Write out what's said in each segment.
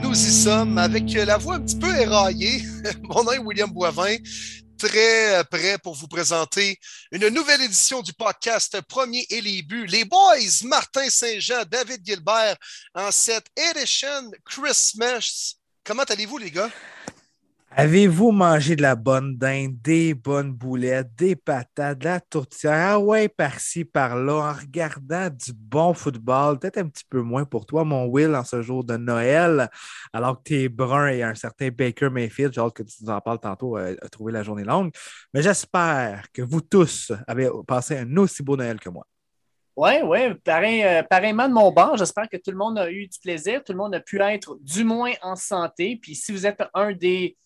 nous y sommes avec la voix un petit peu éraillée. Mon nom est William Boivin, très prêt pour vous présenter une nouvelle édition du podcast Premier et les buts. Les boys, Martin Saint-Jean, David Gilbert, en cette edition Christmas. Comment allez-vous, les gars? Avez-vous mangé de la bonne dinde, des bonnes boulettes, des patates, de la tourtière, ah ouais, par-ci, par-là, en regardant du bon football, peut-être un petit peu moins pour toi, mon Will, en ce jour de Noël, alors que tu es brun et un certain Baker Mayfield, genre que tu nous en parles tantôt, euh, a trouvé la journée longue. Mais j'espère que vous tous avez passé un aussi beau Noël que moi. Oui, oui, pareil, euh, pareillement de mon bord. J'espère que tout le monde a eu du plaisir, tout le monde a pu être du moins en santé. Puis si vous êtes un des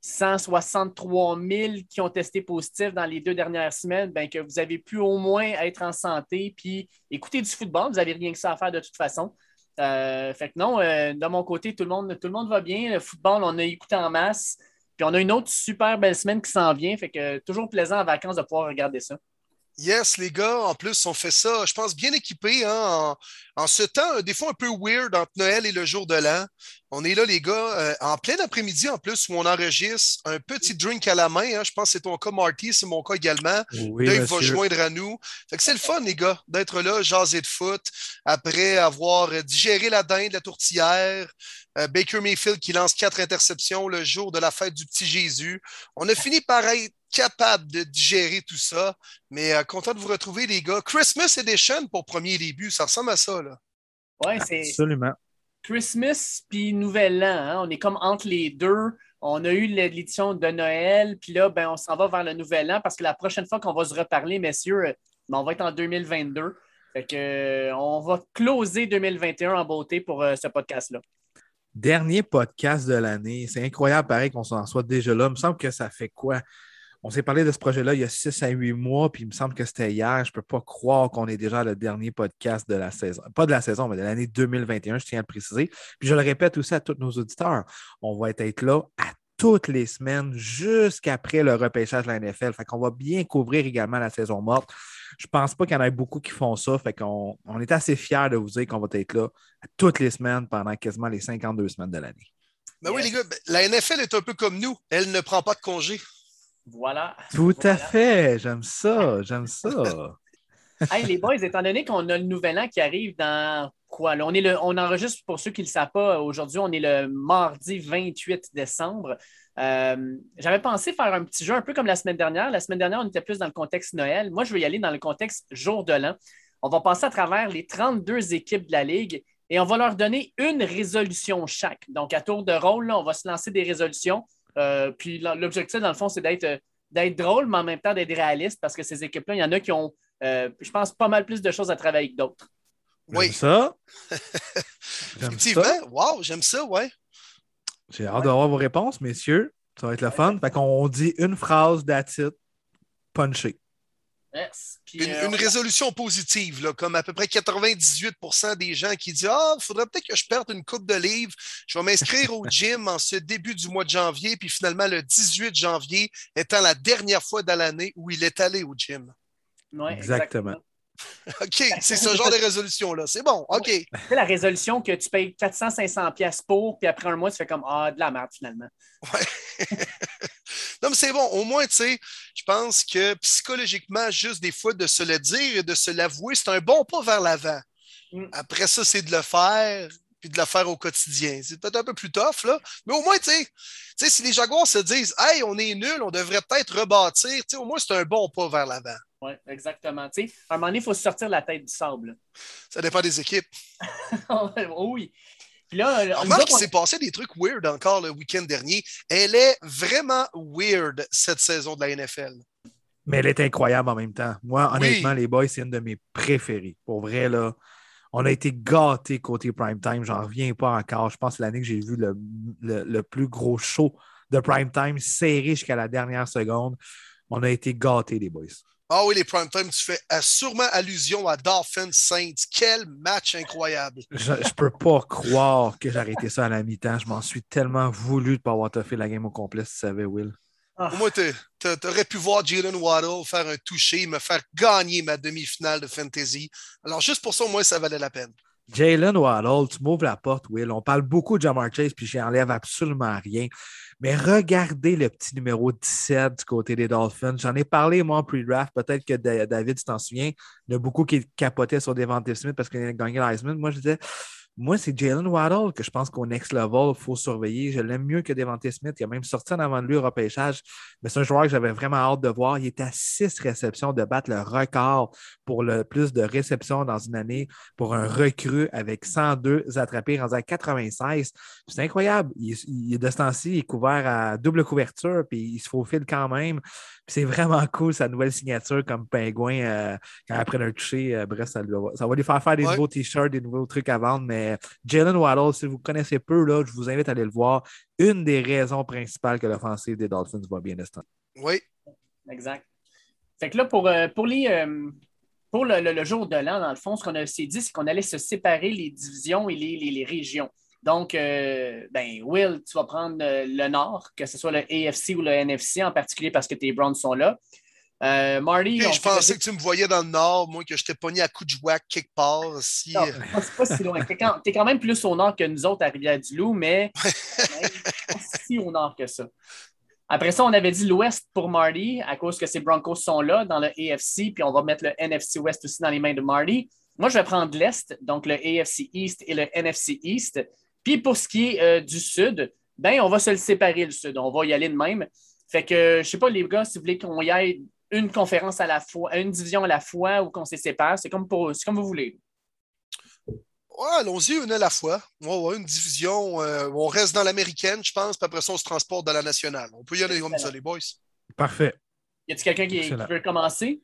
163 000 qui ont testé positif dans les deux dernières semaines, ben, que vous avez pu au moins être en santé puis écouter du football. Vous n'avez rien que ça à faire de toute façon. Euh, fait que non, euh, de mon côté, tout le, monde, va bien. Le football, on a écouté en masse. Puis on a une autre super belle semaine qui s'en vient. Fait que toujours plaisant en vacances de pouvoir regarder ça. Yes, les gars, en plus, on fait ça, je pense, bien équipés, hein, en, ce temps, des fois un peu weird entre Noël et le jour de l'an. On est là, les gars, euh, en plein après-midi, en plus, où on enregistre un petit drink à la main. Hein, je pense que c'est ton cas, Marty, c'est mon cas également. Oui, Dave va joindre à nous. Fait que c'est le fun, les gars, d'être là, jaser de foot, après avoir digéré la dinde, la tourtière, euh, Baker Mayfield qui lance quatre interceptions le jour de la fête du petit Jésus. On a fini par être capable de digérer tout ça. Mais euh, content de vous retrouver, les gars. Christmas Edition pour premier début, ça ressemble à ça, là. Oui, c'est. Absolument. Christmas puis Nouvel An. Hein. On est comme entre les deux. On a eu l'édition de Noël, puis là, ben, on s'en va vers le Nouvel An parce que la prochaine fois qu'on va se reparler, messieurs, ben, on va être en 2022. Fait que, euh, on va closer 2021 en beauté pour euh, ce podcast-là. Dernier podcast de l'année. C'est incroyable, pareil, qu'on s'en soit déjà là. Il me semble que ça fait quoi? On s'est parlé de ce projet-là il y a six à huit mois, puis il me semble que c'était hier. Je ne peux pas croire qu'on est déjà le dernier podcast de la saison. Pas de la saison, mais de l'année 2021, je tiens à le préciser. Puis je le répète aussi à tous nos auditeurs. On va être là à toutes les semaines jusqu'après le repêchage de la NFL. Fait qu'on va bien couvrir également la saison morte. Je ne pense pas qu'il y en ait beaucoup qui font ça. Fait qu'on on est assez fiers de vous dire qu'on va être là à toutes les semaines pendant quasiment les 52 semaines de l'année. Ben oui, les gars, la NFL est un peu comme nous. Elle ne prend pas de congé. Voilà. Tout à fait. J'aime ça. J'aime ça. hey, les boys, étant donné qu'on a le nouvel an qui arrive dans quoi? on, est le, on enregistre pour ceux qui ne le savent pas. Aujourd'hui, on est le mardi 28 décembre. Euh, j'avais pensé faire un petit jeu un peu comme la semaine dernière. La semaine dernière, on était plus dans le contexte Noël. Moi, je vais y aller dans le contexte jour de l'an. On va passer à travers les 32 équipes de la Ligue et on va leur donner une résolution chaque. Donc, à tour de rôle, on va se lancer des résolutions. Euh, puis l'objectif, dans le fond, c'est euh, d'être drôle, mais en même temps d'être réaliste parce que ces équipes-là, il y en a qui ont, euh, je pense, pas mal plus de choses à travailler que d'autres. Oui. ça. Effectivement. Wow, j'aime ça, ouais. J'ai hâte d'avoir vos réponses, messieurs. Ça va être le fun. Fait qu'on dit une phrase d'attitude punché. Euh, une, résolution positive, là, comme à peu près 98% des gens qui disent Ah, il faudrait peut-être que je perde une coupe de livres. Je vais m'inscrire au gym en ce début du mois de janvier, puis finalement le 18 janvier étant la dernière fois dans l'année où il est allé au gym. exactement. OK, c'est ce genre de résolution-là. C'est bon, OK. C'est la résolution que tu payes 400-500 pièces pour, puis après un mois, tu fais comme Ah, de la merde finalement. Ouais. non, mais c'est bon. Au moins, tu sais, je pense que psychologiquement, juste des fois de se le dire et de se l'avouer, c'est un bon pas vers l'avant. Mm. Après ça, c'est de le faire, puis de le faire au quotidien. C'est peut-être un peu plus tough, là. Mais au moins, tu sais, si les Jaguars se disent Hey, on est nul, on devrait peut-être rebâtir, au moins, c'est un bon pas vers l'avant. Oui, exactement. à un moment donné, il faut sortir la tête du sable. Ça dépend des équipes. oui. Puis là, Remarque qu'il s'est passé des trucs weird encore le week-end dernier. Elle est vraiment weird, cette saison de la NFL. Mais elle est incroyable en même temps. Moi, honnêtement, les boys, c'est une de mes préférées. Pour vrai, là, on a été gâtés côté prime time. J'en reviens pas encore. Je pense que c'est l'année que j'ai vu le, le, plus gros show de prime time serré jusqu'à la dernière seconde. On a été gâtés, les boys. Ah oui, les prime time, tu fais euh, sûrement allusion à Dolphins Saints. Quel match incroyable! Je, ne peux pas croire que j'ai arrêté ça à la mi-temps. Je m'en suis tellement voulu de ne pas avoir fait la game au complet, si tu savais, Will. Ah. Moi, tu aurais pu voir Jalen Waddle faire un toucher, me faire gagner ma demi-finale de fantasy. Alors, juste pour ça, au moins, ça valait la peine. Jalen Waddle, tu m'ouvres la porte, Will. On parle beaucoup de Jamar Chase, puis j'enlève absolument rien. Mais regardez le petit numéro 17 du côté des Dolphins. J'en ai parlé, moi, en pre-draft. Peut-être que David, tu t'en souviens. Il y a beaucoup qui capotaient sur Devante Smith parce qu'il a gagné l'Heisman. Moi, je disais, moi, c'est Jalen Waddle que je pense qu'au next level, il faut surveiller. Je l'aime mieux que Devante Smith. Il a même sorti en avant de lui au repêchage. Mais c'est un joueur que j'avais vraiment hâte de voir. Il est à six réceptions de battre le record pour le plus de réceptions dans une année pour un recrue avec 102 attrapés rendu à 96. C'est incroyable. Il, est de ce temps-ci, il est couvert à double couverture, puis il se faufile quand même. C'est vraiment cool sa nouvelle signature comme pingouin euh, quand après un toucher. Euh, bref, ça, ça, va lui faire faire des nouveaux t-shirts, des nouveaux trucs à vendre, mais Jalen Waddle, si vous connaissez peu, là, je vous invite à aller le voir. Une des raisons principales que l'offensive des Dolphins va bien ce Oui. Exact. Fait que là, pour, euh, pour, les, euh, pour le, jour de l'an, dans le fond, ce qu'on s'est dit, c'est qu'on allait se séparer les divisions et les, régions. Donc, euh, ben, Will, tu vas prendre le Nord, que ce soit le AFC ou le NFC, en particulier parce que tes Browns sont là. Euh, Marty. je pensais que tu me voyais dans le nord, moi, que je t'ai pogné à coup de joie quelque part. Si... Non, c'est pas si loin. Tu es, quand même plus au nord que nous autres à Rivière-du-Loup, mais pas si au nord que ça. Après ça, on avait dit l'Ouest pour Marty, à cause que ces Broncos sont là dans le AFC, puis on va mettre le NFC West aussi dans les mains de Marty. Moi, je vais prendre l'Est, donc le AFC East et le NFC East. Puis pour ce qui est euh, du Sud, ben, on va se le séparer, le Sud. On va y aller de même. Fait que, je sais pas, les gars, si vous voulez qu'on y aille une conférence à la fois, une division à la fois ou qu'on se sépare. C'est comme, pour, comme vous voulez. Ouais, allons-y, une à la fois. Ouais, une division. Euh, on reste dans l'américaine, je pense, puis après ça, on se transporte dans la nationale. On peut y aller comme ça, les boys. Parfait. Y a-t-il quelqu'un qui, veut commencer?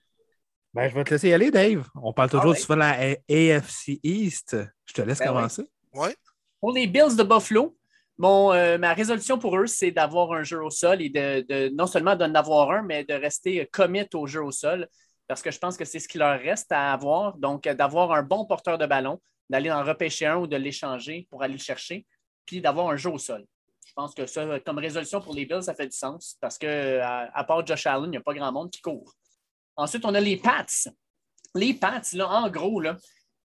Ben, je vais te laisser y aller, Dave. On parle toujours ah souvent de la AFC East. Je te laisse ben commencer. Ouais. Pour les Bills de Buffalo, euh, ma résolution pour eux, c'est d'avoir un jeu au sol et de, non seulement d'en avoir un, mais de rester commit au jeu au sol parce que je pense que c'est ce qui leur reste à avoir. Donc, d'avoir un bon porteur de ballon, d'aller en repêcher un ou de l'échanger pour aller le chercher, puis d'avoir un jeu au sol. Je pense que ça, comme résolution pour les Bills, ça fait du sens parce que, à, part Josh Allen, il n'y a pas grand monde qui court. Ensuite, on a les Pats. Les Pats, là, en gros, là,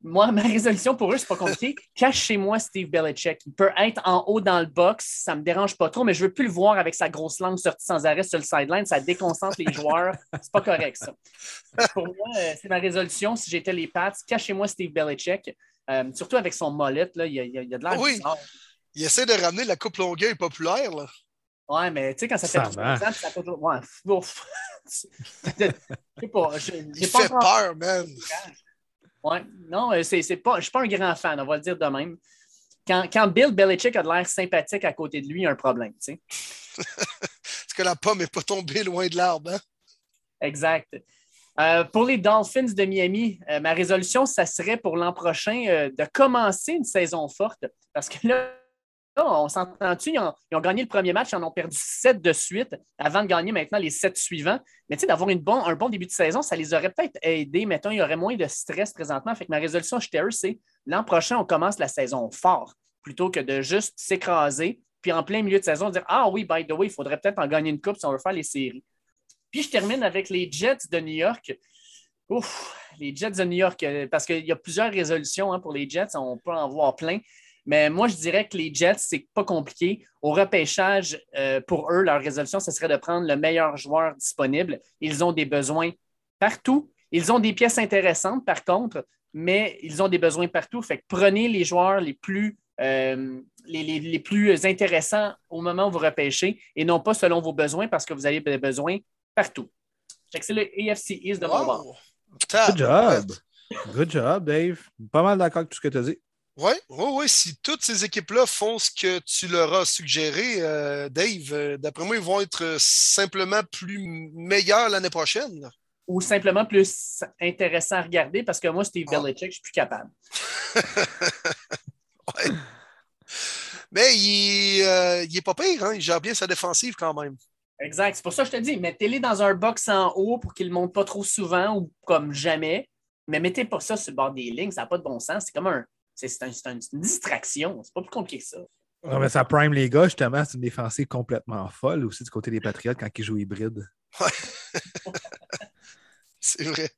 moi, ma résolution pour eux, c'est pas compliqué. Cachez-moi Steve Belichick. Il peut être en haut dans le box, ça me dérange pas trop, mais je veux plus le voir avec sa grosse langue sortie sans arrêt sur le sideline. Ça déconcentre les joueurs. C'est pas correct, ça. Pour moi, euh, c'est ma résolution. Si j'étais les Pats, cachez-moi Steve Belichick. Euh, surtout avec son mollet, là, il, y a, il y a de l'air. Oui. Il essaie de ramener la coupe longueuil populaire. Là. Ouais, mais tu sais, quand ça fait trois ans, ça fait toujours. Ouais, sais pas. Il fait peur, man. Oui, non, euh, c'est, c'est pas, je ne suis pas un grand fan, on va le dire de même. Quand, quand Bill Belichick a de l'air sympathique à côté de lui, il y a un problème. Tu sais. Est-ce que la pomme n'est pas tombée loin de l'arbre? Hein? Exact. Euh, pour les Dolphins de Miami, euh, ma résolution, ça serait pour l'an prochain de commencer une saison forte. Parce que là, on s'entend-tu, ils, ont, gagné le premier match, ils en ont perdu sept de suite avant de gagner maintenant les sept suivants. Mais tu sais, d'avoir un bon début de saison, ça les aurait peut-être aidés. Mettons, il y aurait moins de stress présentement. Fait que ma résolution chez Terry, c'est l'an prochain, on commence la saison fort plutôt que de juste s'écraser. Puis en plein milieu de saison, dire Ah oui, by the way, il faudrait peut-être en gagner une coupe si on veut faire les séries. Puis je termine avec les Jets de New York. Ouf, les Jets de New York, euh, parce qu'il y a plusieurs résolutions hein, pour les Jets, on peut en voir plein. Mais moi, je dirais que les Jets, c'est pas compliqué. Au repêchage, euh, pour eux, leur résolution, ce serait de prendre le meilleur joueur disponible. Ils ont des besoins partout. Ils ont des pièces intéressantes, par contre, mais ils ont des besoins partout. Fait que prenez les joueurs les plus, euh, les, plus intéressants au moment où vous repêchez et non pas selon vos besoins parce que vous avez des besoins partout. Fait que c'est le AFC East de mon bord. Good job. Good job, Dave. Pas mal d'accord avec tout ce que tu as dit. Oui, oui, oui. Si toutes ces équipes-là font ce que tu leur as suggéré, euh, Dave, euh, d'après moi, ils vont être euh, simplement plus meilleurs l'année prochaine. Ou simplement plus intéressants à regarder parce que moi, Steve ah. Belichick, je suis plus capable. ouais. Mais il, n'est est pas pire, hein? il gère bien sa défensive quand même. Exact. C'est pour ça que je te dis, mettez-les dans un box en haut pour qu'il ne monte pas trop souvent ou comme jamais. Mais mettez pas ça sur le bord des lignes, ça n'a pas de bon sens. C'est comme un, c'est une distraction. C'est pas plus compliqué que ça. Non, mais ça prime les gars, justement, c'est une défensive complètement folle aussi du côté des Patriotes quand ils jouent hybride. Ouais. c'est vrai.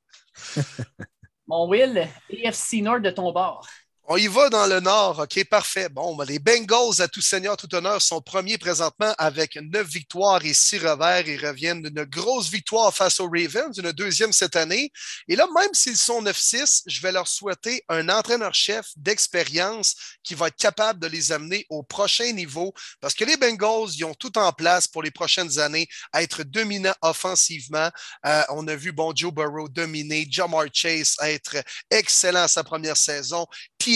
Mon Will, AFC Nord de ton bord. On y va dans le nord. OK, parfait. Bon, les Bengals, à tout seigneur, tout honneur, sont premiers présentement avec neuf victoires et six revers. Ils reviennent d'une grosse victoire face aux Ravens, une deuxième cette année. Et là, même s'ils sont 9-6, je vais leur souhaiter un entraîneur-chef d'expérience qui va être capable de les amener au prochain niveau parce que les Bengals, ils ont tout en place pour les prochaines années à être dominants offensivement. Euh, on a vu, bon, Joe Burrow dominer, Jamar Chase être excellent à sa première saison.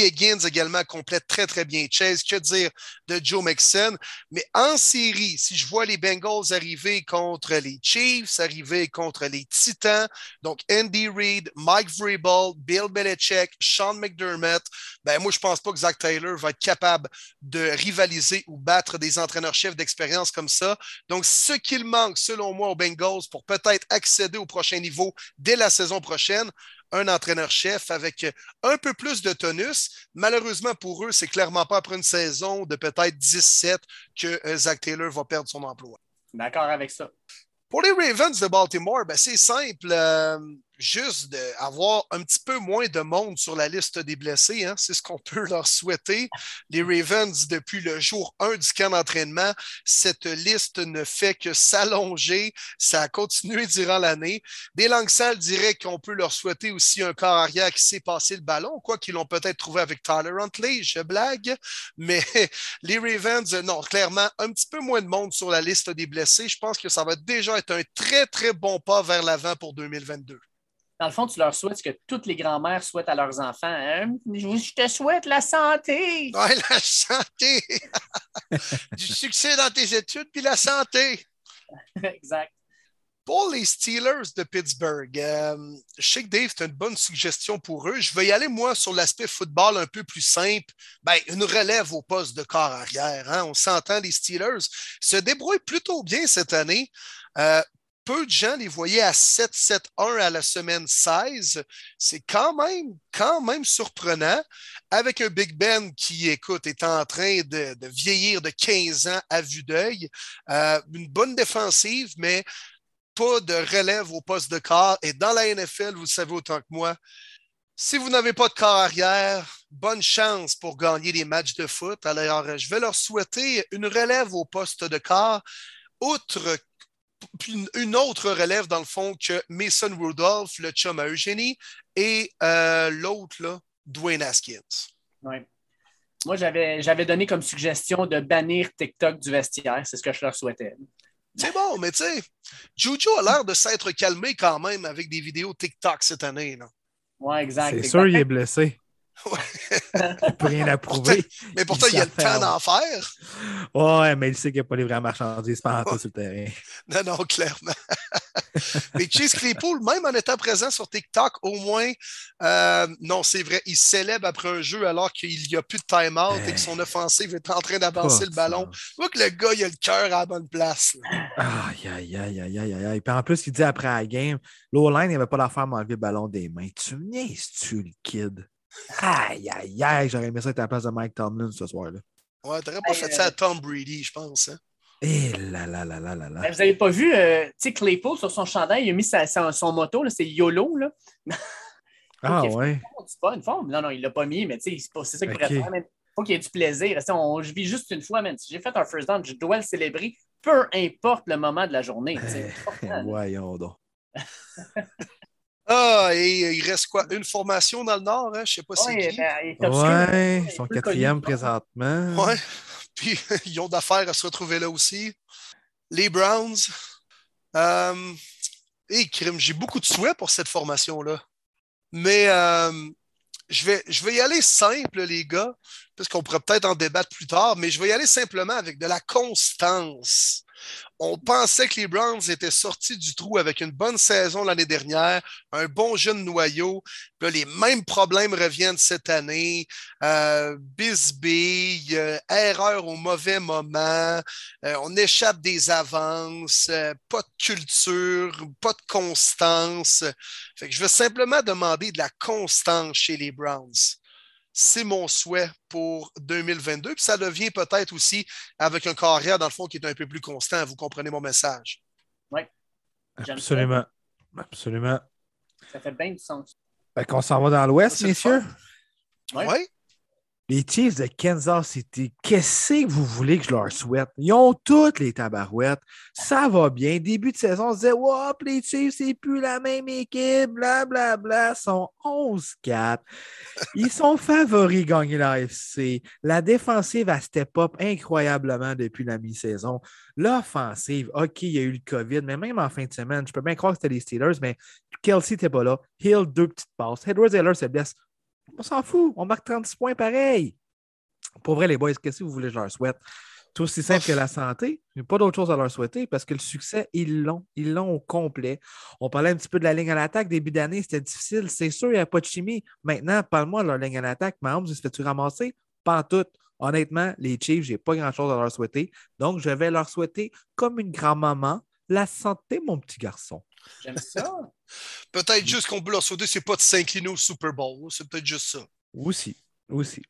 Higgins également complète très, très bien Chase. Que dire de Joe Mixon? Mais en série, si je vois les Bengals arriver contre les Chiefs, arriver contre les Titans, donc Andy Reid, Mike Vrabel, Bill Belichick, Sean McDermott, ben moi, je pense pas que Zach Taylor va être capable de rivaliser ou battre des entraîneurs-chefs d'expérience comme ça. Donc, ce qu'il manque, selon moi, aux Bengals pour peut-être accéder au prochain niveau dès la saison prochaine, un entraîneur-chef avec un peu plus de tonus. Malheureusement pour eux, c'est clairement pas après une saison de peut-être 17 que euh, Zach Taylor va perdre son emploi. D'accord avec ça. Pour les Ravens de Baltimore, ben, c'est simple. Euh, juste d'avoir un petit peu moins de monde sur la liste des blessés. Hein. C'est ce qu'on peut leur souhaiter. Les Ravens, depuis le jour 1 du camp d'entraînement, cette liste ne fait que s'allonger. Ça a continué durant l'année. Des langues sales diraient qu'on peut leur souhaiter aussi un corps arrière qui sait passer le ballon, quoi qu'ils l'ont peut-être trouvé avec Tyler Huntley, je blague. Mais les Ravens, non, clairement, un petit peu moins de monde sur la liste des blessés. Je pense que ça va déjà être un très, très bon pas vers l'avant pour 2022 dans le fond, tu leur souhaites ce que toutes les grand-mères souhaitent à leurs enfants. Hein? Je te souhaite la santé. Oui, la santé. du succès dans tes études, puis la santé. exact. Pour les Steelers de Pittsburgh, euh, je sais que Dave, tu as une bonne suggestion pour eux. Je vais y aller, moi, sur l'aspect football un peu plus simple. Ben, une relève au poste de corps arrière. Hein? On s'entend, les Steelers se débrouillent plutôt bien cette année. Euh, peu de gens les voyaient à 7-7-1 à la semaine 16. C'est quand même, quand même surprenant avec un Big Ben qui, écoute, est en train de, vieillir de 15 ans à vue d'œil. Euh, une bonne défensive, mais pas de relève au poste de corps. Et dans la NFL, vous le savez autant que moi, si vous n'avez pas de corps arrière, bonne chance pour gagner les matchs de foot. Alors, je vais leur souhaiter une relève au poste de corps. Outre puis une autre relève, dans le fond, que Mason Rudolph, le chum à Eugénie, et euh, l'autre, là, Dwayne Haskins. Oui. Moi, j'avais donné comme suggestion de bannir TikTok du vestiaire. C'est ce que je leur souhaitais. C'est bon, mais tu sais, Juju a l'air de s'être calmé quand même avec des vidéos TikTok cette année. Oui, exact. C'est sûr, il est blessé. Il peut rien approuver. mais pourtant, il, y a le temps d'en faire. Ouais, mais il sait qu'il n'y a pas les vraies marchandises pendant tout sur le terrain. Non, non, clairement. mais Chase Claypool, même en étant présent sur TikTok, au moins, euh, non, c'est vrai, il célèbre après un jeu alors qu'il n'y a plus de time-out et que son offensive est en train d'avancer le ballon. Tu vois que le gars, il a le cœur à la bonne place. Aïe, aïe, aïe, aïe, aïe, aïe. Puis en plus, il dit après la game, l'O-line, il avait pas l'affaire m'enlever le ballon des mains. Tu me niaises-tu, le kid? Aïe, aïe, aïe, j'aurais aimé ça être à la place de Mike Tomlin ce soir-là. Ouais, t'aurais pas fait ça à Tom Brady, je pense. Hein? Eh là là là là là là. Vous n'avez pas vu, euh, tu sais, Claypool sur son chandail, il a mis sa, son moto, c'est YOLO. Là. ah ouais. C'est pas une forme. Non, non, il l'a pas mis, mais tu sais, c'est ça qu'il okay. faire. Il faut qu'il y ait du plaisir. On, je vis juste une fois, man. Si j'ai fait un first down, je dois le célébrer, peu importe le moment de la journée. Eh, voyons donc. Ah, et il reste quoi? Une formation dans le Nord, hein? Je ne sais pas si c'est qui. Ben, ouais, ils sont quatrième présentement. Ouais. Puis ils ont d'affaires à se retrouver là aussi. Les Browns. Euh... Et crime, j'ai beaucoup de souhaits pour cette formation-là. Mais euh, je, vais, je vais y aller simple, les gars, parce qu'on pourrait peut-être en débattre plus tard, mais je vais y aller simplement avec de la constance on pensait que les Browns étaient sortis du trou avec une bonne saison l'année dernière, un bon jeune noyau. les mêmes problèmes reviennent cette année. Euh, bisbille, euh, erreur au mauvais moment, euh, on échappe des avances, euh, pas de culture, pas de constance. je veux simplement demander de la constance chez les Browns c'est mon souhait pour 2022. Puis ça devient peut-être aussi avec un carrière, dans le fond, qui est un peu plus constant. Vous comprenez mon message? Oui. Absolument. Absolument. Ça fait bien du sens. Fait qu'on s'en va dans l'Ouest, messieurs? Oui. Les Chiefs de Kansas City, qu'est-ce que vous voulez que je leur souhaite? Ils ont toutes les tabarouettes. Ça va bien. Début de saison, on se disait, Wop, les Chiefs, c'est plus la même équipe, blablabla. Bla, bla. Ils sont 11-4. Ils sont favoris gagner l'AFC. La défensive a step up incroyablement depuis la mi-saison. L'offensive, OK, il y a eu le COVID, mais même en fin de semaine, je peux bien croire que c'était les Steelers, mais Kelsey n'était pas là. Hill, deux petites passes. Edwards Heller se blesse. On s'en fout. On marque 36 points pareil. Pour vrai, les boys, qu'est-ce que vous voulez que je leur souhaite? Tout aussi simple que la santé. Il n'y a pas d'autre chose à leur souhaiter parce que le succès, ils l'ont. Ils l'ont au complet. On parlait un petit peu de la ligne à l'attaque. Début d'année, c'était difficile. C'est sûr, il n'y a pas de chimie. Maintenant, parle-moi de leur ligne à l'attaque. Mahomes, se fait-tu ramasser? Pas en tout. Honnêtement, les Chiefs, je n'ai pas grand-chose à leur souhaiter. Donc, je vais leur souhaiter, comme une grand-maman, la santé, mon petit garçon. J'aime ça. peut-être juste qu'on peut leur souhaiter, c'est pas de s'incliner au Super Bowl. C'est peut-être juste ça. Aussi. Aussi.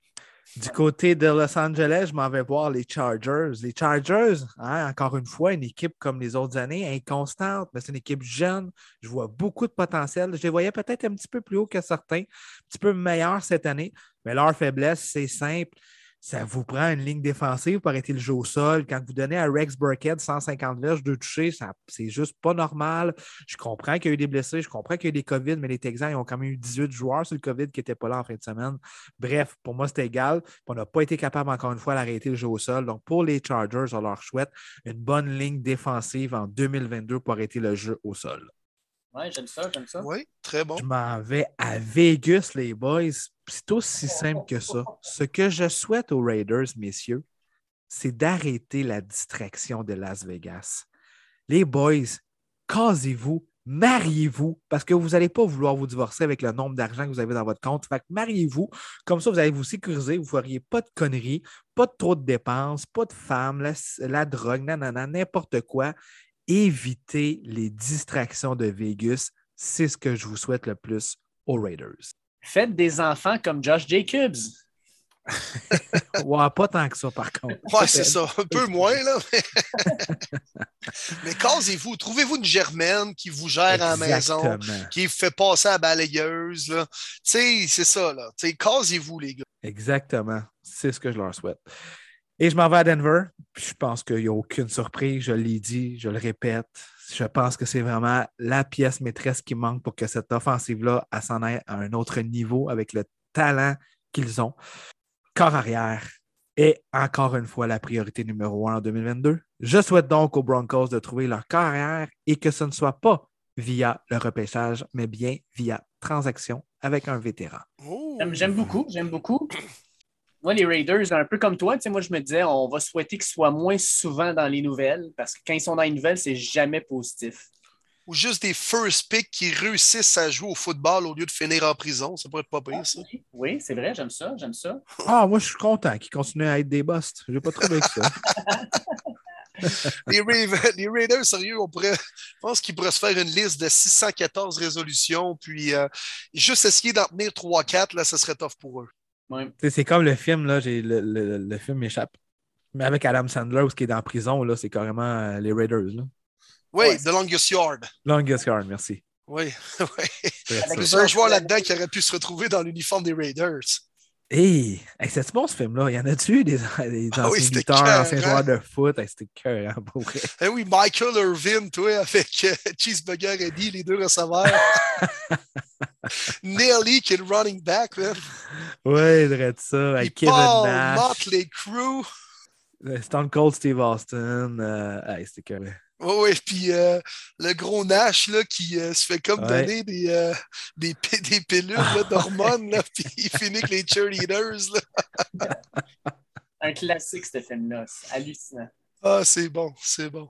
Du côté de Los Angeles, je m'en vais voir les Chargers. Les Chargers, hein, encore une fois, une équipe comme les autres années, inconstante, mais c'est une équipe jeune. Je vois beaucoup de potentiel. Je les voyais peut-être un petit peu plus haut que certains, un petit peu meilleurs cette année, mais leur faiblesse, c'est simple ça vous prend une ligne défensive pour arrêter le jeu au sol. Quand vous donnez à Rex Burkhead 150 verges de toucher, c'est juste pas normal. Je comprends qu'il y a eu des blessés, je comprends qu'il y a eu des COVID, mais les Texans ils ont quand même eu 18 joueurs sur le COVID qui n'étaient pas là en fin de semaine. Bref, pour moi, c'était égal. On n'a pas été capable, encore une fois, d'arrêter le jeu au sol. Donc, pour les Chargers, on leur souhaite une bonne ligne défensive en 2022 pour arrêter le jeu au sol. Oui, j'aime ça, j'aime ça. Oui, très bon. Je m'en vais à Vegas, les boys. C'est aussi simple que ça. Ce que je souhaite aux Raiders, messieurs, c'est d'arrêter la distraction de Las Vegas. Les boys, casez-vous, mariez-vous, parce que vous n'allez pas vouloir vous divorcer avec le nombre d'argent que vous avez dans votre compte. Fait que mariez-vous. Comme ça, vous allez vous sécuriser, vous ne feriez pas de conneries, pas de trop de dépenses, pas de femmes, la, la drogue, nanana, n'importe quoi éviter les distractions de Vegas. C'est ce que je vous souhaite le plus aux Raiders. Faites des enfants comme Josh Jacobs. ouais, pas tant que ça, par contre. Ouais, c'est ça. Un peu moins, là. Mais, casez-vous. Trouvez-vous une germaine qui vous gère à la maison, qui fait passer à la balayeuse. Tu sais, c'est ça, là. casez-vous, les gars. Exactement. C'est ce que je leur souhaite. Et je m'en vais à Denver. je pense qu'il n'y a aucune surprise. Je l'ai dit, je le répète. Je pense que c'est vraiment la pièce maîtresse qui manque pour que cette offensive-là s'en aille à un autre niveau avec le talent qu'ils ont. Corps arrière est encore une fois la priorité numéro un en 2022. Je souhaite donc aux Broncos de trouver leur corps arrière et que ce ne soit pas via le repêchage, mais bien via transaction avec un vétéran. J'aime beaucoup, j'aime beaucoup moi, les Raiders, un peu comme toi, moi, je me disais, on va souhaiter qu'ils soient moins souvent dans les nouvelles parce que quand ils sont dans les nouvelles, c'est jamais positif. Ou juste des first picks qui réussissent à jouer au football au lieu de finir en prison. Ça pourrait être pas pire, ça. Oui, c'est vrai, j'aime ça, j'aime ça. Ah, moi, je suis content qu'ils continuent à être des busts. J'ai pas trouvé que ça. les, Raiders, sérieux, on pourrait, je pense qu'ils pourraient se faire une liste de 614 résolutions, puis euh, juste essayer d'en tenir 3-4, là, ça serait tough pour eux. C'est comme le film, là, le, le, le, film m'échappe. Mais avec Adam Sandler, qui est dans la prison, là, c'est carrément euh, les Raiders. Là. Oui, The Longest Yard. Longest Yard, merci. Oui, oui. Il y a plusieurs joueurs là-dedans qui auraient pu se retrouver dans l'uniforme des Raiders. Hey, c'est bon ce film-là? Il y en a-tu des, des ah anciens lutteurs, anciens joueurs de foot? C'était cœur, hein, pour vrai. Eh oui, Michael Irvin, toi, avec euh, Cheeseburger Eddie, les deux receveurs. Nelly, qui est le running back, man. Ouais, il dirait ça. Avec Kevin Paul, Nash. Motley Crue. Stone Cold Steve Austin. Euh, hey, c'était. Oui, oui, puis euh, le gros Nash là, qui euh, se fait comme donner des, euh, des, des, pilules d'hormones, puis il finit avec les cheerleaders. Là. Un classique, ce film-là. C'est hallucinant. Ah, c'est bon, c'est bon.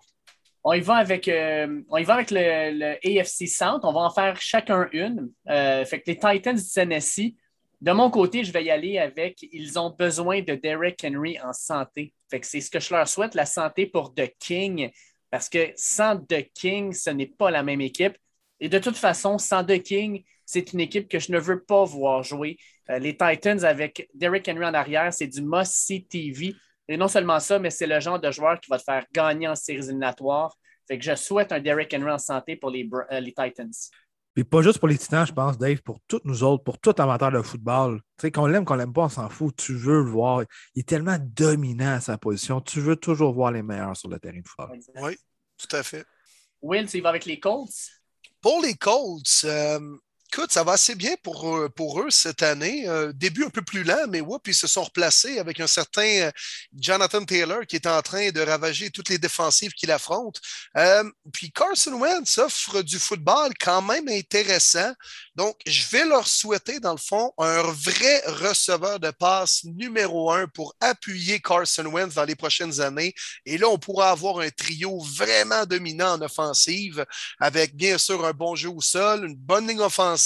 On y va avec, on y va avec le, AFC Centre. On va en faire chacun une. que les Titans du Tennessee, de mon côté, je vais y aller avec ils ont besoin de Derek Henry en santé. Fait que c'est ce que je leur souhaite, la santé pour The King. Parce que sans The King, ce n'est pas la même équipe. Et de toute façon, sans The King, c'est une équipe que je ne veux pas voir jouer. Euh, les Titans avec Derrick Henry en arrière, c'est du must-see TV. Et non seulement ça, mais c'est le genre de joueur qui va te faire gagner en séries éliminatoires. Fait que je souhaite un Derrick Henry en santé pour les, euh, les Titans. Puis pas juste pour les Titans, je pense, Dave, pour tous nous autres, pour tout amateur de football. Tu sais, qu'on l'aime, qu'on l'aime pas, on s'en fout. Tu veux le voir. Il est tellement dominant à sa position. Tu veux toujours voir les meilleurs sur le terrain de football. Oui, tout à fait. Will, tu y vas avec les Colts? Pour les Colts, euh, écoute, ça va assez bien pour, euh, pour eux cette année. Euh, début un peu plus lent, mais ouais, puis ils se sont replacés avec un certain euh, Jonathan Taylor qui est en train de ravager toutes les défensives qu'il affronte. Puis Carson Wentz offre du football quand même intéressant. Donc, je vais leur souhaiter, dans le fond, un vrai receveur de passe numéro un pour appuyer Carson Wentz dans les prochaines années. Et là, on pourra avoir un trio vraiment dominant en offensive avec, bien sûr, un bon jeu au sol, une bonne ligne offensive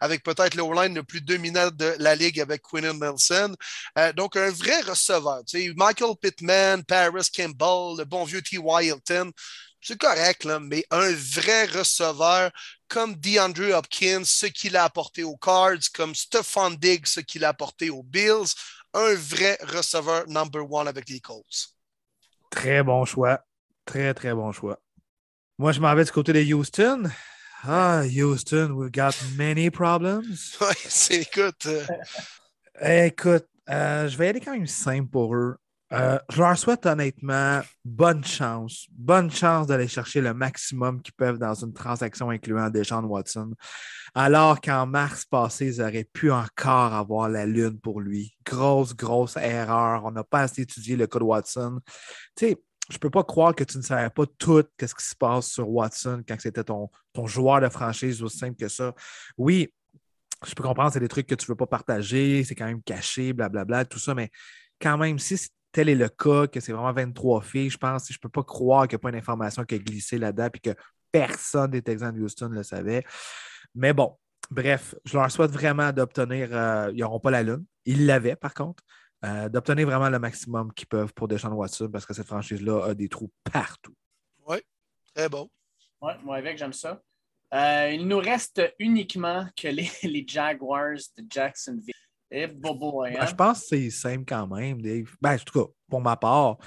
avec peut-être le line le plus dominant de la ligue avec Quinn Nelson. Euh, donc, un vrai receveur. Tu sais, Michael Pittman, Paris Campbell, le bon vieux T.Y. Hilton. C'est correct, là, mais un vrai receveur comme DeAndre Hopkins, ce qu'il a apporté aux Cards, comme Stephon Diggs, ce qu'il a apporté aux Bills, un vrai receveur number one avec les Colts. Très bon choix. Très, très bon choix. Moi, je m'en vais du côté de Houston. Ah, Houston, we've got many problems. Oui, c'est écoute. euh, Écoute, euh, je vais aller quand même simple pour eux. Euh, je leur souhaite honnêtement bonne chance. Bonne chance d'aller chercher le maximum qu'ils peuvent dans une transaction incluant Deshaun Watson. Alors qu'en mars passé, ils auraient pu encore avoir la lune pour lui. Grosse, grosse erreur. On n'a pas assez étudié le cas de Watson. Tu sais, je ne peux pas croire que tu ne savais pas tout ce qui se passe sur Watson quand c'était ton, ton joueur de franchise aussi simple que ça. Oui, je peux comprendre, c'est des trucs que tu ne veux pas partager, c'est quand même caché, blablabla, tout ça, mais quand même, si tel est le cas, que c'est vraiment 23 filles, je pense, je ne peux pas croire qu'il n'y a pas une information qui a glissé là-dedans et que personne des Texans de Houston le savait. Mais bon, bref, je leur souhaite vraiment d'obtenir, euh, ils n'auront pas la lune, ils l'avaient par contre, euh, d'obtenir vraiment le maximum qu'ils peuvent pour Deshaun Watson parce que cette franchise-là a des trous partout. Oui, très bon. Oui, moi avec, j'aime ça. Euh, il nous reste uniquement que les, les Jaguars de Jacksonville. Et bobo, hein? Ben, je pense que c'est simple quand même, Dave. Ben, en tout cas, pour ma part,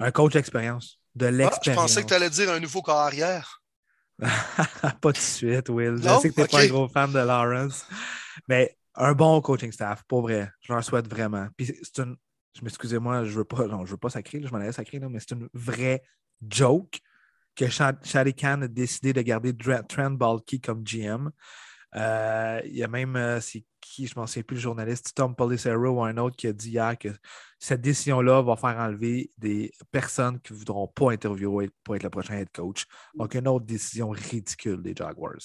un coach d'expérience, de Ah, je l'expérience. pensais que tu allais dire un nouveau corps arrière. pas tout de suite, Will. Je sais que tu n'es pas un gros fan de Lawrence, mais un bon coaching staff, pour vrai. Je leur souhaite vraiment. Puis c'est une. Je m'excusez-moi, je veux pas. Non, je veux pas sacrer, je m'en allais sacrer, là, mais c'est une vraie joke que Sha- Shadi Khan a décidé de garder Trent Balky comme GM. Euh, il y a même, euh, c'est qui, je ne m'en souviens plus, le journaliste, Tom Policero ou un autre qui a dit hier que cette décision-là va faire enlever des personnes qui ne voudront pas interviewer pour être le prochain head coach. Donc, une autre décision ridicule des Jaguars.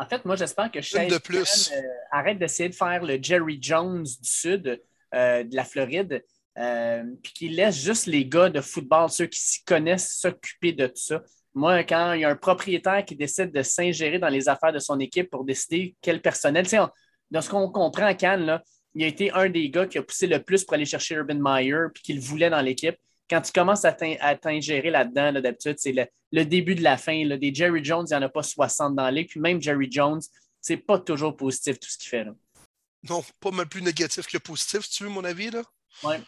En fait, moi, j'espère que Shane plus. arrête d'essayer de faire le Jerry Jones du sud euh, de la Floride, euh, puis qu'il laisse juste les gars de football, ceux qui s'y connaissent, s'occuper de tout ça. Moi, quand il y a un propriétaire qui décide de s'ingérer dans les affaires de son équipe pour décider quel personnel, tu sais, on- dans ce qu'on comprend à Cannes, là, il a été un des gars qui a poussé le plus pour aller chercher Urban Meyer puis qu'il voulait dans l'équipe. Quand tu commences à t'in- à t'ingérer là-dedans, là, d'habitude, c'est le, le début de la fin. là. Des Jerry Jones, il n'y en a pas 60 dans ligue. Puis même Jerry Jones, c'est pas toujours positif tout ce qu'il fait. Là. Non, pas mal plus négatif que positif, si tu veux, mon avis. Là. Ouais.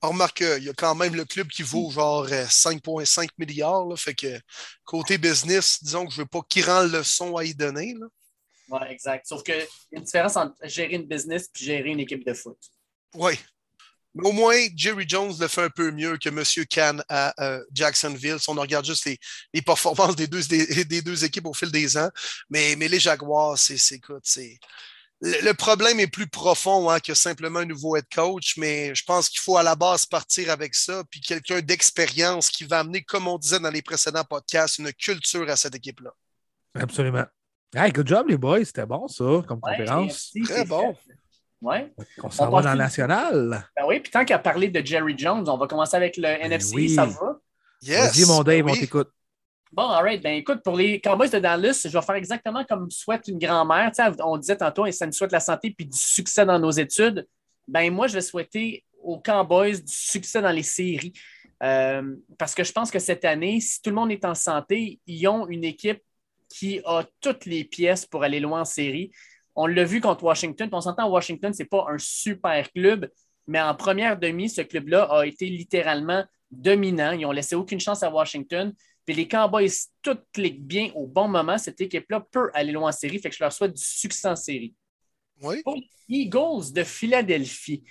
On remarque qu'il y a quand même le club qui vaut genre euh, 5,5 milliards. Là, fait que côté business, disons que je ne veux pas qu'il rend le son à y donner. Là. Ouais, exact. Sauf qu'il y a une différence entre gérer une business et gérer une équipe de foot. Oui. Mais au moins, Jerry Jones le fait un peu mieux que M. Khan à euh, Jacksonville. Si on regarde juste les, les performances des deux, des, des deux équipes au fil des ans. Mais, mais les Jaguars, c'est, écoute, c'est. Le, le problème est plus profond hein, que simplement un nouveau head coach, mais je pense qu'il faut à la base partir avec ça, puis quelqu'un d'expérience qui va amener, comme on disait dans les précédents podcasts, une culture à cette équipe-là. Absolument. Hey, good job, les boys. C'était bon, ça, comme Ouais, conférence. merci, Très bon. fait. Ouais. On s'en va dans le national. Ben oui, puis tant qu'à parler de Jerry Jones, on va commencer avec le NFC, oui. ça va? Yes. Vas-y, mon Dave, on oui. t'écoute. Bon, all right. Ben écoute, pour les Cowboys de Dallas, je vais faire exactement comme souhaite une grand-mère. Tu sais, on disait tantôt, et ça nous souhaite la santé puis du succès dans nos études. Ben moi, je vais souhaiter aux Cowboys du succès dans les séries. Euh, parce que je pense que cette année, si tout le monde est en santé, ils ont une équipe qui a toutes les pièces pour aller loin en série. On l'a vu contre Washington. On s'entend, Washington, ce n'est pas un super club, mais en première demi, ce club-là a été littéralement dominant. Ils n'ont laissé aucune chance à Washington. puis les Cowboys tout cliquent bien au bon moment, cette équipe-là peut aller loin en série. Fait que je leur souhaite du succès en série. Oui. Pour les Eagles de Philadelphie,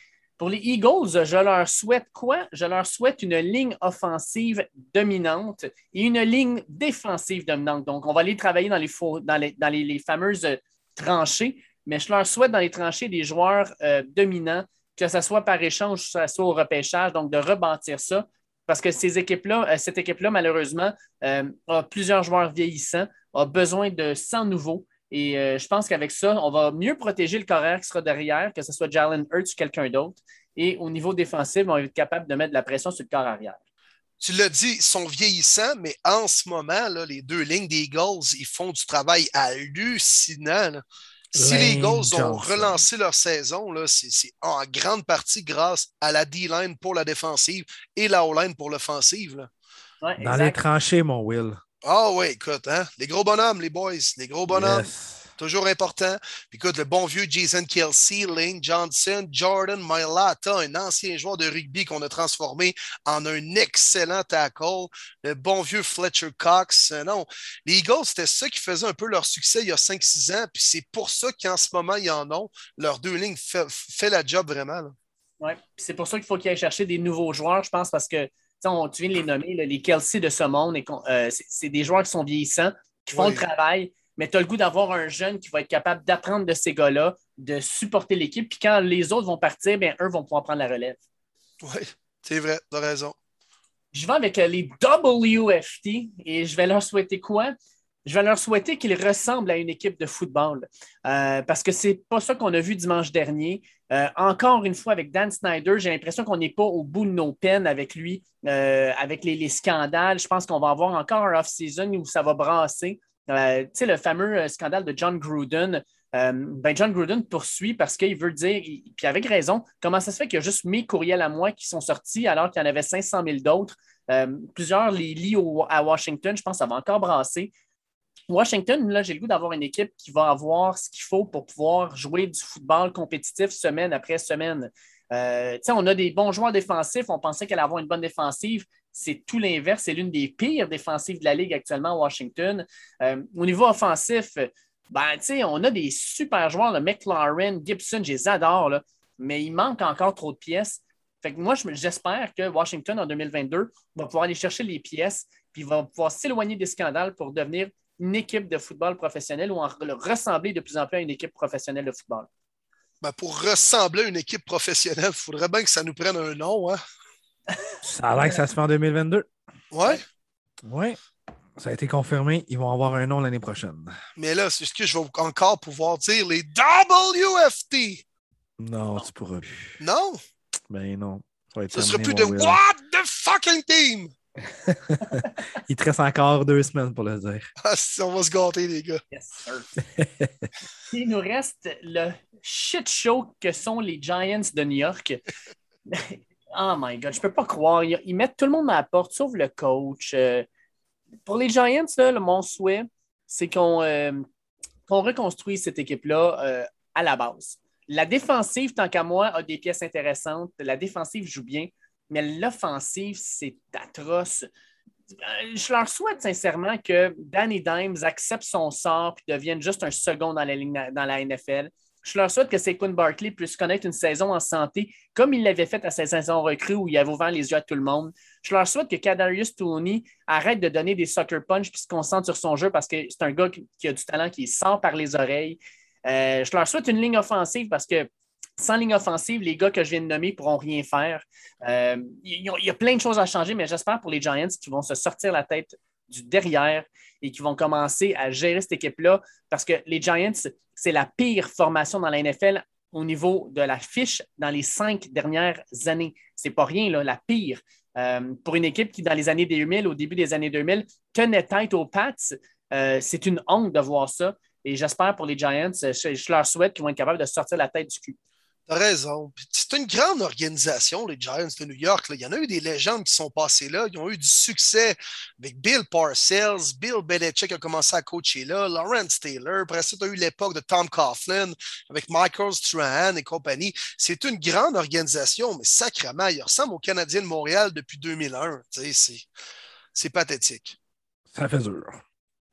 pour les Eagles, je leur souhaite quoi? Je leur souhaite une ligne offensive dominante et une ligne défensive dominante. Donc, on va aller travailler dans les, dans les, dans les, fameuses tranchées, mais je leur souhaite dans les tranchées des joueurs euh, dominants, que ce soit par échange, que ce soit au repêchage, donc de rebâtir ça. Parce que ces équipes-là, euh, cette équipe-là, malheureusement, euh, a plusieurs joueurs vieillissants, a besoin de 100 nouveaux. Et je pense qu'avec ça, on va mieux protéger le carrière qui sera derrière, que ce soit Jalen Hurts ou quelqu'un d'autre. Et au niveau défensif, on va être capable de mettre de la pression sur le corps arrière. Tu l'as dit, ils sont vieillissants, mais en ce moment, là, les deux lignes des Eagles, ils font du travail hallucinant. Si les Eagles ont relancé leur saison, c'est en grande partie grâce à la D-line pour la défensive et la O-line pour l'offensive. Dans les tranchées, mon Will. Ah oui, écoute, hein? les gros bonhommes, les boys, les gros bonhommes. Toujours important. Puis écoute, le bon vieux Jason Kelsey, Lane Johnson, Jordan Mailata, un ancien joueur de rugby qu'on a transformé en un excellent tackle. Le bon vieux Fletcher Cox. Euh, non, les Eagles, c'était ça qui faisait un peu leur succès il y a 5-6 ans. Puis c'est pour ça qu'en ce moment, ils en ont. Leurs deux lignes fait, fait la job vraiment. Oui, c'est pour ça qu'il faut qu'ils aillent chercher des nouveaux joueurs, je pense, parce que tu viens de les nommer, les Kelsey de ce monde, euh, c'est des joueurs qui sont vieillissants, qui font le travail, mais tu as le goût d'avoir un jeune qui va être capable d'apprendre de ces gars-là, de supporter l'équipe, puis quand les autres vont partir, bien, eux vont pouvoir prendre la relève. Oui, c'est vrai, tu as raison. Je vais avec euh, les WFT et je vais leur souhaiter quoi? je vais leur souhaiter qu'ils ressemblent à une équipe de football euh, parce que ce n'est pas ça qu'on a vu dimanche dernier. Euh, encore une fois, avec Dan Snyder, j'ai l'impression qu'on n'est pas au bout de nos peines avec lui, euh, avec les, scandales. Je pense qu'on va avoir encore un off-season où ça va brasser. Tu sais, le fameux scandale de John Gruden. ben John Gruden poursuit parce qu'il veut dire, puis avec raison, comment ça se fait qu'il y a juste mes courriels à moi qui sont sortis alors qu'il y en avait 500 000 d'autres? plusieurs les lits à Washington, je pense ça va encore brasser. Washington, là, j'ai le goût d'avoir une équipe qui va avoir ce qu'il faut pour pouvoir jouer du football compétitif semaine après semaine. Euh, on a des bons joueurs défensifs. On pensait qu'elle allait avoir une bonne défensive. C'est tout l'inverse. C'est l'une des pires défensives de la Ligue actuellement à Washington. Euh, au niveau offensif, ben, on a des super joueurs, le McLaren, Gibson, je les adore, mais il manque encore trop de pièces. Fait que moi, j'espère que Washington, en 2022, va pouvoir aller chercher les pièces puis va pouvoir s'éloigner des scandales pour devenir une équipe de football professionnel ou en ressembler de plus en plus à une équipe professionnelle de football? Ben pour ressembler à une équipe professionnelle, il faudrait bien que ça nous prenne un nom. Hein? Ça a l'air que ça se fait en 2022. Ouais. Oui. Ça a été confirmé. Ils vont avoir un nom l'année prochaine. Mais là, est-ce que je vais encore pouvoir dire les WFT? Non, tu pourras plus. Non? Ben non. Ça, ne sera plus de What the fucking team? Il te reste encore deux semaines pour le dire. Ah, on va se gâter, les gars. Il nous reste le shit show que sont les Giants de New York. Oh my God, je peux pas croire. Ils mettent tout le monde à la porte, sauf le coach. Euh, pour les Giants, mon souhait, c'est qu'on euh, reconstruise cette équipe-là euh, à la base. La défensive, tant qu'à moi, a des pièces intéressantes. La défensive joue bien mais l'offensive, c'est atroce. Je leur souhaite sincèrement que Danny Dimes accepte son sort et devienne juste un second dans la NFL. Je leur souhaite que Saquon Barkley puisse connaître une saison en santé comme il l'avait fait à sa saison recrue où il avait ouvert les yeux à tout le monde. Je leur souhaite que Kadarius Tooney arrête de donner des sucker punch et se concentre sur son jeu parce que c'est un gars qui, a du talent qui sort par les oreilles. Euh, je leur souhaite une ligne offensive parce que sans ligne offensive, les gars que je viens de nommer pourront rien faire. Euh, il y a plein de choses à changer, mais j'espère pour les Giants qu'ils vont se sortir la tête du derrière et qui vont commencer à gérer cette équipe-là parce que les Giants, c'est la pire formation dans la NFL au niveau de la fiche dans les cinq dernières années. C'est pas rien, la pire. Euh, pour une équipe qui, dans les années 2000, au début des années 2000, tenait tête aux Pats, euh, c'est une honte de voir ça. Et j'espère pour les Giants, je leur souhaite qu'ils vont être capables de sortir la tête du cul. T'as raison. C'est une grande organisation, les Giants de New York. Il y en a eu des légendes qui sont passées là. Ils ont eu du succès avec Bill Parcells, Bill Belichick a commencé à coacher là, Lawrence Taylor. Après ça, tu as eu l'époque de Tom Coughlin avec Michael Strahan et compagnie. C'est une grande organisation, mais sacrément, il ressemble au Canadien de Montréal depuis 2001. C'est pathétique. Ça fait dur.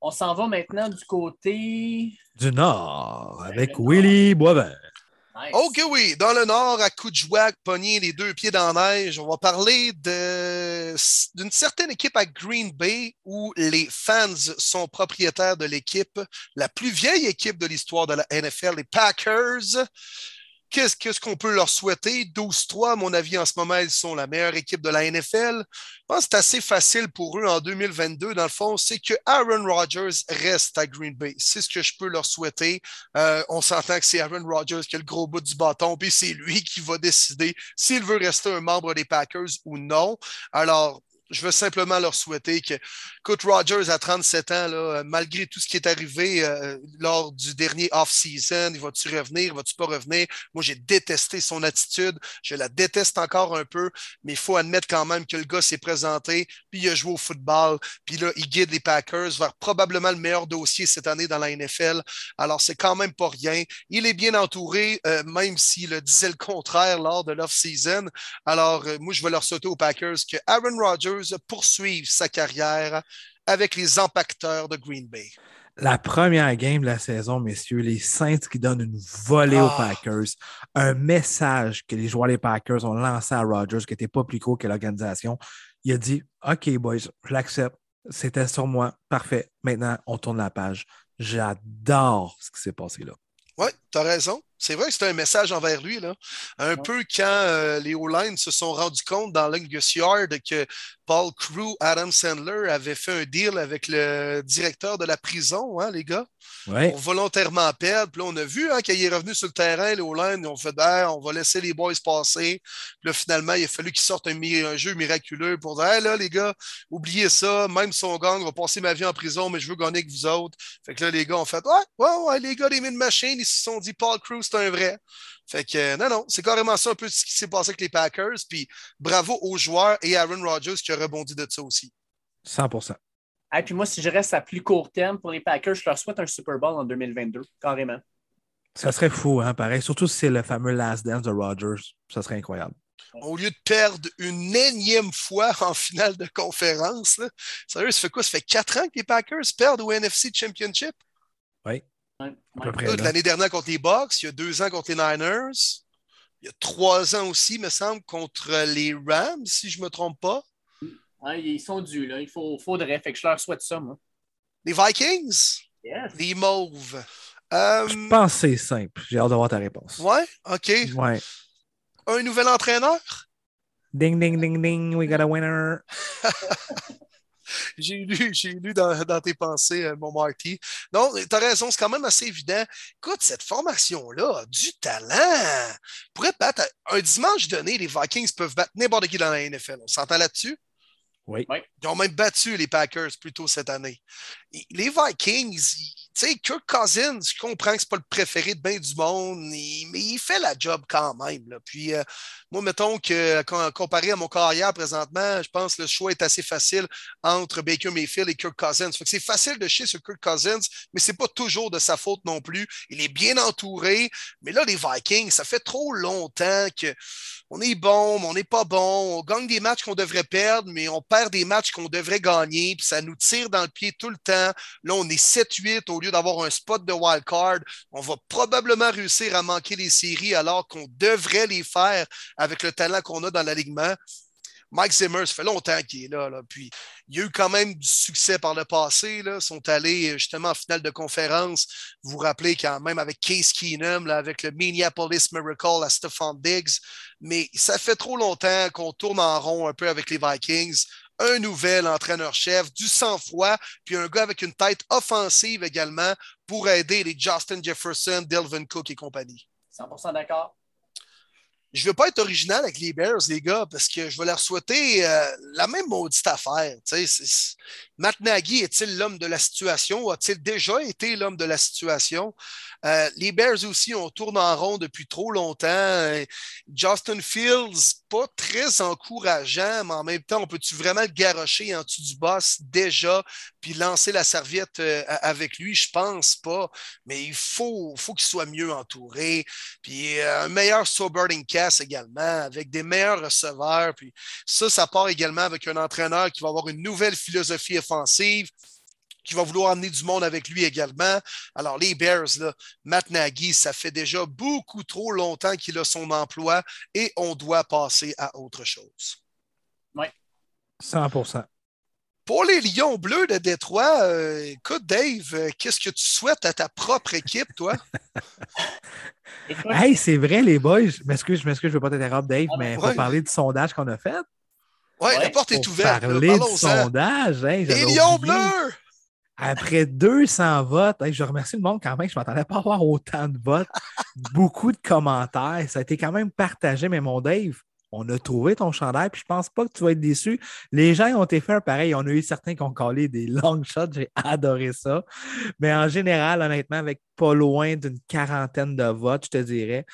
On s'en va maintenant du côté. Du Nord, avec Willy Boisvert. Nice. Ok, oui, dans le nord, à coup de jouac, pogné les deux pieds dans la neige, on va parler d'une certaine équipe à Green Bay où les fans sont propriétaires de l'équipe, la plus vieille équipe de l'histoire de la NFL, les Packers. Qu'est-ce qu'on peut leur souhaiter? 12-3, à mon avis, en ce moment, ils sont la meilleure équipe de la NFL. Je pense que c'est assez facile pour eux en 2022. Dans le fond, c'est que Aaron Rodgers reste à Green Bay. C'est ce que je peux leur souhaiter. Euh, on s'entend que c'est Aaron Rodgers qui a le gros bout du bâton, puis c'est lui qui va décider s'il veut rester un membre des Packers ou non. Alors, je veux simplement leur souhaiter que, écoute, Rodgers à 37 ans, là, malgré tout ce qui est arrivé euh, lors du dernier off-season, il va-tu revenir, va-tu pas revenir? Moi, j'ai détesté son attitude. Je la déteste encore un peu, mais il faut admettre quand même que le gars s'est présenté, puis il a joué au football, puis là, il guide les Packers vers probablement le meilleur dossier cette année dans la NFL. Alors, c'est quand même pas rien. Il est bien entouré, euh, même s'il disait le contraire lors de l'off-season. Alors, euh, moi, je vais leur souhaiter aux Packers que Aaron Rodgers poursuive sa carrière avec les impacteurs de Green Bay. La première game de la saison, messieurs, les Saints qui donnent une volée aux Ah. Packers. Un message que les joueurs des Packers ont lancé à Rodgers, qui n'était pas plus court que l'organisation. Il a dit OK, boys, je l'accepte. C'était sur moi. Parfait. Maintenant, on tourne la page. J'adore ce qui s'est passé là. Oui, tu as raison. C'est vrai que c'était un message envers lui. Là. Un Ouais. peu quand euh, les O-line se sont rendus compte dans l'Angus Yard que Paul Crew, Adam Sandler avait fait un deal avec le directeur de la prison, hein, les gars, Oui. pour volontairement perdre. Puis là, on a vu hein, quand il est revenu sur le terrain, les ils ont fait ben, on va laisser les boys passer. Puis là, finalement, il a fallu qu'ils sortent un, jeu miraculeux pour dire Hey, là, les gars, oubliez ça, même si on gagne, on va passer ma vie en prison, mais je veux gagner avec vous autres. Fait que là, les gars ont fait Ouais, ouais, ouais, les gars des mines machines, ils se sont dit Paul Crew, c'est un vrai. Fait que euh, non, non, c'est carrément ça un peu ce qui s'est passé avec les Packers. Puis bravo aux joueurs et Aaron Rodgers qui a rebondi de ça aussi. 100 Et puis moi, si je reste à plus court terme pour les Packers, je leur souhaite un Super Bowl en 2022, carrément. Ça serait fou, hein, pareil. Surtout si c'est le fameux Last Dance de Rodgers. Ça serait incroyable. Au lieu de perdre une énième fois en finale de conférence, là, sérieux, ça fait quoi? Ça fait quatre ans que les Packers perdent au NFC Championship? Oui, Ouais, à ouais. L'année dernière contre les Bucks, il y a deux ans contre les Niners, il y a trois ans aussi, me semble, contre les Rams, si je ne me trompe pas. Ouais, ils sont dus, là. Il faut, faudrait. Fait que je leur souhaite ça, moi. Les Vikings, Yes. les Mauves. Euh, Je pense que c'est simple. J'ai hâte d'avoir ta réponse. ouais, OK. Ouais. Un nouvel entraîneur? Ding, ding, ding, ding, we got a winner. J'ai lu, j'ai lu dans, dans tes pensées, euh, mon Marty. Non, tu as raison, c'est quand même assez évident. Écoute, cette formation-là a du talent. Pourrait battre un dimanche donné, les Vikings peuvent battre n'importe qui dans la NFL. On s'entend là-dessus? Oui. Ils ont même battu les Packers plus tôt cette année. Les Vikings, sais, Kirk Cousins, je comprends que c'est pas le préféré de bien du monde, mais il fait la job quand même. Puis, euh, moi, mettons que com- comparé à mon carrière présentement, je pense que le choix est assez facile entre Baker Mayfield et Kirk Cousins. Fait que c'est facile de chier sur Kirk Cousins, mais c'est pas toujours de sa faute non plus. Il est bien entouré, mais là, les Vikings, ça fait trop longtemps que on est bon, mais on n'est pas bon. On gagne des matchs qu'on devrait perdre, mais on perd des matchs qu'on devrait gagner. Puis ça nous tire dans le pied tout le temps. Là, on est 7-8 au lieu d'avoir un spot de wild card. On va probablement réussir à manquer les séries alors qu'on devrait les faire avec le talent qu'on a dans l'alignement. Mike Zimmer, ça fait longtemps qu'il est là. Puis il y a eu quand même du succès par le passé. Ils sont allés euh, justement en finale de conférence. Vous vous rappelez quand même avec Case Keenum, avec le Minneapolis Miracle à Stephon Diggs. Mais ça fait trop longtemps qu'on tourne en rond un peu avec les Vikings. Un nouvel entraîneur-chef, du sang-froid, puis un gars avec une tête offensive également pour aider les Justin Jefferson, Delvin Cook et compagnie. 100% d'accord. Je veux pas être original avec les Bears, les gars, parce que je vais leur souhaiter euh, la même maudite affaire. Matt Nagy est-il l'homme de la situation? A-t-il déjà été l'homme de la situation? Euh, les Bears aussi, on tourne en rond depuis trop longtemps. Euh, Justin Fields, pas très encourageant, mais en même temps, on peut-tu vraiment le garrocher en dessous du boss déjà, puis lancer la serviette avec lui? Je pense pas. Mais il faut, faut qu'il soit mieux entouré. Puis un meilleur sobering camp efficace également, avec des meilleurs receveurs. Puis ça, ça part également avec un entraîneur qui va avoir une nouvelle philosophie offensive, qui va vouloir amener du monde avec lui également. Alors, les Bears, là, Matt Nagy, ça fait déjà beaucoup trop longtemps qu'il a son emploi et on doit passer à autre chose. Oui. 100 Pour les Lions bleus de Détroit, euh, écoute, Dave, euh, qu'est-ce que tu souhaites à ta propre équipe, toi? hey, c'est vrai, les boys. Je m'excuse, je m'excuse, je ne veux pas t'interrompre, Dave, Ah, mais il ouais. faut parler du sondage qu'on a fait. Oui, Ouais, la porte est ouverte. là, parler du sondage. hein, Les Lions oublié. bleus! Après 200 votes, hey, je remercie le monde quand même. Je ne m'attendais pas à avoir autant de votes. Beaucoup de commentaires. Ça a été quand même partagé. Mais mon Dave, on a trouvé ton chandail. Puis je pense pas que tu vas être déçu. Les gens ont été faits pareil. On a eu certains qui ont collé des long shots. J'ai adoré ça. Mais en général, honnêtement, avec pas loin d'une quarantaine de votes, je te dirais,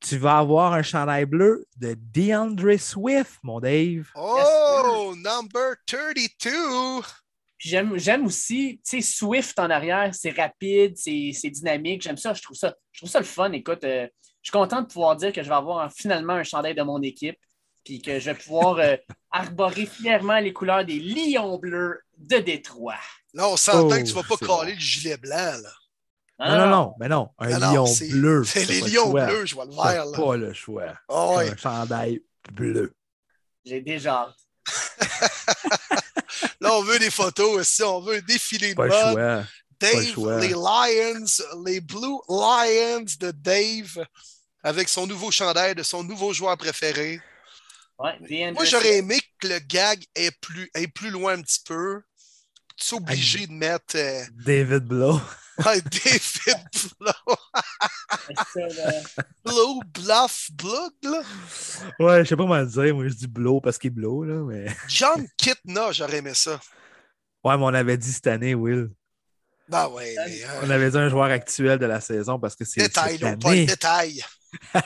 tu vas avoir un chandail bleu de DeAndre Swift, mon Dave. Oh, number 32! Puis J'aime, j'aime aussi, tu sais, Swift en arrière, c'est rapide, c'est, c'est dynamique. J'aime ça, je trouve ça, je trouve ça le fun. Écoute, euh, je suis content de pouvoir dire que je vais avoir un- finalement un chandail de mon équipe, puis que je vais pouvoir euh, arborer fièrement les couleurs des Lions bleus de Détroit. Là, on s'entend Oh, que tu vas pas c'est coller bon. le gilet blanc. Là. Non, non, non, mais non, un Non, lion bleu. C'est les pas le lions bleus, je vois le vert. Là. pas le choix. Ah. Un chandail bleu. J'ai déjà hâte. Là, on veut des photos aussi, on veut un défilé de Pas mode. pas le choix. Dave, les Lions, les Blue Lions de Dave, avec son nouveau chandail de son nouveau joueur préféré. Ouais, Moi, j'aurais aimé que le gag est plus, est plus loin un petit peu. Tu es obligé de mettre euh, David Blow. ouais, David Blow. Blow, Bluff, Blood, là. Ouais, je sais pas comment le dire. Moi, je dis Blow parce qu'il est Blow, là. Mais... John Kitna, j'aurais aimé ça. Ouais, mais on avait dit cette année, Will. Ben ouais, mais, euh, On avait dit un joueur actuel de la saison parce que c'est détail, cette pas année. le détail.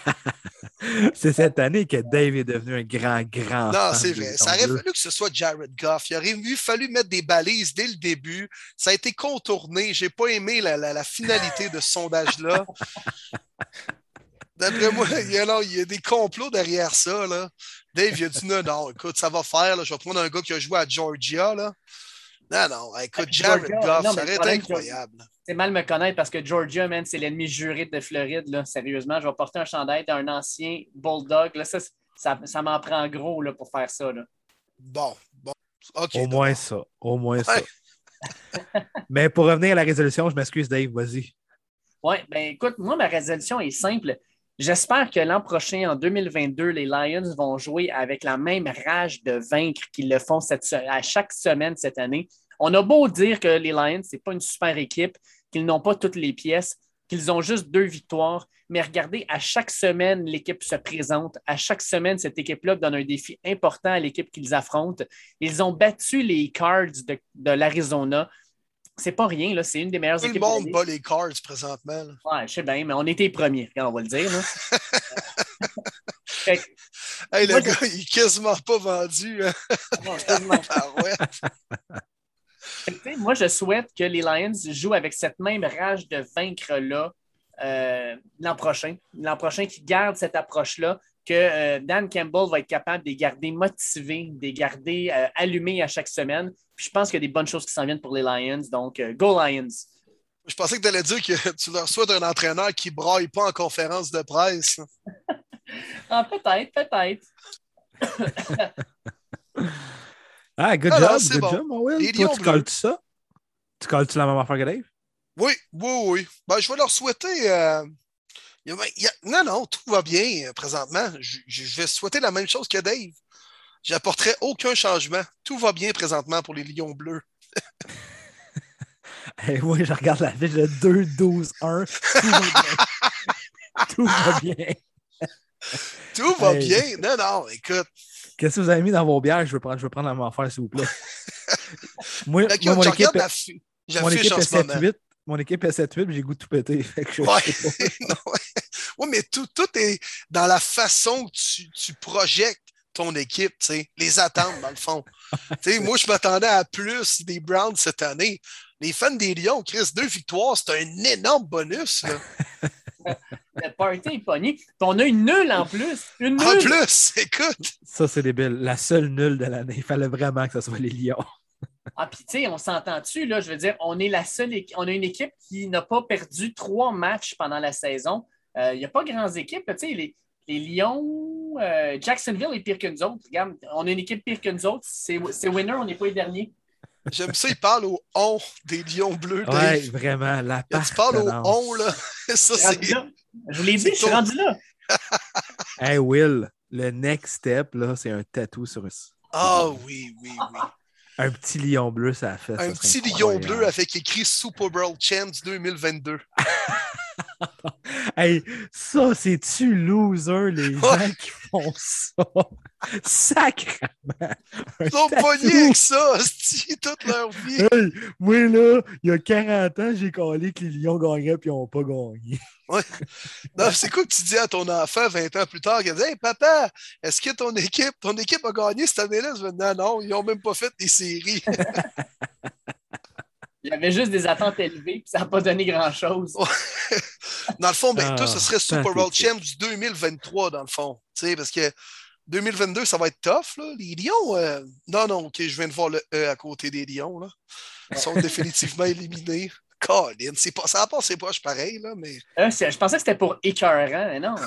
C'est cette année que Dave est devenu un grand, grand. Non, c'est vrai. Ça aurait fallu que ce soit Jared Goff. Il aurait mieux fallu mettre des balises dès le début. Ça a été contourné. J'ai pas aimé la, la- la finalité de ce sondage-là. D'après moi, il y, a, non, il y a des complots derrière ça. Là. Dave, il a dit non, non, écoute, ça va faire. là. Je vais prendre un gars qui a joué à Georgia. Là. Non, non, écoute, Jared Georgia, Goff, non, ça aurait été incroyable. C'est mal me connaître parce que Georgia, man, c'est l'ennemi juré de Floride. Là. Sérieusement, je vais porter un chandail d'un ancien Bulldog. Là, ça, ça, ça m'en prend gros là, pour faire ça. Là. Bon, bon. OK. Au moins ça. Au moins ça. Mais pour revenir à la résolution, je m'excuse, Dave, vas-y. Oui, ben écoute, moi, ma résolution est simple. J'espère que l'an prochain, en 2022, les Lions vont jouer avec la même rage de vaincre qu'ils le font à chaque semaine cette année. On a beau dire que les Lions, ce n'est pas une super équipe, qu'ils n'ont pas toutes les pièces, qu'ils ont juste deux victoires, mais regardez, à chaque semaine, l'équipe se présente. À chaque semaine, cette équipe-là donne un défi important à l'équipe qu'ils affrontent. Ils ont battu les Cards de l'Arizona. C'est pas rien, là. C'est une des meilleures Tout le équipes. de la monde bat les cards présentement. là. Ouais, je sais bien, mais on était les premiers, on va le dire. là. Fait que, Hey, le gars, il est quasiment pas vendu. hein. non, quasiment. Ah. Fait moi, je souhaite que les Lions jouent avec cette même rage de vaincre-là euh, l'an prochain. L'an prochain, qu'ils gardent cette approche-là, que euh, Dan Campbell va être capable de les garder motivés, de les garder euh, allumés à chaque semaine. Puis je pense qu'il y a des bonnes choses qui s'en viennent pour les Lions. Donc, euh, go Lions! Je pensais que tu allais dire que tu leur souhaites un entraîneur qui braille pas en conférence de presse. Ah, peut-être, peut-être. Ah, good job, good bon. job. Les Toi, Lions tu colles-tu ça? Tu colles-tu la même affaire que Dave? Oui, oui, oui. Ben, je vais leur souhaiter. euh, il y a- il y a- Non, non, tout va bien euh, présentement. Je, vais souhaiter la même chose que Dave. J'apporterai aucun changement. Tout va bien présentement pour les Lions bleus. Eh oui, je regarde la fiche de 2-12-1. Tout va bien. Tout va bien. Tout va Hey. bien. Non, non, écoute. Qu'est-ce que vous avez mis dans vos bières? Je veux prendre, je veux prendre la même affaire, s'il vous plaît. moi, que, moi, mon équipe, mon est ce moment. 7-8. Mon équipe est 7-8, j'ai goût de tout péter. Je- Ouais. mais tout, tout est dans la façon que tu, tu projettes ton équipe, tu sais, les attentes, dans le fond. Moi, je m'attendais à plus des Browns cette année. Les fans des Lions, Chris, deux victoires, c'est un énorme bonus. là. Le party est pogné. On a une nulle en plus. Une En nulle. plus, écoute, Ça, c'est débile. La seule nulle de l'année. Il fallait vraiment que ce soit les Lions. Ah, puis tu sais, on s'entend-tu, là? Je veux dire, on est la seule équi- On a une équipe qui n'a pas perdu trois matchs pendant la saison. Euh, Il n'y a pas grandes équipes. Tu sais, les, les Lions, euh, Jacksonville est pire que nous autres. Regarde, on a une équipe pire que nous autres. C'est c'est winner, on n'est pas les derniers. j'aime ça, il parle au on des lions bleus. Dave. Ouais, vraiment. La tu parles au on, là, ça, c'est. là. Je vous l'ai dit, je suis rendu là. Hey, Will, le next step, là, c'est un tatou sur Ah oui, oui, oui. Un petit lion bleu, ça a fait. Un petit lion bleu avec écrit Super Bowl Champs 2022. Hey, ça, c'est-tu loser, les gens qui font ça? Sacrement! Ils sont pognés avec ça, hostie, toute leur vie. Hey, moi, là, il y a 40 ans, j'ai collé que les Lions gagneraient puis ils n'ont pas gagné. Non, c'est quoi que tu dis à ton enfant 20 ans plus tard? Il dit Hey papa, est-ce que ton équipe, ton équipe a gagné cette année-là? Je dis, non, non, ils n'ont même pas fait des séries. Il y avait juste des attentes élevées, puis ça n'a pas donné grand-chose. Dans le fond, ben, Ah, toi, ce serait Super Bowl. Champs du 2023, dans le fond. Tu sais, parce que 2022, ça va être tough. Là. Les Lions, euh, non, non, ok, je viens de voir le E à côté des Lions. Là. Ils sont définitivement éliminés. Colin, c'est pas, ça a passé proche pareil, là, mais Euh, je pensais que c'était pour écœurant, mais non.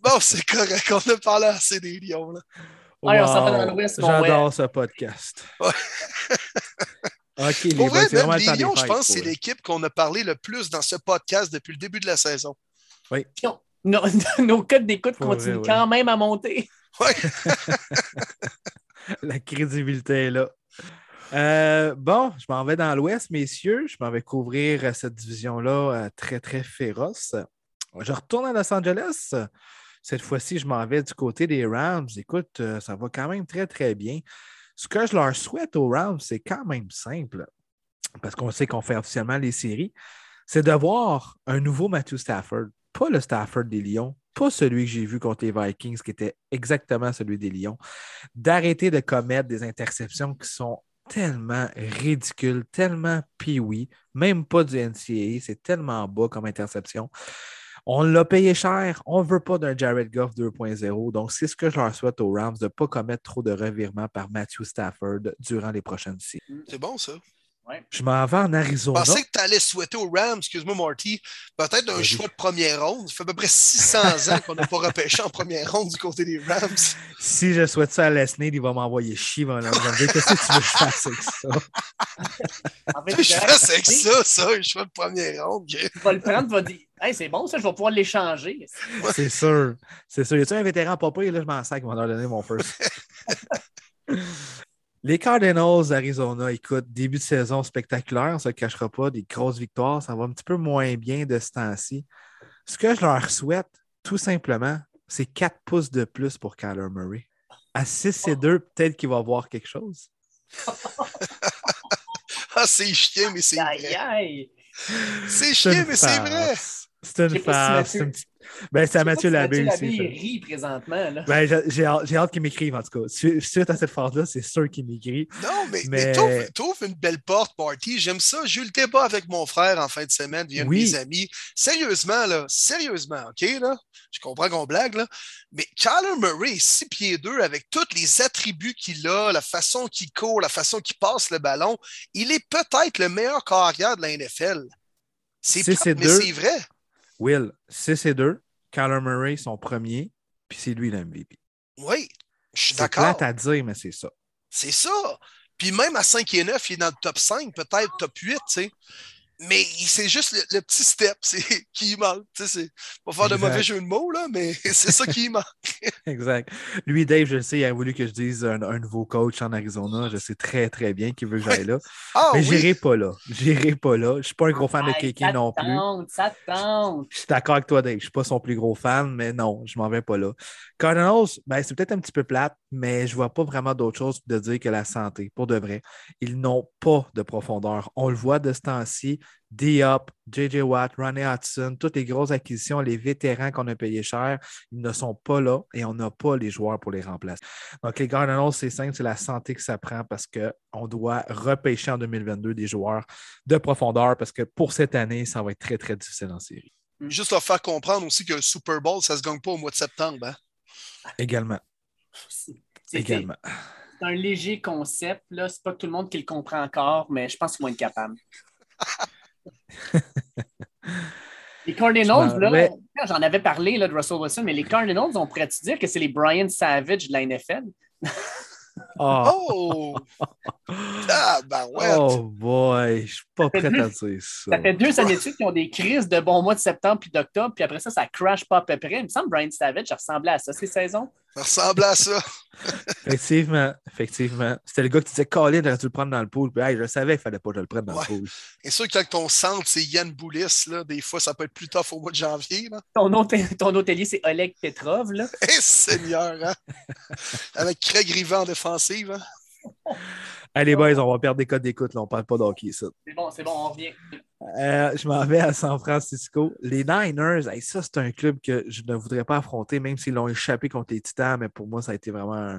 bon, c'est correct. On a parlé assez des Lions. Là. Ouais, on s'en va dans Wow, l'Ouest, mon J'adore ce podcast. OK, les Pour boys, vrai, même les Lions, je pense que c'est l'équipe qu'on a parlé le plus dans ce podcast depuis le début de la saison. On- Nos, nos codes d'écoute continuent vrai, ouais. quand même à monter. Ouais. La crédibilité est là. Euh, bon, je m'en vais dans l'Ouest, messieurs. Je m'en vais couvrir cette division-là euh, très, très féroce. Je retourne à Los Angeles. Cette fois-ci, je m'en vais du côté des Rams. Écoute, euh, ça va quand même très, très bien. Ce que je leur souhaite aux Rams, c'est quand même simple, parce qu'on sait qu'on fait officiellement les séries, c'est de voir un nouveau Matthew Stafford, pas le Stafford des Lions, pas celui que j'ai vu contre les Vikings, qui était exactement celui des Lions, d'arrêter de commettre des interceptions qui sont tellement ridicules, tellement pee même pas du NCAA, c'est tellement bas comme interception. On l'a payé cher. On ne veut pas d'un Jared Goff 2.0. Donc, c'est ce que je leur souhaite aux Rams de ne pas commettre trop de revirements par Matthew Stafford durant les prochaines séries. C'est bon, ça. Je m'en vais en Je Arizona. pensais que tu allais souhaiter aux Rams, excuse-moi, Marty, peut-être un Vas-y. choix de première ronde. Ça fait à peu près 600 ans qu'on n'a pas repêché en première ronde du côté des Rams. Si je souhaite ça à Lesnade, il va m'envoyer chier. Il va il va me dire Qu'est-ce que tu veux que je fasse avec ça? En fait, Je fais avec ça, ça, un choix de première ronde? Tu vas le prendre, tu vas dire Hey, c'est bon, ça, je vais pouvoir l'échanger. C'est sûr. C'est sûr. Y a-tu un vétéran papa? Là, je m'en ils vont leur donner mon first. Les Cardinals d'Arizona, écoute, début de saison spectaculaire, on ne se le cachera pas, des grosses victoires, ça va un petit peu moins bien de ce temps-ci. Ce que je leur souhaite, tout simplement, c'est 4 pouces de plus pour Kyler Murray. À 6 et 2, peut-être qu'il va voir quelque chose. Ah, c'est chien, mais c'est vrai. aïe. C'est une mais c'est vrai. C'est une farce. C'est une petite- Ben, c'est à Mathieu Labbé Mathieu aussi. Labbé, il rit présentement. Là. Ben, j'ai- j'ai hâte, qu'il m'écrive, en tout cas. Su- Suite à cette phrase-là, c'est sûr qu'il m'écrit. Non, mais, Mais- mais... t'ouvres- une belle porte, Party. J'aime ça. J'ai eu le débat avec mon frère en fin de semaine via un de Oui. mes amis. Sérieusement, là, sérieusement, OK, là? Je comprends qu'on blague, là. Mais Kyler Murray, 6 pieds 2, avec tous les attributs qu'il a, la façon qu'il court, la façon qu'il passe le ballon, il est peut-être le meilleur carrière de la NFL. C'est mais c'est vrai. Will, 6 et 2. Kyler Murray, son premier, puis c'est lui le MVP. Oui, je suis C'est d'accord. plate à dire, mais c'est ça. C'est ça. Puis même à 5 et 9, il est dans le top 5, peut-être top 8, tu sais. Mais c'est juste le, le petit step c'est, qui manque. tu sais, C'est pas faire de Exact. mauvais jeu de mots, là, mais c'est ça qui manque. Exact. Lui, Dave, je le sais, il a voulu que je dise un, un nouveau coach en Arizona. Je sais très, très bien qu'il veut que j'aille là. Ah mais oui, j'irai pas là. J'irai pas là. Je suis pas un gros fan de ça non plus. Ça te tente. Je suis d'accord avec toi, Dave. Je ne suis pas son plus gros fan, mais non, je m'en vais pas là. Cardinals, ben, c'est peut-être un petit peu plate, mais je vois pas vraiment d'autre chose que de dire que la santé, pour de vrai. Ils n'ont pas de profondeur. On le voit de ce temps-ci. D-Up, J.J. Watt, Ronnie Hudson, toutes les grosses acquisitions, les vétérans qu'on a payés cher, ils ne sont pas là et on n'a pas les joueurs pour les remplacer. Donc, les Cardinals, c'est simple, c'est la santé que ça prend parce qu'on doit repêcher en 2022 des joueurs de profondeur parce que pour cette année, ça va être très, très difficile en série. Juste leur faire comprendre aussi que le Super Bowl, ça ne se gagne pas au mois de septembre. Hein? Également. Également. C'est un léger concept. Ce n'est pas tout le monde qui le comprend encore, mais je pense qu'ils vont être capables. les Cardinals, là, j'en avais parlé là, de Russell Wilson, mais les Cardinals, on pourrait-tu dire que c'est les Brian Savage de la NFL? Oh! Ah, ben ouais! Oh boy, je suis pas prêt à dire ça. Ça fait deux années de suite qui ont des crises de bons mois de septembre puis d'octobre, puis après ça, ça crash pas à peu près. Il me semble que Brian Savage, ressemblait à ça ces saisons. Ça ressemblait à ça. effectivement, effectivement. C'était le gars qui disait Colin, aurais dû le prendre dans le pool. Puis, je savais qu'il fallait pas que je le prenne dans le pool. Et sûr que quand ton centre, c'est Yann Boulis, là, des fois, ça peut être plus tough au mois de janvier. Là. Ton, ton hôtelier, c'est Oleg Petrov. Là. Eh, Seigneur! Hein? Avec Craig Rivan en défensive. Hein? Allez, boys, on va perdre des codes d'écoute. On ne parle pas d'hockey, ça. C'est bon, c'est bon, on revient. Euh, je m'en vais à San Francisco. Les Niners, ça, c'est un club que je ne voudrais pas affronter, même s'ils l'ont échappé contre les Titans, mais pour moi, ça a été vraiment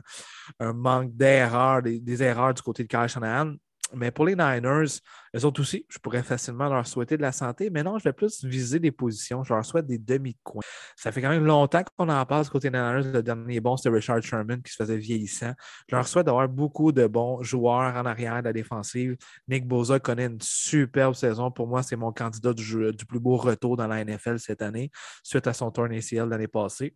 un, manque d'erreurs, des, erreurs du côté de Kyle Shanahan. Mais pour les Niners, eux autres aussi, je pourrais facilement leur souhaiter de la santé, mais non, je vais plus viser des positions. Je leur souhaite des demi-coins. Ça fait quand même longtemps qu'on en du côté Niners. Le dernier bon, c'était Richard Sherman qui se faisait vieillissant. Je leur souhaite d'avoir beaucoup de bons joueurs en arrière de la défensive. Nick Boza connaît une superbe saison. Pour moi, c'est mon candidat du, du plus beau retour dans la NFL cette année, suite à son turn ACL l'année passée.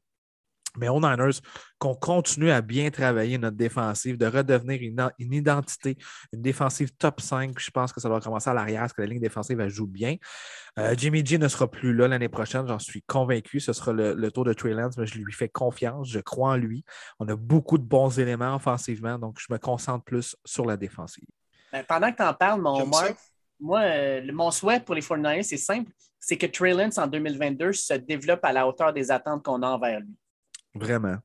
Mais aux Niners, qu'on continue à bien travailler notre défensive, de redevenir une, identité, une défensive top 5. Je pense que ça va commencer à l'arrière, parce que la ligne défensive, elle joue bien. Euh, Jimmy G ne sera plus là l'année prochaine, j'en suis convaincu. Ce sera le, tour de Trey Lance, mais je lui fais confiance, je crois en lui. On a beaucoup de bons éléments offensivement, donc je me concentre plus sur la défensive. Ben, pendant que tu en parles, mon moi, euh, mon souhait pour les 49ers, c'est simple, c'est que Trey Lance en 2022 se développe à la hauteur des attentes qu'on a envers lui. Vraiment.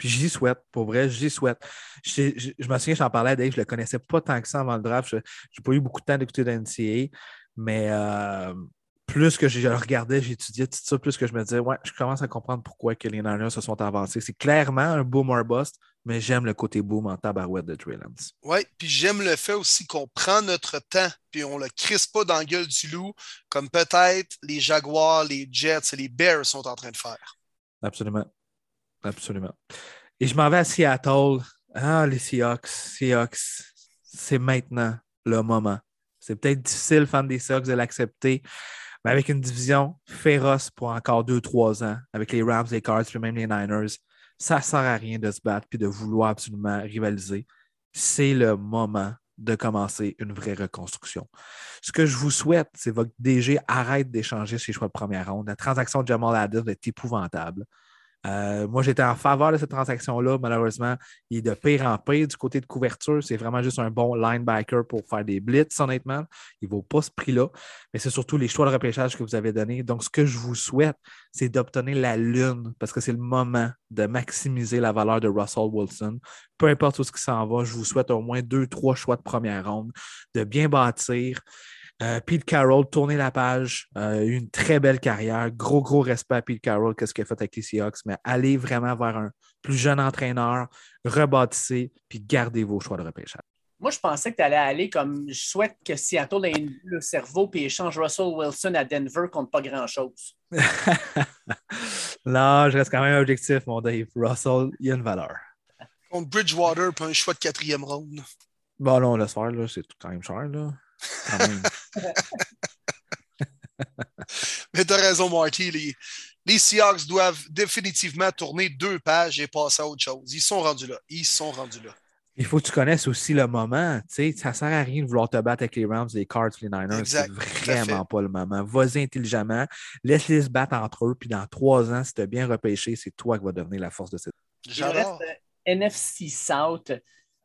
Puis j'y souhaite, pour vrai, j'y souhaite. Je, me souviens, j'en parlais à Dave, je ne le connaissais pas tant que ça avant le draft. Je n'ai pas eu beaucoup de temps d'écouter l'NCA, mais euh, plus que je le regardais, j'étudiais tout ça, plus que je me disais, ouais, je commence à comprendre pourquoi que les Niners se sont avancés. C'est clairement un boom or bust, mais j'aime le côté boom en tabarouette de Trey Lance. Oui, puis j'aime le fait aussi qu'on prend notre temps, puis on ne le crisse pas dans la gueule du loup, comme peut-être les Jaguars, les Jets et les Bears sont en train de faire. Absolument. Absolument. Et je m'en vais à Seattle. Ah, les Seahawks. Seahawks, c'est maintenant le moment. C'est peut-être difficile, fan des Seahawks, de l'accepter, mais avec une division féroce pour encore deux, trois ans, avec les Rams, les Cards, puis même les Niners, ça ne sert à rien de se battre puis de vouloir absolument rivaliser. C'est le moment de commencer une vraie reconstruction. Ce que je vous souhaite, c'est que votre DG arrête d'échanger ses choix de première ronde. La transaction de Jamal Adams est épouvantable. Euh, moi, j'étais en faveur de cette transaction-là. Malheureusement, il est de pire en pire du côté de couverture. C'est vraiment juste un bon linebacker pour faire des blitz, honnêtement. Il ne vaut pas ce prix-là. Mais c'est surtout les choix de repêchage que vous avez donnés. Donc, ce que je vous souhaite, c'est d'obtenir la lune parce que c'est le moment de maximiser la valeur de Russell Wilson. Peu importe où ce qui s'en va, je vous souhaite au moins deux, trois choix de première ronde, de bien bâtir. Euh, Pete Carroll, tourner la page, euh, une très belle carrière. Gros, gros respect à Pete Carroll, qu'est-ce qu'il a fait avec les Seahawks, mais allez vraiment vers un plus jeune entraîneur, rebâtissez, puis gardez vos choix de repêchage. Moi, je pensais que tu allais aller comme je souhaite que Seattle ait le cerveau puis échange Russell Wilson à Denver contre pas grand-chose. non, je reste quand même objectif, mon Dave. Russell, il y a une valeur. Contre Bridgewater, puis un choix de quatrième round. Bon, non, laisse faire, c'est tout quand même cher. Là. Mais tu as raison, Marty. Les, les, Seahawks doivent définitivement tourner deux pages et passer à autre chose. Ils sont rendus là. Ils sont rendus là. Il faut que tu connaisses aussi le moment. sais, ça ne sert à rien de vouloir te battre avec les Rams, les Cards, les Niners. C'est vraiment pas le moment. Vas-y intelligemment. Laisse-les se battre entre eux. Puis dans trois ans, si tu as bien repêché, c'est toi qui vas devenir la force de cette. J'adore. Euh, NFC South.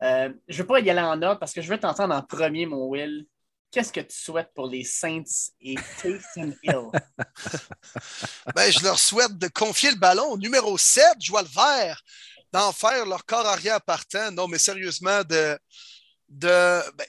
Euh, je ne veux pas y aller en ordre parce que je veux t'entendre en premier, mon Will qu'est-ce que tu souhaites pour les Saints et Taysom Hill? ben, je leur souhaite de confier le ballon au numéro 7, Joie le vert, d'en faire leur corps arrière partant. Non, mais sérieusement, de, de ben,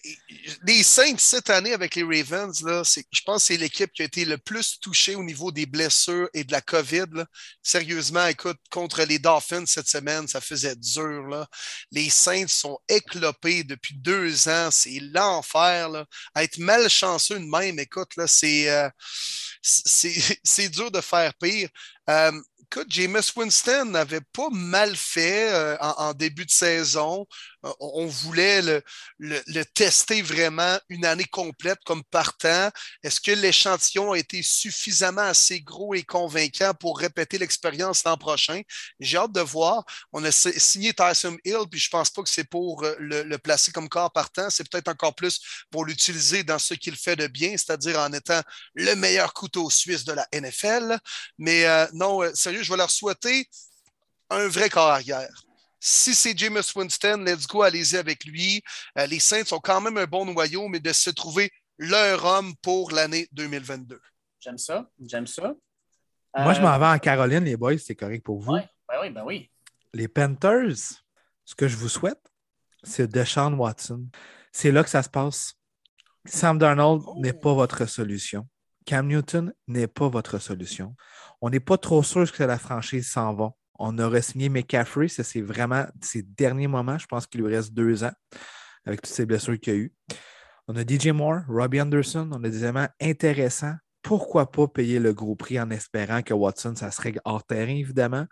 les Saints cette année avec les Ravens, là, je pense que c'est l'équipe qui a été le plus touchée au niveau des blessures et de la COVID. Sérieusement, écoute, contre les Dolphins cette semaine, ça faisait dur. Là. Les Saints sont éclopés depuis deux ans. C'est l'enfer. Être malchanceux de même, écoute, euh, c'est, dur de faire pire. Euh, écoute, Jameis Winston n'avait pas mal fait euh, en, début de saison. Euh, on voulait le, tester vraiment une année complète comme partant. Est-ce que l'échantillon a été suffisamment assez gros et convaincant pour répéter l'expérience l'an prochain? J'ai hâte de voir. On a signé Tyson Hill, puis je ne pense pas que c'est pour euh, le, placer comme corps partant. C'est peut-être encore plus pour l'utiliser dans ce qu'il fait de bien, c'est-à-dire en étant le meilleur couteau suisse de la NFL. Mais non, sérieux, je vais leur souhaiter un vrai corps arrière. Si c'est Jameis Winston, let's go, allez-y avec lui. Euh, les Saints ont quand même un bon noyau, mais de se trouver leur homme pour l'année 2022. J'aime ça, j'aime ça. Moi, je m'en euh, vais en Caroline, les boys, c'est correct pour vous. Ben oui, ben oui. Les Panthers, ce que je vous souhaite, c'est Deshaun Watson. C'est là que ça se passe. Sam Darnold oh. n'est pas votre solution. Cam Newton n'est pas votre solution. On n'est pas trop sûr que la franchise s'en va. On aurait signé McCaffrey, ça c'est vraiment ses derniers moments. Je pense qu'il lui reste deux ans avec toutes ces blessures qu'il a eu. On a DJ Moore, Robbie Anderson, on a des éléments intéressants. Pourquoi pas payer le gros prix en espérant que Watson, ça serait hors terrain, évidemment.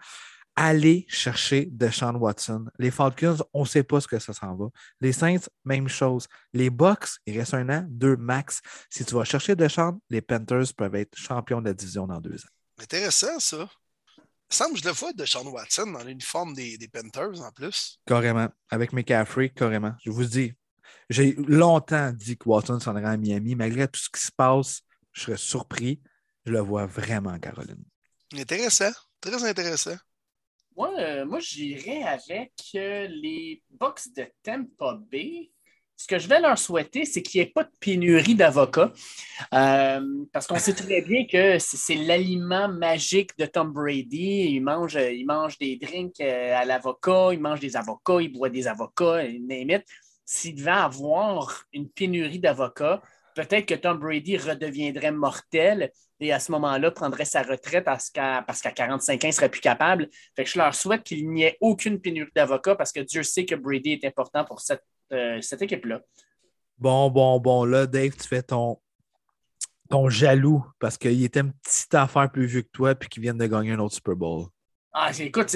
Allez chercher Deshaun Watson. Les Falcons, on ne sait pas ce que ça s'en va. Les Saints, même chose. Les Bucks, il reste un an, deux max. Si tu vas chercher Deshaun, les Panthers peuvent être champions de la division dans deux ans. Intéressant, ça. Il semble que je le vois de Sean Watson dans l'uniforme des, des, Panthers en plus. Carrément. Avec McCaffrey, carrément. Je vous dis, j'ai longtemps dit que Watson s'en irait à Miami. Malgré tout ce qui se passe, je serais surpris. Je le vois vraiment en Caroline. Intéressant. Très intéressant. Moi, euh, moi j'irais avec euh, les Bucks de Tampa Bay ce que je vais leur souhaiter, c'est qu'il n'y ait pas de pénurie d'avocats. Euh, parce qu'on sait très bien que c'est l'aliment magique de Tom Brady. Il mange, il mange des drinks euh, à l'avocat, il mange des avocats, il boit des avocats, name S'il devait avoir une pénurie d'avocats, peut-être que Tom Brady redeviendrait mortel et à ce moment-là prendrait sa retraite parce qu'à 45 ans, il ne serait plus capable. Je leur souhaite qu'il n'y ait aucune pénurie d'avocats parce que Dieu sait que Brady est important pour cette euh, cette équipe-là. Bon, bon, bon. Là, Dave, tu fais ton, ton jaloux parce qu'il était une petite affaire plus vieux que toi puis qu'il vient de gagner un autre Super Bowl. Ah, écoute,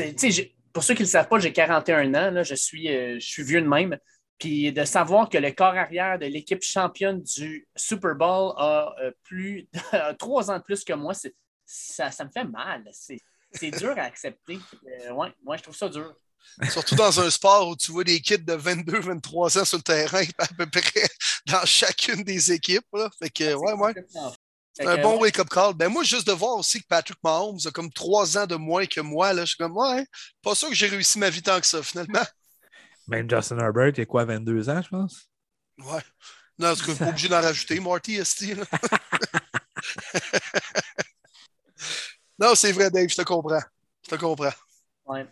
pour ceux qui ne le savent pas, j'ai 41 ans. Là, je, suis, euh, je suis vieux de même. Puis de savoir que le corps arrière de l'équipe championne du Super Bowl a euh, plus trois ans de plus que moi, ça, ça me fait mal. C'est dur à accepter. ouais, moi, je trouve ça dur. Surtout dans un sport où tu vois des kids de 22, 23 ans sur le terrain, à peu près dans chacune des équipes. Fait que, ouais, ouais. C'est un bon wake-up call. Ben moi, juste de voir aussi que Patrick Mahomes a comme trois ans de moins que moi, là, je suis comme, ouais, pas sûr que j'ai réussi ma vie tant que ça, finalement. Même Justin Herbert, il a quoi, 22 ans, je pense? Ouais. Non, c'est pas obligé d'en rajouter, Marty, Esti. non, c'est vrai, Dave, je te comprends. Je te comprends. Ouais.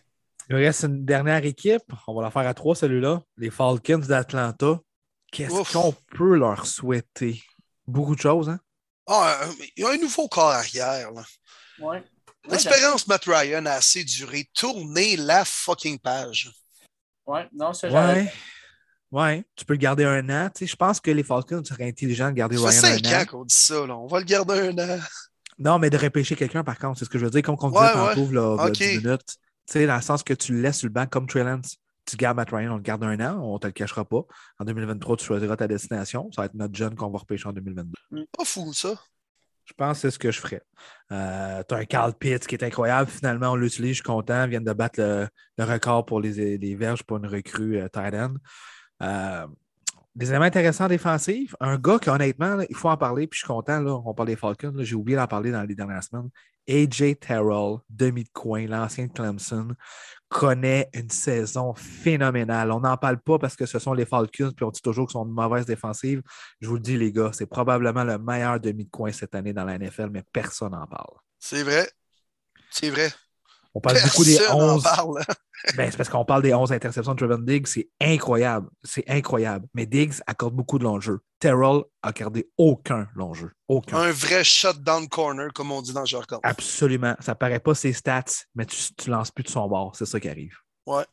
Il reste une dernière équipe. On va la faire à trois, celui-là. Les Falcons d'Atlanta. Qu'est-ce qu'on peut leur souhaiter? Beaucoup de choses, hein? Ah, il y a un nouveau corps arrière. Ouais. L'expérience Matt Ryan a assez duré. Tournez la fucking page. Ouais, non, c'est ouais. ouais, tu peux le garder un an. je pense que les Falcons seraient intelligents de garder Ryan un an. Ça fait ans qu'on dit ça. Là. On va le garder un an. Non, mais de repêcher quelqu'un, par contre, c'est ce que je veux dire. Comme on disait tantôt, là, 10 minutes sais, dans le sens que tu le laisses sur le banc comme Trey Lance. Tu gardes Matt Ryan, on le garde un an, on ne te le cachera pas. En 2023, tu choisiras ta destination. Ça va être notre jeune qu'on va repêcher en 2022. Pas fou, ça. Je pense que c'est ce que je ferais. Euh, tu as un Carl Pitts qui est incroyable. Finalement, on l'utilise. Je suis content. Ils viennent de battre le, record pour les, les, verges pour une recrue euh, tight end. Euh, des éléments intéressants défensifs. Un gars qui, honnêtement, il faut en parler, puis je suis content. Là, on parle des Falcons. J'ai oublié d'en parler dans les dernières semaines. AJ Terrell, demi de coin, l'ancien de Clemson, connaît une saison phénoménale. On n'en parle pas parce que ce sont les Falcons, puis on dit toujours qu'ils sont une mauvaise défensive. Je vous le dis, les gars, c'est probablement le meilleur demi de coin cette année dans la NFL, mais personne n'en parle. C'est vrai. C'est vrai. On parle beaucoup des Personne en 11. parle. Ben, c'est parce qu'on parle des 11 interceptions de Trevor Diggs. C'est incroyable. C'est incroyable. Mais Diggs accorde beaucoup de long jeu. Terrell a accordé aucun long jeu. Aucun. Un vrai shutdown corner, comme on dit dans le jargon. Absolument. Ça paraît pas ses stats, mais tu, tu lances plus de son bord. C'est ça qui arrive. Ouais.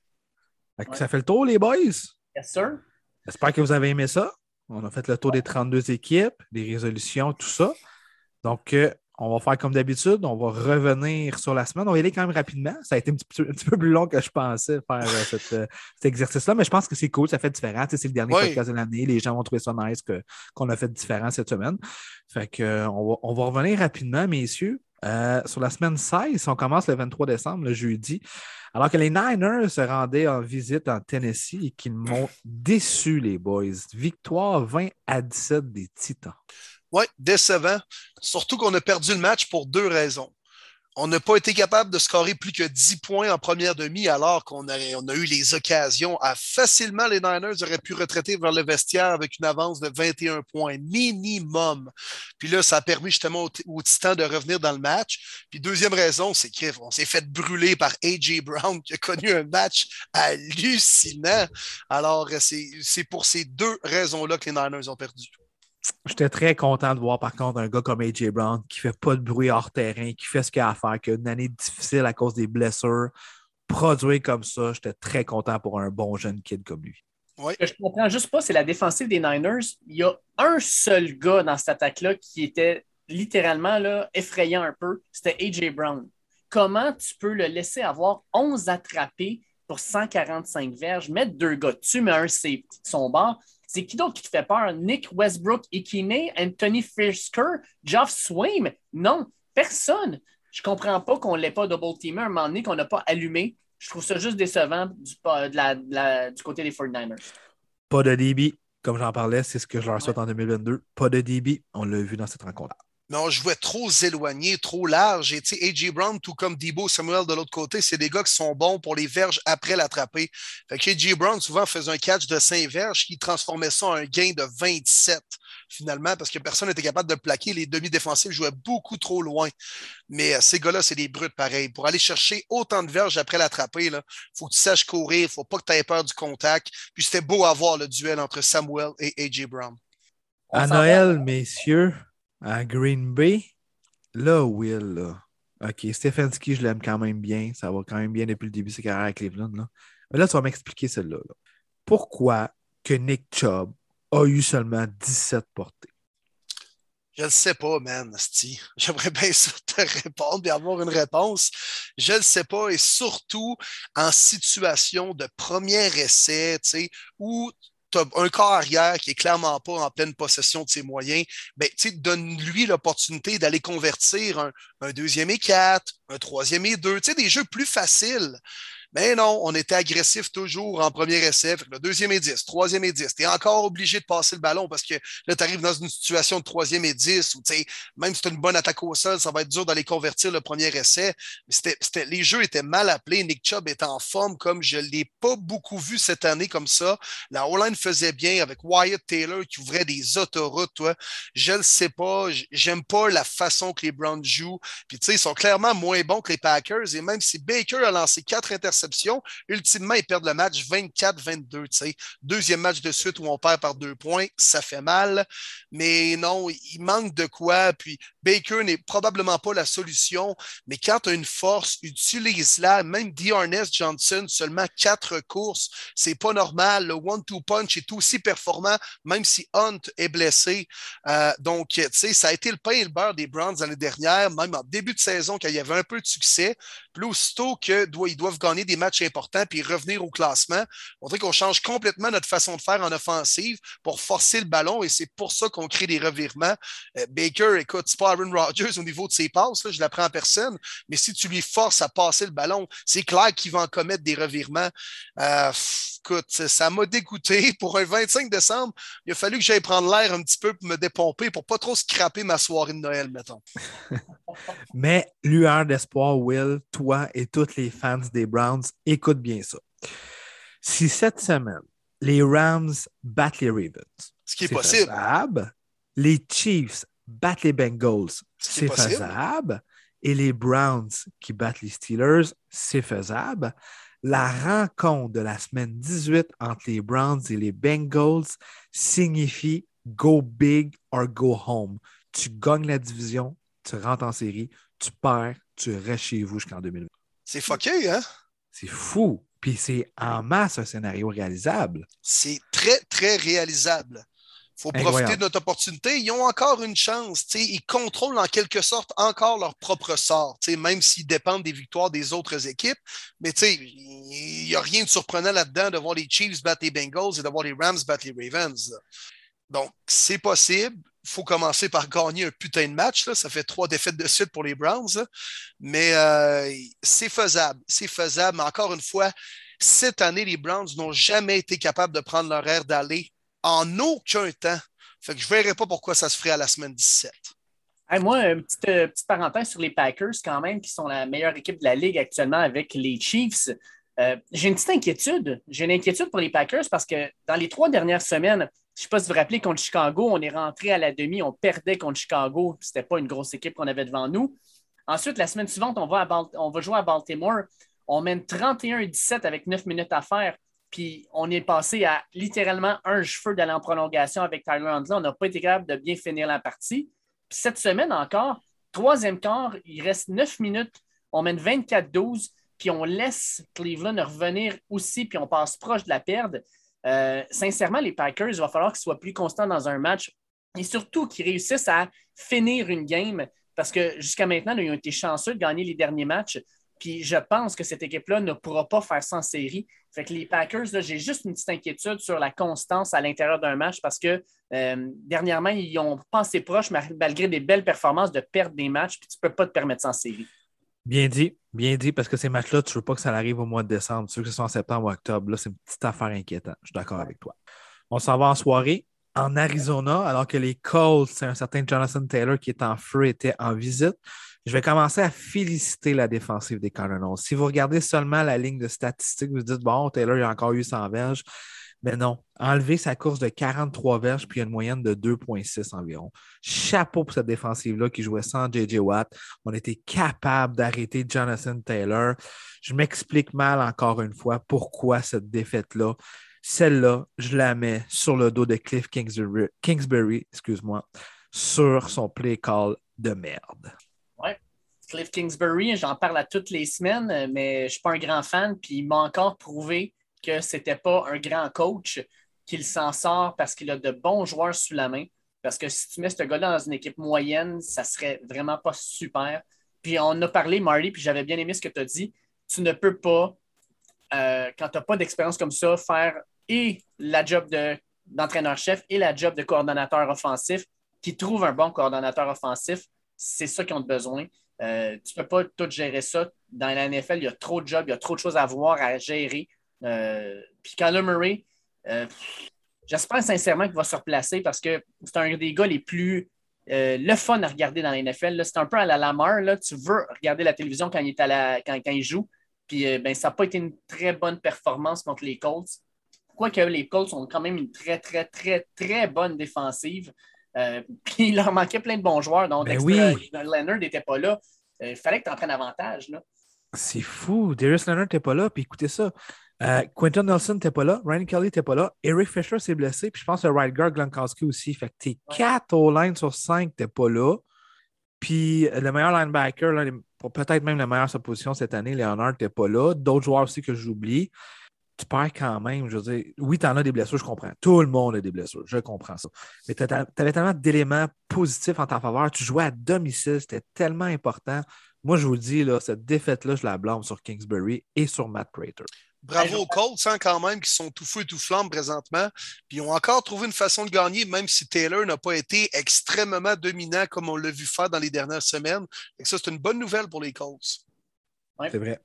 Fait que Ouais. Ça fait le tour, les boys? Yes, sir. J'espère que vous avez aimé ça. On a fait le tour des 32 équipes, des résolutions, tout ça. Donc, euh, on va faire comme d'habitude. On va revenir sur la semaine. On va y aller quand même rapidement. Ça a été un petit peu, un petit peu plus long que je pensais faire euh, cette, euh, cet exercice-là, mais je pense que c'est cool. Ça fait différent. Tu sais, c'est le dernier Oui. podcast de l'année. Les gens vont trouver ça nice qu'on a fait différent cette semaine. Fait que, euh, on, va, on va revenir rapidement, messieurs. Euh, sur la semaine 16, on commence le 23 décembre, le jeudi, alors que les Niners se rendaient en visite en Tennessee et qu'ils m'ont déçu, les boys. Victoire 20 à 17 des Titans. Oui, décevant. Surtout qu'on a perdu le match pour deux raisons. On n'a pas été capable de scorer plus que 10 points en première demi, alors qu'on a, eu les occasions à facilement, les Niners auraient pu retraiter vers le vestiaire avec une avance de 21 points minimum. Puis là, ça a permis justement aux, Titans de revenir dans le match. Puis deuxième raison, c'est qu'on s'est fait brûler par A.J. Brown, qui a connu un match hallucinant. Alors, c'est c'est pour ces deux raisons-là que les Niners ont perdu. J'étais très content de voir par contre un gars comme A.J. Brown qui fait pas de bruit hors terrain, qui fait ce qu'il a à faire, qui a une année difficile à cause des blessures. Produire comme ça, j'étais très content pour un bon jeune kid comme lui. Ce que je comprends juste pas, c'est la défensive des Niners. Il y a un seul gars dans cette attaque-là qui était littéralement là, effrayant un peu. C'était A.J. Brown. Comment tu peux le laisser avoir 11 attrapés pour 145 verges, mettre deux gars dessus, mais un safety de son bord? C'est qui d'autre qui te fait peur? Nick Westbrook, Ikine, Anthony Fisker, Geoff Swaim? Non, personne. Je comprends pas qu'on ne l'ait pas double-teamé à un moment donné, qu'on n'a pas allumé. Je trouve ça juste décevant du, de la- de la- du côté des 49ers. Pas de DB, comme j'en parlais, c'est ce que je leur souhaite en 2022. Pas de DB, on l'a vu dans cette rencontre. Mais on jouait trop éloigné, trop large. Et tu sais, A.J. Brown, tout comme Debo Samuel de l'autre côté, c'est des gars qui sont bons pour les verges après l'attraper. Fait que A.J. Brown, souvent, faisait un catch de 5 verges qui transformait ça en un gain de 27, finalement, parce que personne n'était capable de le plaquer. Les demi-défensifs jouaient beaucoup trop loin. Mais euh, ces gars-là, c'est des brutes pareils. Pour aller chercher autant de verges après l'attraper, il faut que tu saches courir, il faut pas que tu aies peur du contact. Puis c'était beau à voir le duel entre Samuel et A.J. Brown. On À Noël, messieurs, à Green Bay, là, Will, là. OK, Stefanski, je l'aime quand même bien. Ça va quand même bien depuis le début de sa carrière à Cleveland. Là. Mais là, tu vas m'expliquer celle-là. là. Pourquoi que Nick Chubb a eu seulement 17 portées? Je ne sais pas, man, Asti. J'aimerais bien ça te répondre et avoir une réponse. Je ne sais pas, et surtout en situation de premier essai, tu sais, où un corps arrière qui est clairement pas en pleine possession de ses moyens, ben, donne-lui l'opportunité d'aller convertir un, un deuxième et quatre, un troisième et deux, des jeux plus faciles. Mais non, on était agressif toujours en premier essai. Le deuxième et 10, troisième et 10. Tu es encore obligé de passer le ballon parce que là, tu arrives dans une situation de troisième et 10 où, même si tu as une bonne attaque au sol, ça va être dur d'aller convertir le premier essai. Mais les jeux étaient mal appelés. Nick Chubb est en forme comme je ne l'ai pas beaucoup vu cette année comme ça. La O-line faisait bien avec Wyatt Taylor qui ouvrait des autoroutes. Je ne sais pas. J'aime pas la façon que les Browns jouent. Puis, tu sais, ils sont clairement moins bons que les Packers. Et même si Baker a lancé quatre interceptions, ultimement, ils perdent le match 24-22. tu sais. Deuxième match de suite où on perd par deux points, ça fait mal. Mais non, il manque de quoi. Puis Baker n'est probablement pas la solution. Mais quand tu as une force, utilise-la. Même Dearness Johnson, seulement quatre courses, c'est pas normal. Le one-two punch est aussi performant, même si Hunt est blessé. Euh, donc, tu sais, ça a été le pain et le beurre des Browns l'année dernière, même en début de saison, quand il y avait un peu de succès. Puis aussitôt qu'ils doivent gagner des matchs importants puis revenir au classement, on dirait qu'on change complètement notre façon de faire en offensive pour forcer le ballon et c'est pour ça qu'on crée des revirements. Euh, Baker, écoute, c'est pas Aaron Rodgers au niveau de ses passes, là, je l'apprends en personne, mais si tu lui forces à passer le ballon, c'est clair qu'il va en commettre des revirements. Euh, écoute, ça m'a dégoûté. Pour un 25 décembre, il a fallu que j'aille prendre l'air un petit peu pour me dépomper pour pas trop scraper ma soirée de Noël, mettons. Mais lueur d'espoir, Will, toi et tous les fans des Browns, écoute bien ça. Si cette semaine, les Rams battent les Ravens, Ce qui est c'est possible. faisable. Les Chiefs battent les Bengals, c'est faisable. et les Browns qui battent les Steelers, c'est faisable. La rencontre de la semaine 18 entre les Browns et les Bengals signifie go big or go home. Tu gagnes la division, tu rentres en série, tu perds, tu restes chez vous jusqu'en 2020. C'est fucké, hein? C'est fou. Puis c'est en masse un scénario réalisable. C'est très, très réalisable. Il faut profiter de notre opportunité. Ils ont encore une chance. Ils contrôlent en quelque sorte encore leur propre sort, même s'ils dépendent des victoires des autres équipes. Mais il n'y a rien de surprenant là-dedans de voir les Chiefs battre les Bengals et de voir les Rams battre les Ravens. Donc, c'est possible. Faut commencer par gagner un putain de match. Là. Ça fait trois défaites de suite pour les Browns. Mais euh, c'est faisable. C'est faisable. Mais encore une fois, cette année, les Browns n'ont jamais été capables de prendre leur air d'aller en aucun temps. Je ne verrai pas pourquoi ça se ferait à la semaine 17. moi, une petite, euh, petite, parenthèse sur les Packers, quand même, qui sont la meilleure équipe de la Ligue actuellement avec les Chiefs. Euh, j'ai une petite inquiétude. J'ai une inquiétude pour les Packers parce que dans les trois dernières semaines, je ne sais pas si vous vous rappelez, contre Chicago, on est rentré à la demi, on perdait contre Chicago. Ce n'était pas une grosse équipe qu'on avait devant nous. Ensuite, la semaine suivante, on va, jouer à Baltimore. On mène 31-17 avec 9 minutes à faire. Puis on est passé à littéralement un cheveu d'aller en prolongation avec Tyler. On n'a pas été capable de bien finir la partie. Puis cette semaine encore, troisième quart, il reste neuf minutes. On mène 24-12, puis on laisse Cleveland revenir aussi, puis on passe proche de la perte. Euh, sincèrement, les Packers, il va falloir qu'ils soient plus constants dans un match et surtout qu'ils réussissent à finir une game parce que jusqu'à maintenant, ils ont été chanceux de gagner les derniers matchs. Puis je pense que cette équipe-là ne pourra pas faire sans série. Fait que les Packers, j'ai juste une petite inquiétude sur la constance à l'intérieur d'un match parce que euh, dernièrement, ils ont pensé proche, malgré des belles performances, de perdre des matchs, puis tu ne peux pas te permettre sans série. Bien dit, bien dit, parce que ces matchs-là, tu ne veux pas que ça arrive au mois de décembre. Tu veux que ce soit en septembre ou octobre. Là, c'est une petite affaire inquiétante. Je suis d'accord avec toi. On s'en va en soirée en Arizona, alors que les Colts, c'est un certain Jonathan Taylor qui est en feu, était en visite. Je vais commencer à féliciter la défensive des Cardinals. Si vous regardez seulement la ligne de statistiques, vous dites, bon, Taylor, il a encore eu 100 verges. Mais non, enlever sa course de 43 verges, puis une moyenne de 2,6 environ. Chapeau pour cette défensive-là qui jouait sans J.J. Watt. On était capable d'arrêter Jonathan Taylor. Je m'explique mal encore une fois pourquoi cette défaite-là. Celle-là, je la mets sur le dos de Cliff Kingsbury, Kingsbury excuse-moi, sur son play call de merde. Cliff Kingsbury, j'en parle à toutes les semaines, mais je ne suis pas un grand fan, puis il m'a encore prouvé que ce n'était pas un grand coach, qu'il s'en sort parce qu'il a de bons joueurs sous la main. Parce que si tu mets ce gars-là dans une équipe moyenne, ça serait vraiment pas super. Puis on a parlé, Marty, puis j'avais bien aimé ce que tu as dit. Tu ne peux pas, euh, quand tu n'as pas d'expérience comme ça, faire et la job d'entraîneur-chef et la job de coordonnateur offensif, qui trouve un bon coordonnateur offensif. C'est ça qu'ils ont besoin. Euh, tu ne peux pas tout gérer ça. Dans la NFL, il y a trop de jobs, il y a trop de choses à voir, à gérer. Euh, puis Kyler Murray, euh, j'espère sincèrement qu'il va se replacer parce que c'est un des gars les plus le fun à regarder dans la NFL. C'est un peu à la Lamar. Là. Tu veux regarder la télévision quand il, est à la, quand, il joue. Puis ben, ça n'a pas été une très bonne performance contre les Colts. Quoique les Colts ont quand même une très, très, très, très bonne défensive. Euh, puis il leur manquait plein de bons joueurs. Donc, ben oui. Leonard n'était pas là. Euh, il fallait que tu en prennes avantage. C'est fou. Darius Leonard n'était pas là. Puis écoutez ça. Euh, Quentin Nelson n'était pas là. Ryan Kelly n'était pas là. Eric Fisher s'est blessé. Puis je pense que le right guard Gronkowski aussi. Fait que tes quatre all-line sur cinq n'étaient pas là. Puis le meilleur linebacker, peut-être même la meilleure sa position cette année, Leonard n'était pas là. D'autres joueurs aussi que j'oublie tu perds quand même. Je veux dire, oui, tu en as des blessures, je comprends. Tout le monde a des blessures, je comprends ça. Mais tu avais tellement d'éléments positifs en ta faveur. Tu jouais à domicile, c'était tellement important. Moi, je vous dis, là, cette défaite-là, je la blâme sur Kingsbury et sur Matt Prater. Bravo aux Colts, hein, quand même, qui sont tout feu et tout flamme présentement. Puis ils ont encore trouvé une façon de gagner, même si Taylor n'a pas été extrêmement dominant comme on l'a vu faire dans les dernières semaines. Et ça, c'est une bonne nouvelle pour les Colts. C'est vrai.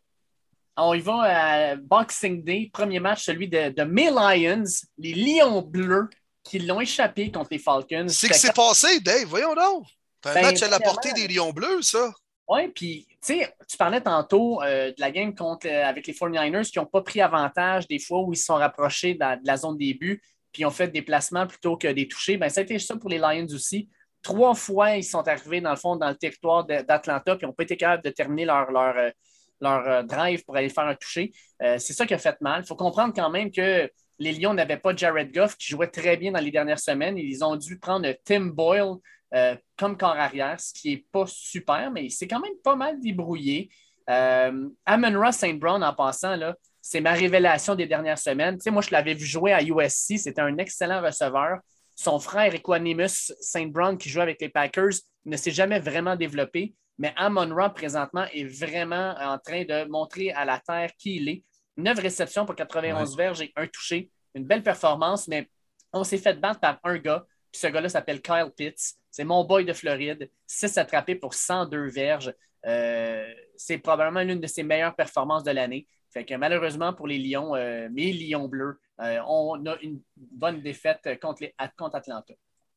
On y va à Boxing Day, premier match, celui de, de mes Lions, les Lions bleus qui l'ont échappé contre les Falcons. C'est que c'est passé, Dave, voyons donc. C'est un ben, match à la portée des Lions bleus, ça. Oui, puis tu sais, tu parlais tantôt euh, de la game contre, euh, avec les 49ers qui n'ont pas pris avantage des fois où ils se sont rapprochés de la, zone début, puis ont fait des placements plutôt que des touchés. Ben, ça a été ça pour les Lions aussi. trois fois, ils sont arrivés dans le fond dans le territoire d'Atlanta, puis n'ont pas été capables de terminer leur, leur, euh, leur drive pour aller faire un toucher. c'est ça qui a fait mal. Il faut comprendre quand même que les Lions n'avaient pas Jared Goff qui jouait très bien dans les dernières semaines. Ils ont dû prendre Tim Boyle comme corps arrière, ce qui n'est pas super, mais c'est quand même pas mal débrouillé. Amon Ross St. Brown, en passant, là, c'est ma révélation des dernières semaines. Tu sais, moi, je l'avais vu jouer à USC. C'était un excellent receveur. Son frère Equanimus St. Brown, qui joue avec les Packers, ne s'est jamais vraiment développé. Mais Amon Ra, présentement, est vraiment en train de montrer à la terre qui il est. Neuf réceptions pour 91 verges et un touché. Une belle performance, mais on s'est fait battre par un gars. Puis ce gars-là s'appelle Kyle Pitts. C'est mon boy de Floride. 6 attrapés pour 102 verges. Euh, c'est probablement l'une de ses meilleures performances de l'année. Fait que malheureusement pour les Lions, euh, mes Lions bleus, euh, on a une bonne défaite contre, les, contre Atlanta.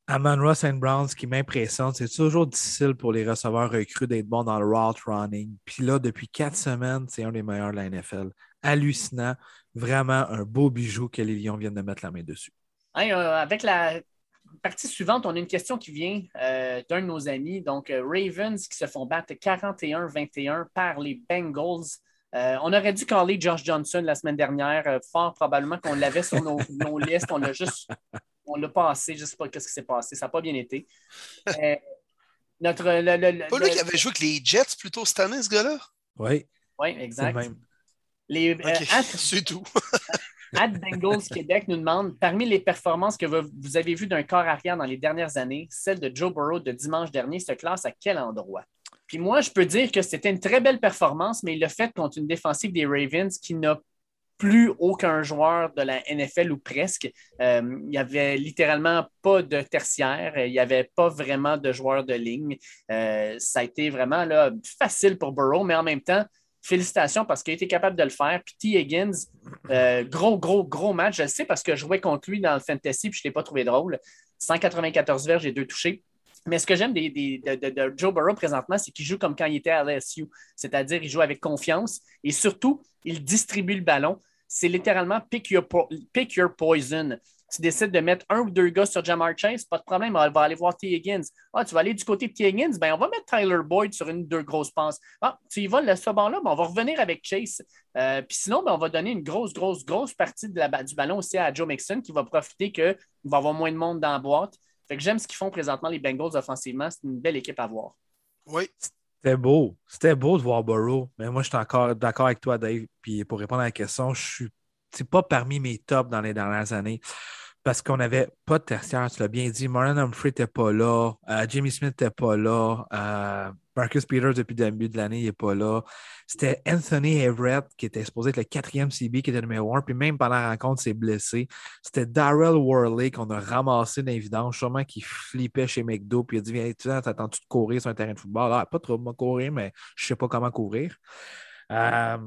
Amon Ross and Browns, ce qui m'impressionne, c'est toujours difficile pour les receveurs recrues d'être bons dans le route running. Puis là, depuis quatre semaines, c'est un des meilleurs de la NFL. Hallucinant. Vraiment un beau bijou que les Lions viennent de mettre la main dessus. Euh, avec la partie suivante, on a une question qui vient d'un de nos amis. Donc, Ravens qui se font battre 41-21 par les Bengals. Euh, on aurait dû caller Josh Johnson la semaine dernière, euh, fort probablement qu'on l'avait sur nos, listes. On l'a juste, on l'a passé, je ne sais pas ce qui s'est passé. Ça n'a pas bien été. Euh, notre, le, pas lui qui avait joué avec les Jets plutôt cette année, ce gars-là? Oui. Oui, exact. Les, C'est tout. Ad Bengals Québec nous demande parmi les performances que vous avez vues d'un corps arrière dans les dernières années, celle de Joe Burrow de dimanche dernier se classe à quel endroit? Puis moi, je peux dire que c'était une très belle performance, mais il l'a fait contre une défensive des Ravens qui n'a plus aucun joueur de la NFL ou presque. Euh, il n'y avait littéralement pas de tertiaire, il n'y avait pas vraiment de joueurs de ligne. Euh, ça a été vraiment facile pour Burrow, mais en même temps, félicitations parce qu'il a été capable de le faire. Puis T. Higgins, euh, gros, gros, gros match. Je le sais parce que je jouais contre lui dans le fantasy puis je ne l'ai pas trouvé drôle. 194 verges et deux touchés. Mais ce que j'aime de, Joe Burrow présentement, c'est qu'il joue comme quand il était à LSU, c'est-à-dire il joue avec confiance et surtout, il distribue le ballon. C'est littéralement pick your, pick your poison. Tu décides de mettre un ou deux gars sur Jamar Chase, pas de problème, on va aller voir T. Higgins. Ah, tu vas aller du côté de T. Higgins, ben, on va mettre Tyler Boyd sur une ou deux grosses passes. Ah, tu y vas, ce banc-là, ben, on va revenir avec Chase. Euh, puis sinon, ben, on va donner une grosse, grosse, grosse partie de la, du ballon aussi à Joe Mixon qui va profiter qu'il va avoir moins de monde dans la boîte j'aime ce qu'ils font présentement les Bengals offensivement. C'est une belle équipe à voir. Oui. C'était beau. C'était beau de voir Burrow. Mais moi, je suis encore d'accord avec toi, Dave. Puis pour répondre à la question, je suis c'est pas parmi mes tops dans les dernières années parce qu'on n'avait pas de tertiaire, tu l'as bien dit. Marlon Humphrey n'était pas là. Euh, Jimmy Smith n'était pas là. Euh, Marcus Peters, depuis le début de l'année, il n'est pas là. C'était Anthony Everett, qui était supposé être le quatrième CB, qui était numéro un. Puis même pendant la rencontre, s'est blessé. C'était Darrell Worley qu'on a ramassé d'évidence, sûrement qui flippait chez McDo. Puis il a dit Viens, tu t'attends-tu de courir sur un terrain de football? Ah, Pas trop de courir, mais je ne sais pas comment courir. Euh,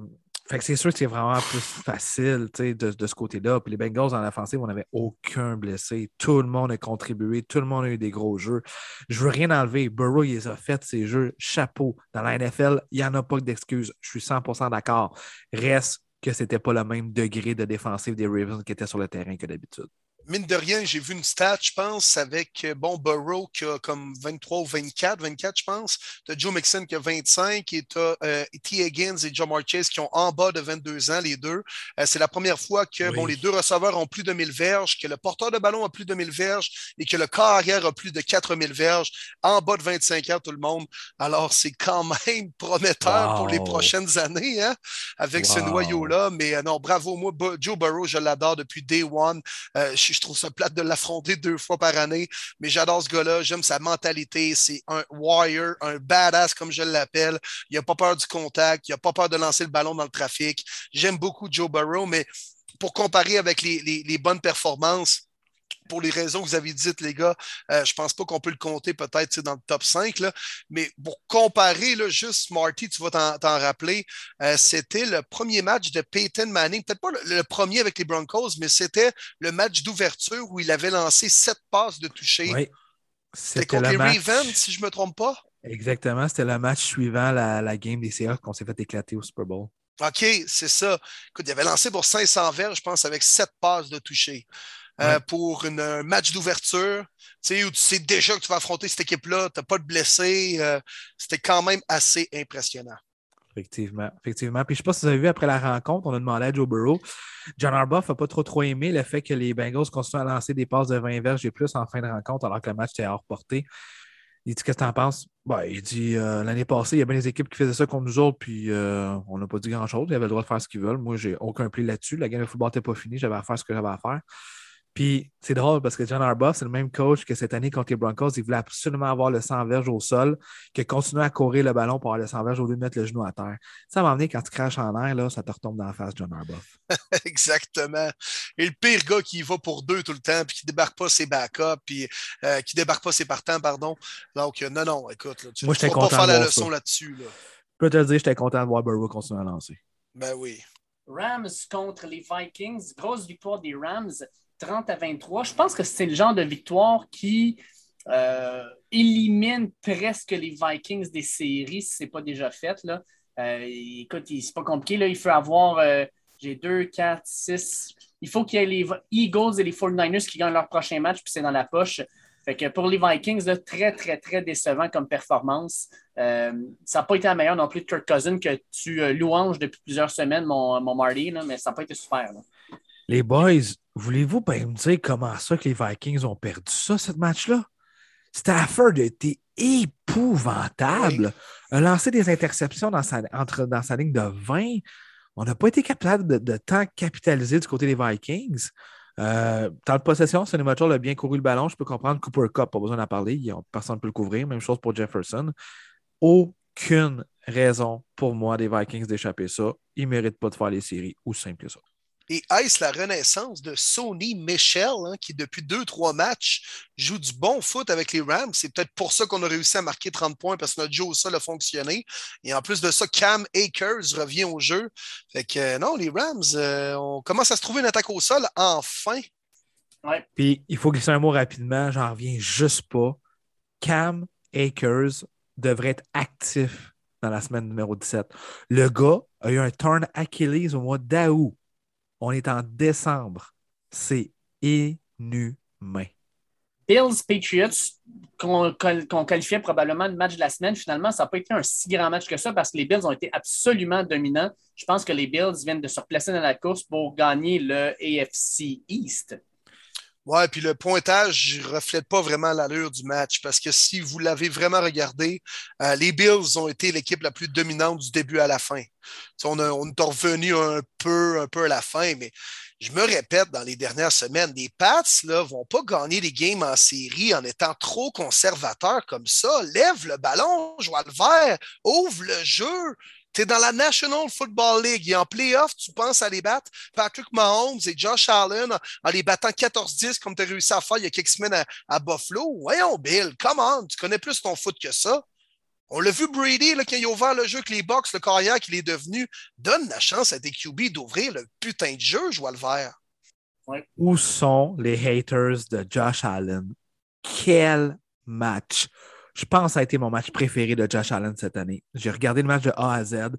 fait que c'est sûr que c'est vraiment plus facile de, de, ce côté-là. Puis les Bengals en offensive, on n'avait aucun blessé. Tout le monde a contribué. Tout le monde a eu des gros jeux. Je veux rien enlever. Burrow, il les a fait, ces jeux. Chapeau. Dans la NFL, il n'y en a pas d'excuses. Je suis 100% d'accord. Reste que ce n'était pas le même degré de défensive des Ravens qui était sur le terrain que d'habitude mine de rien, j'ai vu une stat, je pense, avec euh, bon Burrow qui a comme 23 ou 24, 24, je pense. Tu as Joe Mixon qui a 25 et tu as euh, T. Higgins et John Chase qui ont en bas de 22 ans, les deux. Euh, c'est la première fois que bon, les deux receveurs ont plus de 1000 verges, que le porteur de ballon a plus de 1000 verges et que le corps arrière a plus de 4000 verges, en bas de 25 ans, tout le monde. Alors, c'est quand même prometteur pour les prochaines années hein, avec ce noyau-là. Mais non, bravo, moi, Joe Burrow, je l'adore depuis day one. je je trouve ça plate de l'affronter deux fois par année, mais j'adore ce gars-là. J'aime sa mentalité. C'est un wire, un badass, comme je l'appelle. Il n'a pas peur du contact. Il n'a pas peur de lancer le ballon dans le trafic. J'aime beaucoup Joe Burrow, mais pour comparer avec les bonnes performances, pour les raisons que vous avez dites, les gars, euh, je ne pense pas qu'on peut le compter peut-être dans le top 5. Là, mais pour comparer, là, juste Marty, tu vas t'en rappeler, euh, c'était le premier match de Peyton Manning, peut-être pas le, premier avec les Broncos, mais c'était le match d'ouverture où il avait lancé sept passes de toucher. Oui. C'était contre les Ravens, si je ne me trompe pas. Exactement, c'était le match suivant la, game des Seahawks qu'on s'est fait éclater au Super Bowl. OK, c'est ça. Écoute, il avait lancé pour 500 verres, je pense, avec sept passes de toucher. Euh, pour une, un match d'ouverture, où tu sais déjà que tu vas affronter cette équipe-là, tu n'as pas de blessés. Euh, c'était quand même assez impressionnant. Effectivement, effectivement. Puis je ne sais pas si vous avez vu après la rencontre, on a demandé à Joe Burrow. John Arbuff n'a pas trop trop aimé le fait que les Bengals continuent à lancer des passes de 20 verges et plus en fin de rencontre alors que le match était hors portée. Il dit Qu'est-ce que tu en penses? Ben, Il dit euh, L'année passée, il y a bien des équipes qui faisaient ça contre nous autres, puis euh, on n'a pas dit grand-chose. Ils avaient le droit de faire ce qu'ils veulent. Moi, j'ai aucun pli là-dessus. La game de football n'était pas finie. J'avais à faire ce que j'avais à faire. Puis c'est drôle parce que John Arbuff, c'est le même coach que cette année contre les Broncos. Il voulait absolument avoir le 100 verge au sol, que continuer à courir le ballon pour avoir le 100 verge au lieu de mettre le genou à terre. Ça va venir quand tu craches en air, là, ça te retombe dans la face, John Arbuff. Exactement. Et le pire gars qui va pour deux tout le temps, puis qui ne débarque pas ses backups, puis euh, qui débarque pas ses partants, pardon. Donc, euh, non, non, écoute, tu ne vas pas faire la leçon là-dessus. Là. Je peux te le dire, j'étais content de voir Burrow continuer à lancer. Ben oui. Rams contre les Vikings, grosse victoire des Rams. 30 à 23. Je pense que c'est le genre de victoire qui euh, élimine presque les Vikings des séries si ce n'est pas déjà fait. Là. Euh, écoute, c'est pas compliqué. Là. Il faut avoir, euh, j'ai 2, 4, 6. Il faut qu'il y ait les Eagles et les 49ers qui gagnent leur prochain match, puis c'est dans la poche. Fait que pour les Vikings, très, très, très décevant comme performance. ça n'a pas été la meilleure non plus de Kirk Cousin que tu louanges depuis plusieurs semaines, mon, mon Marty, mais ça n'a pas été super. Les boys, voulez-vous me dire comment ça que les Vikings ont perdu ça, ce match-là? Stafford était épouvantable. A lancé des interceptions dans sa, ligne de 20. On n'a pas été capable de, de, tant capitaliser du côté des Vikings. Euh, dans le possession, Sonny a bien couru le ballon. Je peux comprendre Cooper Cup, pas besoin d'en parler. Personne ne peut le couvrir. Même chose pour Jefferson. Aucune raison pour moi des Vikings d'échapper ça. Ils ne méritent pas de faire les séries, aussi simple que ça. Et est-ce la renaissance de Sony Michel, hein, qui depuis deux, trois matchs joue du bon foot avec les Rams? C'est peut-être pour ça qu'on a réussi à marquer 30 points parce que notre jeu au sol a fonctionné. Et en plus de ça, Cam Akers revient au jeu. Fait que euh, non, les Rams, euh, on commence à se trouver une attaque au sol enfin. Ouais. Puis il faut glisser un mot rapidement, j'en reviens juste pas. Cam Akers devrait être actif dans la semaine numéro 17. Le gars a eu un turn Achilles au mois d'août. On est en décembre. C'est inhumain. Bills Patriots, qu'on qualifiait probablement de match de la semaine, finalement, ça n'a pas été un si grand match que ça parce que les Bills ont été absolument dominants. Je pense que les Bills viennent de se replacer dans la course pour gagner le AFC East. Ouais, puis le pointage ne reflète pas vraiment l'allure du match parce que si vous l'avez vraiment regardé, euh, les Bills ont été l'équipe la plus dominante du début à la fin. on, est revenu un peu, un peu à la fin, mais je me répète dans les dernières semaines, les Pats ne vont pas gagner des games en série en étant trop conservateurs comme ça. Lève le ballon, joue le vert, ouvre le jeu. Tu es dans la National Football League et en playoff, tu penses à les battre. Patrick Mahomes et Josh Allen en les battant 14-10 comme tu as réussi à faire il y a quelques semaines à, Buffalo. Voyons, Bill, come on, tu connais plus ton foot que ça. On l'a vu Brady, là, quand il a ouvert le jeu avec les box, le carrière qu'il est devenu, donne la chance à des QB d'ouvrir le putain de jeu, je vois le vert. Où sont les haters de Josh Allen? Quel match! Je pense que ça a été mon match préféré de Josh Allen cette année. J'ai regardé le match de A à Z.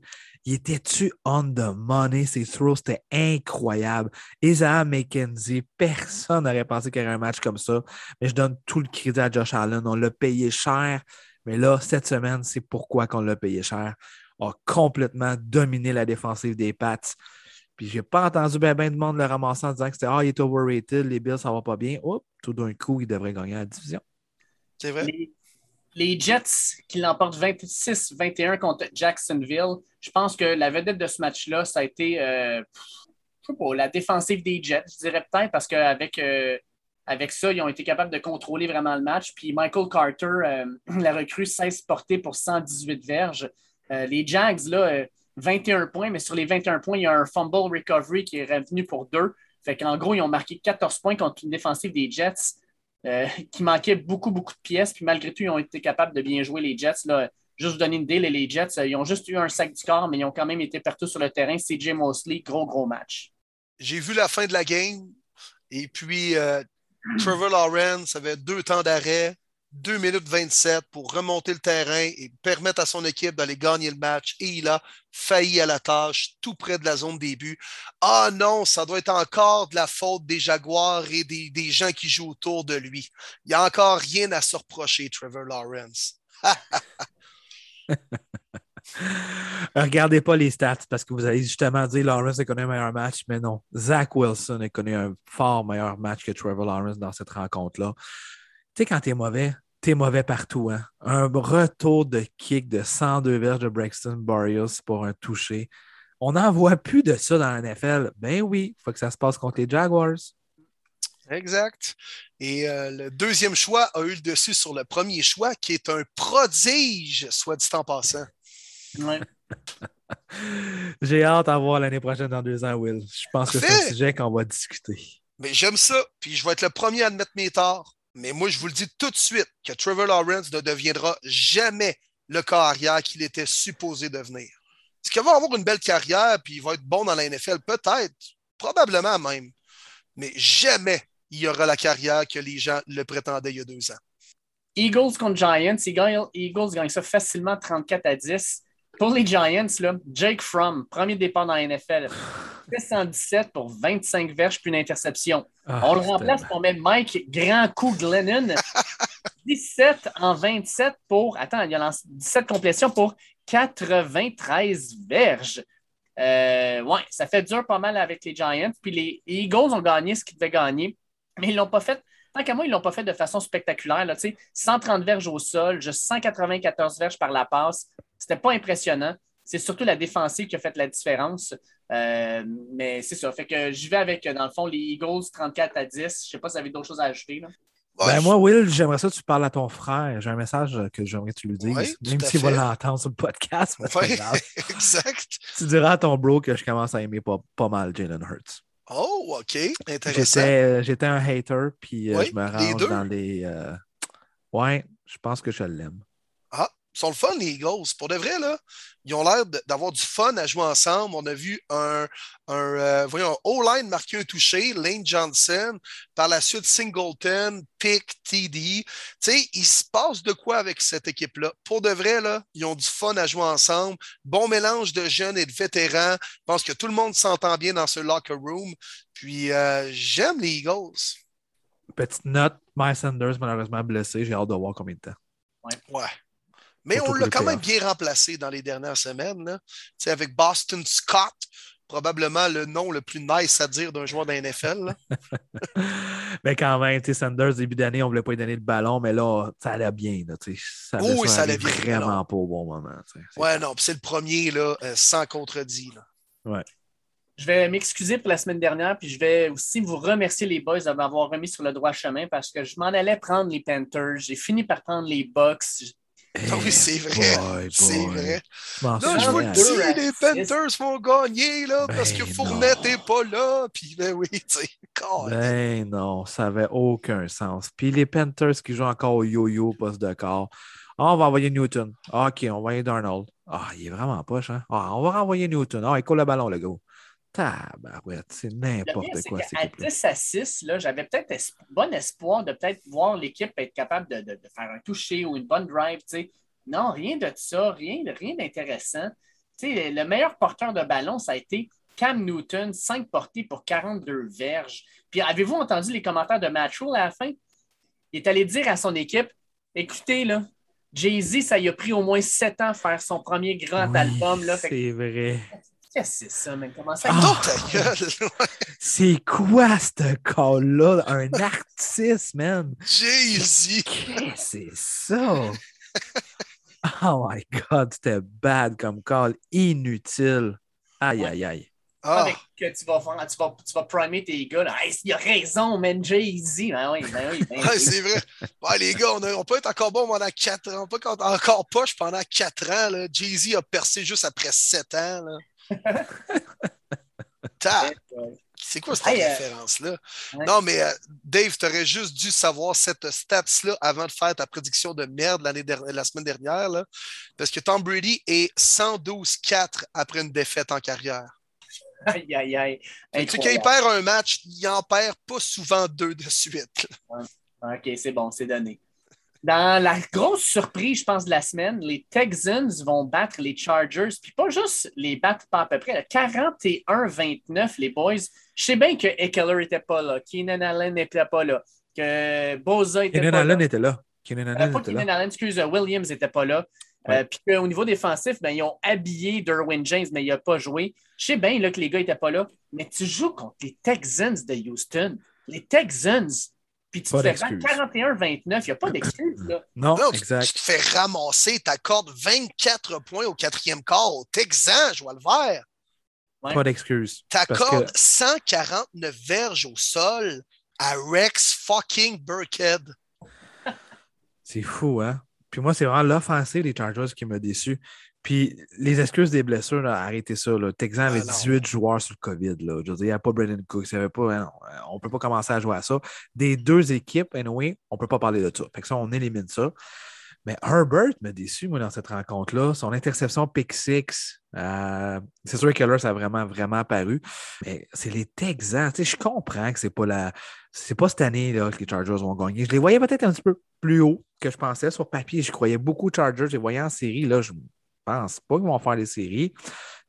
Il était-tu on the money? Ses throws, c'était incroyable. Isaiah McKenzie, personne n'aurait pensé qu'il y aurait un match comme ça. Mais je donne tout le crédit à Josh Allen. On l'a payé cher. Mais là, cette semaine, c'est pourquoi qu'on l'a payé cher. On a complètement dominé la défensive des Pats. Puis j'ai pas entendu bien ben de monde le ramasser en disant que c'était Ah, il est overrated, les Bills, ça va pas bien. Oups, tout d'un coup, il devrait gagner la division. C'est vrai? Les Jets qui l'emportent 26-21 contre Jacksonville, je pense que la vedette de ce match-là, ça a été euh, la défensive des Jets, je dirais peut-être, parce qu'avec euh, avec ça, ils ont été capables de contrôler vraiment le match. Puis Michael Carter, euh, la recrue, 16 portée pour 118 verges. les Jags, là, 21 points, mais sur les 21 points, il y a un fumble recovery qui est revenu pour deux. Fait qu'en gros, ils ont marqué 14 points contre une défensive des Jets. Euh, qui manquait beaucoup, beaucoup de pièces. Puis malgré tout, ils ont été capables de bien jouer les Jets. Là. Juste vous donner une idée, les Jets, euh, ils ont juste eu un sac du corps, mais ils ont quand même été partout sur le terrain. CJ Mosley, gros, gros match. J'ai vu la fin de la game. Et puis, euh, Trevor Lawrence avait deux temps d'arrêt, 2 minutes 27 pour remonter le terrain et permettre à son équipe d'aller gagner le match. Et il a failli à la tâche, tout près de la zone début. Ah non, ça doit être encore de la faute des Jaguars et des, des gens qui jouent autour de lui. Il n'y a encore rien à se reprocher, Trevor Lawrence. Regardez pas les stats parce que vous allez justement dire Lawrence a connu un meilleur match, mais non. Zach Wilson a connu un fort meilleur match que Trevor Lawrence dans cette rencontre-là. Tu sais, quand t'es mauvais, t'es mauvais partout. Hein? Un retour de kick de 102 verges de Braxton Barrios pour un toucher. On n'en voit plus de ça dans la NFL. Ben oui, il faut que ça se passe contre les Jaguars. Exact. Et euh, le deuxième choix a eu le dessus sur le premier choix, qui est un prodige, soit dit en passant. J'ai hâte à voir l'année prochaine dans deux ans, Will. Je pense que c'est un sujet qu'on va discuter. Mais j'aime ça, puis je vais être le premier à admettre mes torts. Mais moi, je vous le dis tout de suite que Trevor Lawrence ne deviendra jamais le carrière qu'il était supposé devenir. Est-ce qu'il va avoir une belle carrière puis il va être bon dans la NFL? Peut-être, probablement même. Mais jamais il y aura la carrière que les gens le prétendaient il y a deux ans. Eagles contre Giants. Eagles gagnent ça facilement 34 à 10. Pour les Giants, là, Jake Fromm, premier départ dans la NFL, 117 pour 25 verges puis une interception. Ah, On le remplace pour mettre Mike Grand Coup Glennon. 17 en 27 pour. Attends, il a lancé 17 complétions pour 93 verges. Euh, ouais, ça fait dur pas mal avec les Giants. Puis les Eagles ont gagné ce qu'ils devaient gagner, mais ils ne l'ont pas fait. Tant qu'à moi, ils ne l'ont pas fait de façon spectaculaire. Là, 130 verges au sol, juste 194 verges par la passe. C'était pas impressionnant. C'est surtout la défensive qui a fait la différence. Euh, mais c'est ça. Fait que j'y vais avec, dans le fond, les Eagles 34 à 10. Je ne sais pas si vous avez d'autres choses à ajouter. Ben, moi, Will, j'aimerais ça que tu parles à ton frère. J'ai un message que j'aimerais que tu lui dises, même s'il va l'entendre sur le podcast. exact. Tu diras à ton bro que je commence à aimer pas, pas mal Jalen Hurts. Oh, OK. Intéressant. J'étais un hater, puis euh, je me range dans les. Euh, ouais, je pense que je l'aime. Ils sont le fun, les Eagles. Pour de vrai, là, ils ont l'air d'avoir du fun à jouer ensemble. On a vu un, un euh, voyons, O-line marquer un touché, Lane Johnson. Par la suite, Singleton, Pick, TD. Tu sais, il se passe de quoi avec cette équipe-là? Pour de vrai, là, ils ont du fun à jouer ensemble. Bon mélange de jeunes et de vétérans. Je pense que tout le monde s'entend bien dans ce locker room. Puis, euh, j'aime les Eagles. Petite note, Miles Sanders, malheureusement blessé. J'ai hâte de voir combien de temps. Ouais. ouais. Mais on l'a quand même bien remplacé dans les dernières semaines. Là. Avec Boston Scott, probablement le nom le plus nice à dire d'un joueur d'un NFL. mais quand même, Sanders, début d'année, on ne voulait pas lui donner le ballon, mais là, ça allait bien. Là, ça, oui, ça allait bien. Vraiment pas au bon moment. Ouais, non, c'est le premier, là, euh, sans contredit. Ouais. Je vais m'excuser pour la semaine dernière, puis je vais aussi vous remercier les boys de m'avoir remis sur le droit chemin parce que je m'en allais prendre les Panthers. J'ai fini par prendre les Bucks. Ah oui, c'est vrai. C'est vrai. Là, je vous le dis, les Panthers vont gagner là, parce que ben Fournette n'est pas là. Puis, ben oui, tu sais. Ben non, ça n'avait aucun sens. Puis les Panthers qui jouent encore au yo-yo poste de corps. Ah, on va envoyer Newton. Ah, OK, on va envoyer Darnold. Ah, il est vraiment poche, hein? Ah, on va renvoyer Newton. Ah, il colle le ballon, le gars. Tabarouette, c'est n'importe quoi. À 10 à 6, j'avais peut-être bon espoir de peut-être voir l'équipe être capable de, de, faire un toucher ou une bonne drive. Non, rien de ça, rien, rien d'intéressant. Le meilleur porteur de ballon, ça a été Cam Newton, 5 portées pour 42 verges. Puis avez-vous entendu les commentaires de Matt à la fin? Il est allé dire à son équipe Écoutez, là, Jay-Z, ça y a pris au moins 7 ans faire son premier grand album. C'est vrai. Qu'est-ce que c'est ça, mais comment ça? Oh, c'est quoi ce call-là? Un artiste, man! Jay-Z! Qu'est-ce que c'est ça? Oh my God, c'était bad comme call, inutile. Aïe, aïe, aïe. Ah. Que tu vas, faire, tu, vas, tu vas primer tes gars. Là. il a raison, man. Jay-Z. Ben oui, ben oui. Ben c'est vrai. les gars, on, on, peut être encore bon pendant 4 ans. On peut être encore poche pendant 4 ans. Jay-Z a percé juste après 7 ans. Là. C'est quoi cette euh, référence-là? Non, mais euh, Dave, tu aurais juste dû savoir cette stats-là avant de faire ta prédiction de merde la semaine dernière. Là, parce que Tom Brady est 112-4 après une défaite en carrière. Aïe, aïe, aïe. Quand il perd un match, il en perd pas souvent deux de suite. OK, c'est bon, c'est donné. Dans la grosse surprise, je pense, de la semaine, les Texans vont battre les Chargers, puis pas juste les battre pas à peu près, 41-29, les boys. Je sais bien que Eckler n'était pas là, Keenan Allen n'était pas là, que Boza était Keenan pas Allen là. était là. Keenan Euh, Allen pas était là. Keenan Allen, excuse, euh, Williams n'était pas là. Ouais. Euh, Puis qu'au niveau défensif, ben, ils ont habillé Derwin James, mais il n'a pas joué. Je sais bien là, que les gars n'étaient pas là, mais tu joues contre les Texans de Houston. Les Texans. Puis tu Pas te fais battre d'excuse. 41-29. Il n'y a pas d'excuse. là. Non, Non, tu, exact. tu te fais ramasser, t'accordes 24 points au quatrième quart au Texan, Joël Vert. Ouais. Pas d'excuse. T'accordes que 149 verges au sol à Rex fucking Burkhead. c'est fou, hein? Puis moi, c'est vraiment l'offensive des Chargers qui m'a déçu. Puis les excuses des blessures, là, arrêtez ça. Là. Texan avait Ah, non. 18 joueurs sur le COVID. Là. Je veux dire, il n'y a pas Brandon Cooks. il avait pas, hein, non, on ne peut pas commencer à jouer à ça. Des deux équipes, anyway, on ne peut pas parler de ça. Fait que ça, on élimine ça. Mais Herbert m'a déçu, moi, dans cette rencontre-là. Son interception pick six, euh, c'est sûr que là, ça a vraiment, vraiment apparu. Mais c'est les Texans. Tu sais, je comprends que c'est pas la. C'est pas cette année là, que les Chargers vont gagner. Je les voyais peut-être un petit peu plus haut que je pensais. Sur papier, je croyais beaucoup aux Chargers. Je les voyais en série. Là, je pense pas qu'ils vont faire les séries.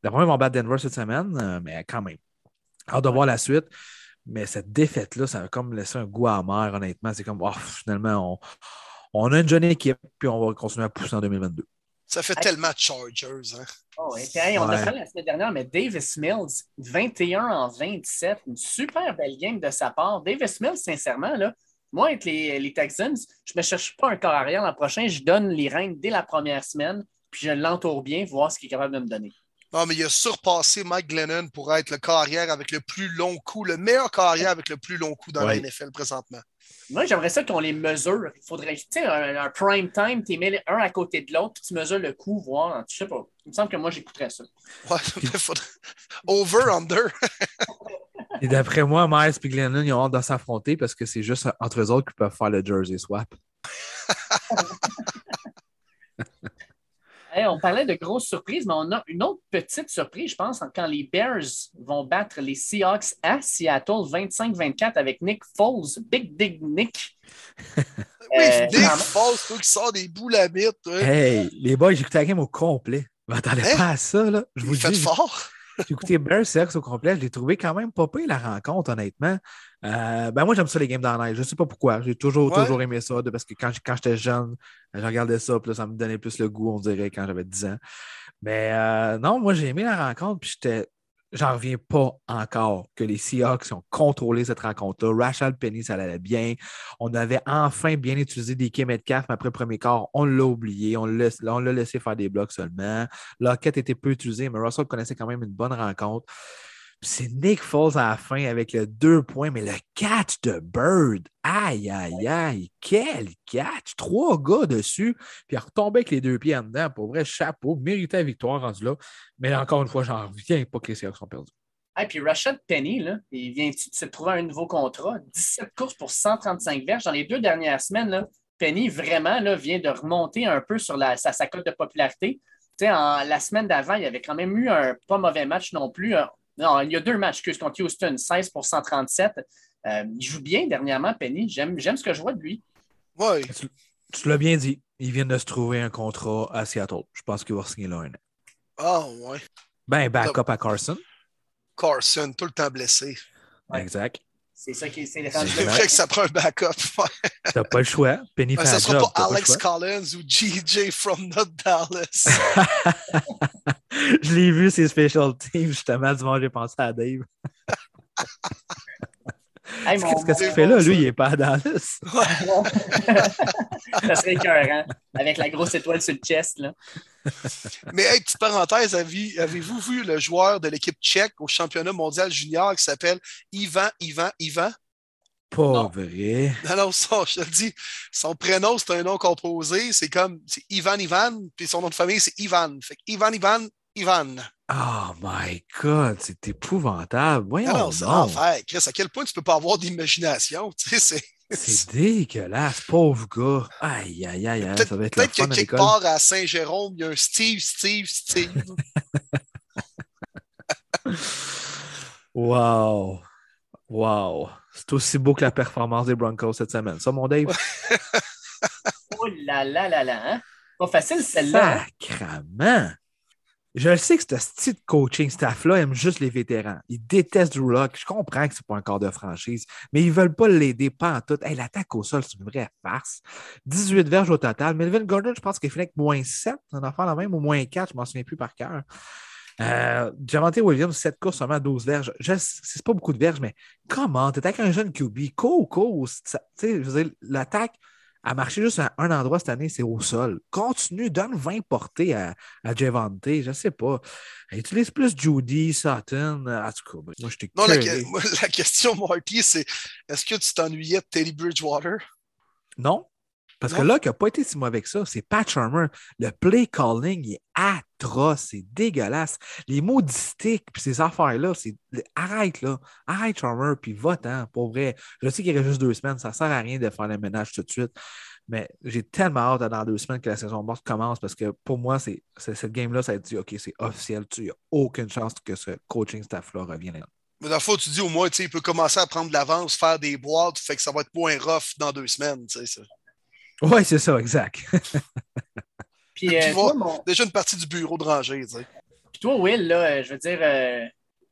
D'abord, ils vont battre Denver cette semaine, euh, mais quand même. Hâte de voir la suite. Mais cette défaite-là, ça a comme laissé un goût amer, honnêtement. C'est comme, oh, finalement, on, on a une jeune équipe, puis on va continuer à pousser en 2022. Ça fait Hey. tellement de Chargers. Hein? Oh, ouais. Puis, hey, on Ouais. a parlé la semaine dernière, mais Davis Mills, 21 en 27, une super belle game de sa part. Davis Mills, sincèrement, là, moi, avec les, les Texans, je ne me cherche pas un corps arrière l'an prochain. Je donne les rênes dès la première semaine, puis je l'entoure bien, voir ce qu'il est capable de me donner. Non, mais il a surpassé Mike Glennon pour être le carrière avec le plus long coup, le meilleur carrière avec le plus long coup dans Ouais. la NFL présentement. Moi, j'aimerais ça qu'on les mesure. Il faudrait, tu sais, un, un prime time, tu les mets un à côté de l'autre, puis tu mesures le coup, voir. Je sais pas. Il me semble que moi, j'écouterais ça. Ouais, mais faudrait- Over, under. Et d'après moi, Miles et Glennon, ils ont hâte de s'affronter parce que c'est juste entre eux autres qui peuvent faire le jersey swap. Hey, on parlait de grosses surprises, mais on a une autre petite surprise, je pense, quand les Bears vont battre les Seahawks à Seattle 25-24 avec Nick Foles, Big Dig Nick. Oui, Euh, Nick. Foles, toi qui sort des boules à mythe. ouais. Hey, les boys, j'ai écouté la game au complet. Je m'attendais Hein? pas à ça, là. Je vous le dis, fort. J'ai écouté Bears Seahawks au complet. Je l'ai trouvé quand même pas pire, la rencontre, honnêtement. Euh, ben moi, j'aime ça, les games dans. Je sais pas pourquoi. J'ai toujours, Ouais. toujours aimé ça, de- parce que quand, quand j'étais jeune, je regardais ça, puis là, ça me donnait plus le goût, on dirait, quand j'avais 10 ans. Mais euh, non, moi, j'ai aimé la rencontre, puis j'étais. J'en reviens pas encore que les Seahawks ont contrôlé cette rencontre-là. Rachel Penny, ça allait bien. On avait enfin bien utilisé des Metcalf, mais après premier quart, on l'a oublié. On l'a laissé faire des blocs seulement. Lockett était peu utilisé, mais Russell connaissait quand même une bonne rencontre. C'est Nick Foles à la fin avec le deux points, mais le catch de Bird. Aïe, aïe, aïe. Quel catch! Trois gars dessus. Puis il retombait avec les deux pieds en dedans. Pour vrai, chapeau. Méritait la victoire rendu là. Mais encore une fois, j'en reviens pas que les Seahawks sont perdus. Hey, puis Rashad Penny, là, il vient de se trouver un nouveau contrat. 17 courses pour 135 verges. Dans les deux dernières semaines, là, Penny, vraiment, là, vient de remonter un peu sur la, sa, sa cote de popularité. En, la semaine d'avant, il avait quand même eu un pas mauvais match non plus. Non, il y a deux matchs que contre Houston, 16 pour 137. Euh, il joue bien dernièrement, Penny. J'aime j'aime ce que je vois de lui. Ouais. Tu, tu l'as bien dit. Il vient de se trouver un contrat à Seattle. Je pense qu'il va signer là un an. Ah, ouais. Ben, backup à Carson. Carson, tout le temps blessé. Ouais. Exact. C'est ça qui est c'est C'est vrai que ça prend un backup. Ouais. T'as pas le choix. Penny Ben, fait ça la sera job. pas Alex. Collins ou GJ from not Dallas. Je l'ai vu, ses special teams, justement, dimanche, j'ai pensé à Dave. Hey, Qu'est-ce qu'il fait là? Lui, il est pas à Dallas. ça serait écœurant. Avec la grosse étoile sur le chest. Là. Mais hey, petite parenthèse, avez- avez-vous vu le joueur de l'équipe tchèque au championnat mondial junior qui s'appelle Ivan, Ivan, Ivan? Pas Non. vrai. Non, non, ça, je te le dis, son prénom, c'est un nom composé. C'est comme c'est Ivan, Ivan, puis son nom de famille, c'est Ivan. Fait que Ivan, Ivan, Ivan. Oh my God, c'est épouvantable. Voyons Non, non, c'est l'enfer. Chris, à quel point tu peux pas avoir d'imagination? Tu sais, c'est. C'est dégueulasse, pauvre gars. Aïe, aïe, aïe, aïe, Peut-être ça va être le peut-être que quelque part à Saint-Jérôme, il y a un Steve, Steve, Steve. Wow. Wow. C'est aussi beau que la performance des Broncos cette semaine. Ça, mon Dave? Oui, là là là là, hein? Pas facile celle-là. hein? Sacrement! Je le sais que ce style coaching staff-là aime juste les vétérans. Ils détestent Drew Lock. Je comprends que c'est pas un corps de franchise, mais ils veulent pas l'aider pas en tout. Hey, L'attaque au sol, c'est une vraie farce. 18 verges au total. Melvin Gordon, je pense qu'il finit avec moins 7, un enfant la même, ou moins 4, je m'en souviens plus par cœur. Euh, Williams, 7 courses, seulement 12 verges. C'est pas beaucoup de verges, mais comment? T'es avec un jeune QB, veux dire, l'attaque a marché juste à un endroit cette année, c'est au sol. Continue, donne 20 portées à, à Javante, je sais pas. Utilise plus Judy, Sutton. En tout cas, ben, moi, je t'ai Non, la, la question, Marty, c'est est-ce que tu t'ennuyais de Teddy Bridgewater? Non. Parce que Non. là, qui n'a pas été si mauvais que ça, c'est Pat Shermer. Le play calling il est atroce, c'est dégueulasse. Les modistiques, puis ces affaires-là, c'est. Arrête là. Arrête Shermer, puis vote-en, pour vrai. Je sais qu'il reste juste deux semaines, ça ne sert à rien de faire le ménage tout de suite. Mais j'ai tellement hâte dans deux semaines que la saison morte commence parce que pour moi, c'est, cette game-là, ça a dit OK, c'est officiel. Il n'y a aucune chance que ce coaching staff-là revienne. Mais dans le fond, tu dis au moins, tu sais, il peut commencer à prendre de l'avance, faire des boîtes, fait que ça va être moins rough dans deux semaines. tu sais, ça. Oui, c'est ça, exact. Puis, euh, toi, va- mon- Déjà une partie du bureau de rangée. tu sais. puis toi, Will, là, euh, je veux dire, euh,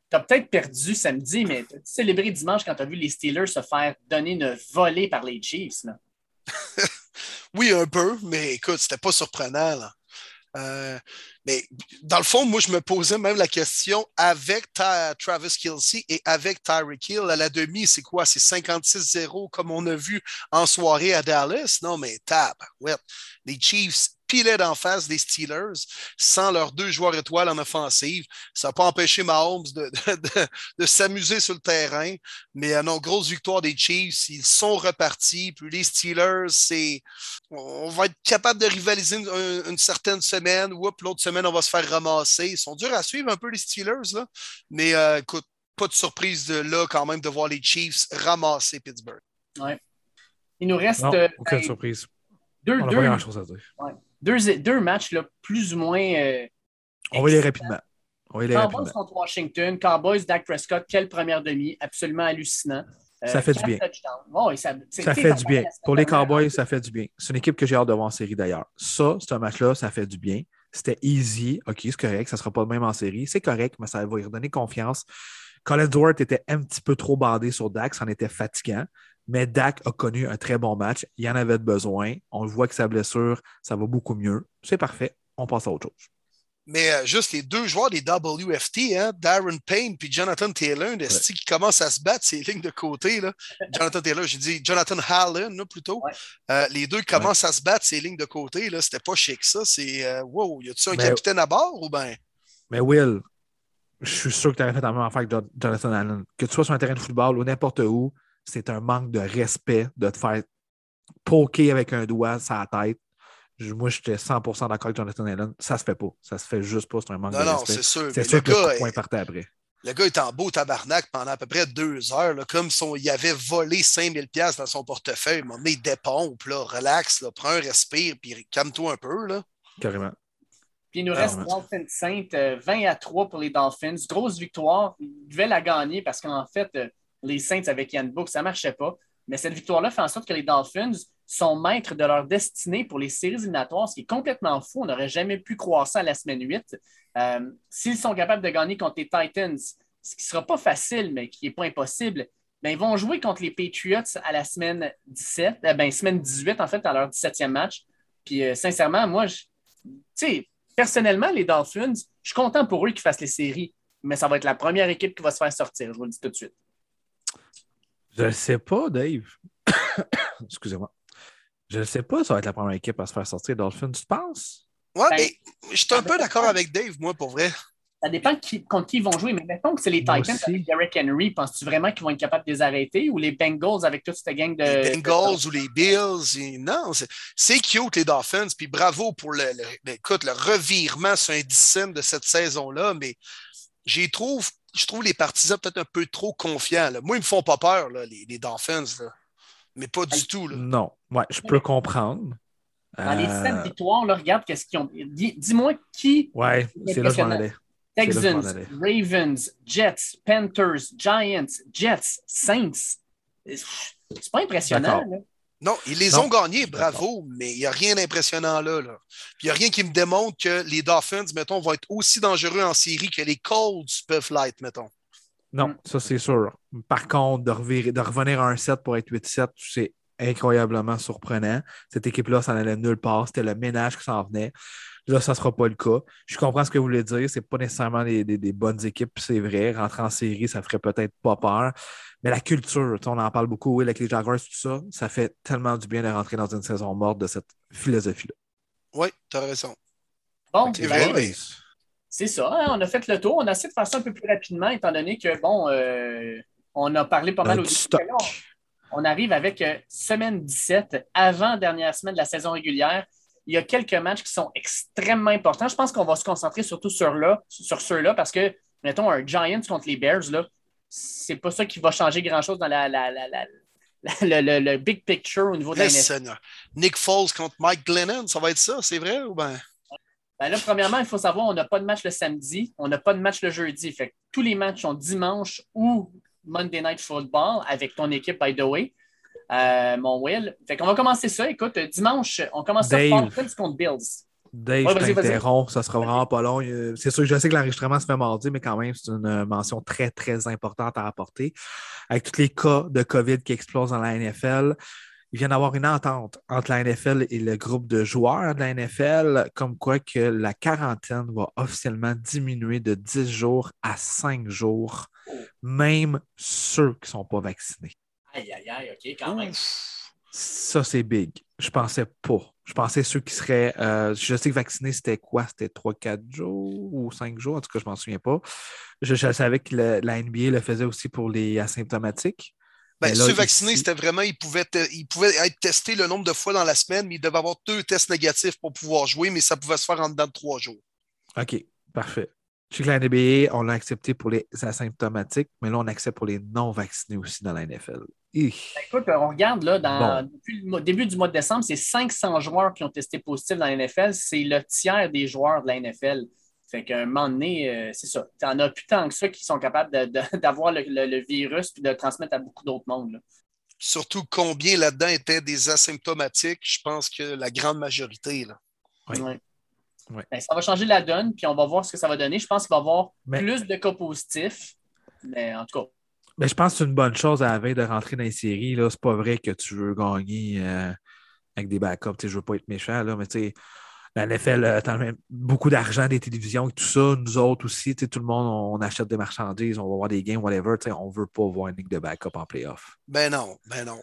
t'as peut-être perdu samedi, mais t'as célébré dimanche quand t'as vu les Steelers se faire donner une volée par les Chiefs. Là. Oui, un peu, mais écoute, c'était pas surprenant. là. Euh, mais dans le fond, moi, je me posais même la question avec Ta- Travis Kelsey et avec Tyreek Hill à la demi, c'est quoi? C'est 56-0 comme on a vu en soirée à Dallas? Non, mais tab, ouais. Les Chiefs pilaient d'en face des Steelers sans leurs deux joueurs étoiles en offensive. Ça n'a pas empêché Mahomes de, de- de- de s'amuser sur le terrain. Mais euh, non, grosse victoire des Chiefs. Ils sont repartis. Puis les Steelers, c'est on va être capable de rivaliser une, une- une certaine semaine. Oups, l'autre semaine, on va se faire ramasser. Ils sont durs à suivre un peu, les Steelers. Là. Mais euh, écoute, pas de surprise de là quand même de voir les Chiefs ramasser Pittsburgh. Il nous reste Non, euh, aucune ben, surprise. deux, On deux, pas grand-chose à dire. Deux, deux matchs là, plus ou moins. euh, On va y aller rapidement. On va y aller Cowboys rapidement. contre Washington, Cowboys, Dak Prescott, quelle première demi, absolument hallucinant. Euh, Ça fait du bien. ça fait du bien. Pour les Cowboys, ça fait du bien. C'est une équipe que j'ai hâte de voir en série d'ailleurs. Ça, c'est un match-là, ça fait du bien. C'était easy. OK, c'est correct. Ça ne sera pas le même en série. C'est correct, mais ça va lui redonner confiance. Colin Dwart était un petit peu trop bandé sur Dak. Ça en était fatigant. Mais Dak a connu un très bon match. Il en avait besoin. On le voit que sa blessure, ça va beaucoup mieux. C'est parfait. On passe à autre chose. Mais euh, juste les deux joueurs des WFT, hein, Darren Payne puis Jonathan Taylor, des styles qui commencent à se battre ces lignes de côté. Là. Jonathan Taylor, j'ai dit Jonathan Hallen là, plutôt. Ouais. Euh, les deux commencent à se battre ces lignes de côté. Là. C'était pas chic ça. C'est euh, wow, y a-tu un Mais- capitaine à bord ou ben? Mais Will, je suis sûr que tu aurais fait la même affaire que Jo- Jonathan Allen. Que tu sois sur un terrain de football ou n'importe où, c'est un manque de respect de te faire poker avec un doigt sur la tête. Je- Moi, j'étais 100% d'accord avec Jonathan Allen. Ça se fait pas. Ça se fait juste pas. C'est un manque Non, de non, respect. c'est sûr. C'est mais sûr le que le gars, de poing partait après. le gars est en beau tabarnak pendant à peu près deux heures, là, comme son, il avait volé 5000 pièces dans son portefeuille. Il m'a donné des pompes, là, relax, là, prends un respire, puis calme-toi un peu. Là. Carrément. Puis il nous reste ouais. Dolphins Saint, euh, 20 à 3 pour les Dolphins. Grosse victoire. Ils devaient la gagner parce qu'en fait, euh, les Saints avec Yann Book, ça ne marchait pas. Mais cette victoire-là fait en sorte que les Dolphins sont maîtres de leur destinée pour les séries éliminatoires, ce qui est complètement fou. On n'aurait jamais pu croire ça à la semaine 8. Euh, S'ils sont capables de gagner contre les Titans, ce qui ne sera pas facile, mais qui n'est pas impossible, ben, ils vont jouer contre les Patriots à la semaine 17, euh, ben, semaine 18, en fait, à leur 17e match. Puis, euh, sincèrement, moi, je- personnellement, les Dolphins, je suis content pour eux qu'ils fassent les séries, mais ça va être la première équipe qui va se faire sortir, je vous le dis tout de suite. Je ne sais pas, Dave. Excusez-moi. Je ne sais pas, ça va être la première équipe à se faire sortir Dolphins, tu penses? Ouais, Ben, mais je suis un peu d'accord avec Dave, moi, pour vrai. Ça dépend qui- contre qui ils vont jouer, mais mettons que c'est les Titans aussi. avec Derek Henry, penses-tu vraiment qu'ils vont être capables de les arrêter ou les Bengals avec toute cette gang de. les Bengals ou les Bills. et- non, c'est- c'est cute, les Dolphins. Puis bravo pour le, le- le- écoute, le revirement sur un dixième de cette saison-là. Mais j'y trouve, je trouve les partisans peut-être un peu trop confiants. là. Moi, ils me font pas peur, là, les, les Dolphins. là. Mais pas du tout. Là. Non. Ouais, je peux comprendre. Dans les Euh, sept victoires, là, regarde qu'est-ce qu'ils ont. Dis- Dis-moi qui Ouais, c'est là que je m'en Impressionnant. allais. Texans. Ravens, Jets, Panthers, Giants, Jets, Saints. C'est pas impressionnant. Non, ils les ont gagnés, bravo, mais il n'y a rien d'impressionnant là. il n'y a rien qui me démontre que les Dolphins, mettons, vont être aussi dangereux en série que les Colts peuvent l'être, mettons. Non, Mm. ça c'est sûr. Par contre, de, revirer- de revenir à un 7 pour être 8-7, c'est incroyablement surprenant. Cette équipe-là, ça n'allait nulle part. C'était le ménage qui s'en venait. Là, ça ne sera pas le cas. Je comprends ce que vous voulez dire. Ce pas nécessairement des, des- des bonnes équipes, c'est vrai. Rentrer en série, ça ferait peut-être pas peur. Mais la culture, on en parle beaucoup, oui, avec les Jaguars, tout ça, ça fait tellement du bien de rentrer dans une saison morte de cette philosophie-là. Oui, tu as raison. Bon, C'est vrai, mais- C'est ça, hein, on a fait le tour. On a essayé de faire ça un peu plus rapidement, étant donné que, bon, euh, on a parlé pas mal au début. On, on arrive avec euh, semaine 17, avant-dernière semaine de la saison régulière. Il y a quelques matchs qui sont extrêmement importants. Je pense qu'on va se concentrer surtout sur, là, sur ceux-là parce que, mettons, un Giants contre les Bears, là, c'est pas ça qui va changer grand-chose dans la, la- la- la- le, le- le big picture au niveau de la. Nick Foles contre Mike Glennon, ça va être ça, c'est vrai ou ben? Ben là, premièrement, il faut savoir, on n'a pas de match le samedi, on n'a pas de match le jeudi. Fait que tous les matchs sont dimanche ou Monday Night Football avec ton équipe, by the way, euh, mon Will. Fait qu'on va commencer ça. Écoute, dimanche, on commence ça Dave. Falcons contre Bills. Dave, Ouais, je t'interromps, ça sera vraiment pas long. C'est sûr que je sais que l'enregistrement se fait mardi, mais quand même, c'est une euh, mention très, très importante à apporter. Avec tous les cas de COVID qui explosent dans la NFL, il vient d'avoir une entente entre la NFL et le groupe de joueurs de la NFL, comme quoi que la quarantaine va officiellement diminuer de 10 jours à 5 jours, même ceux qui ne sont pas vaccinés. Aïe, aïe, aïe, OK, quand même. Ça, c'est big. Je pensais pas. Je pensais ceux qui seraient. euh, je sais que vaccinés, c'était quoi? C'était 3-4 jours ou 5 jours? En tout cas, je m'en souviens pas. Je, je savais que le- la NBA le faisait aussi pour les asymptomatiques. Ben, là, ceux vaccinés, ici- c'était vraiment, ils pouvaient, te- ils pouvaient être testés le nombre de fois dans la semaine, mais ils devaient avoir deux tests négatifs pour pouvoir jouer, mais ça pouvait se faire en dedans de trois jours. OK, parfait. Je sais que la NBA, on l'a accepté pour les asymptomatiques, mais là, on accepte pour les non-vaccinés aussi dans la NFL. Écoute, on regarde là, dans, Bon. depuis le début du mois de décembre, c'est 500 joueurs qui ont testé positif dans la NFL. C'est le tiers des joueurs de la NFL. Fait qu'à un moment donné, euh, c'est ça. Tu en as plus tant que ça qui sont capables d'avoir le, le- le virus et de le transmettre à beaucoup d'autres mondes. là. Surtout combien là-dedans étaient des asymptomatiques, je pense que la grande majorité. Là. Oui. Ouais. Ouais. Ben, ça va changer la donne, puis on va voir ce que ça va donner. Je pense qu'il va y avoir Mais- plus de cas positifs. Mais en tout cas, Mais je pense que c'est une bonne chose à la veille de rentrer dans les séries. là. C'est pas vrai que tu veux gagner euh, avec des backups. Tu sais, Je veux pas être méchant, là, mais la NFL a quand même beaucoup d'argent, des télévisions et tout ça. Nous autres aussi, tout le monde, on, achète des marchandises, on va voir des games, whatever. On veut pas voir une ligue de backup en playoff. Ben non, ben non.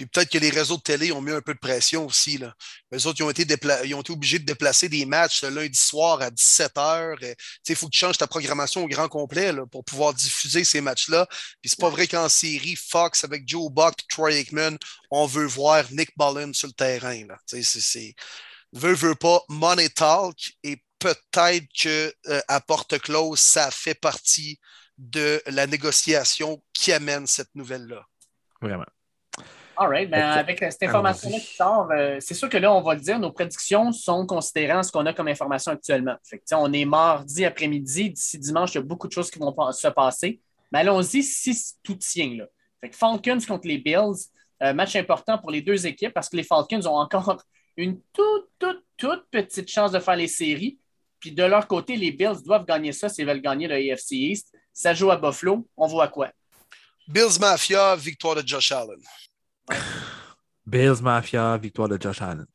Puis peut-être que les réseaux de télé ont mis un peu de pression aussi. Là. Les autres, ils ont, été dépla- ils ont été obligés de déplacer des matchs le lundi soir à 17h. Il faut que tu changes ta programmation au grand complet là, pour pouvoir diffuser ces matchs-là. Puis c'est pas vrai qu'en série, Fox avec Joe Buck et Troy Aikman, on veut voir Nick Mullen sur le terrain. Là. Tu sais, C'est, c'est... Veut, veut pas, money talk. Et peut-être que euh, à porte close, ça fait partie de la négociation qui amène cette nouvelle-là. Vraiment. All right. Ben, avec cette information-là qui sort, euh, c'est sûr que là, on va le dire, nos prédictions sont considérant ce qu'on a comme information actuellement. Fait que, on est mardi après-midi. D'ici dimanche, il y a beaucoup de choses qui vont pa- se passer. Mais allons-y si tout tient. Là. Fait que Falcons contre les Bills, euh, match important pour les deux équipes parce que les Falcons ont encore une toute, toute, toute petite chance de faire les séries. Puis de leur côté, les Bills doivent gagner ça s'ils veulent gagner le AFC East. Ça joue à Buffalo. On voit quoi? Bills Mafia, victoire de Josh Allen. Bills Mafia, victoire de Josh Allen.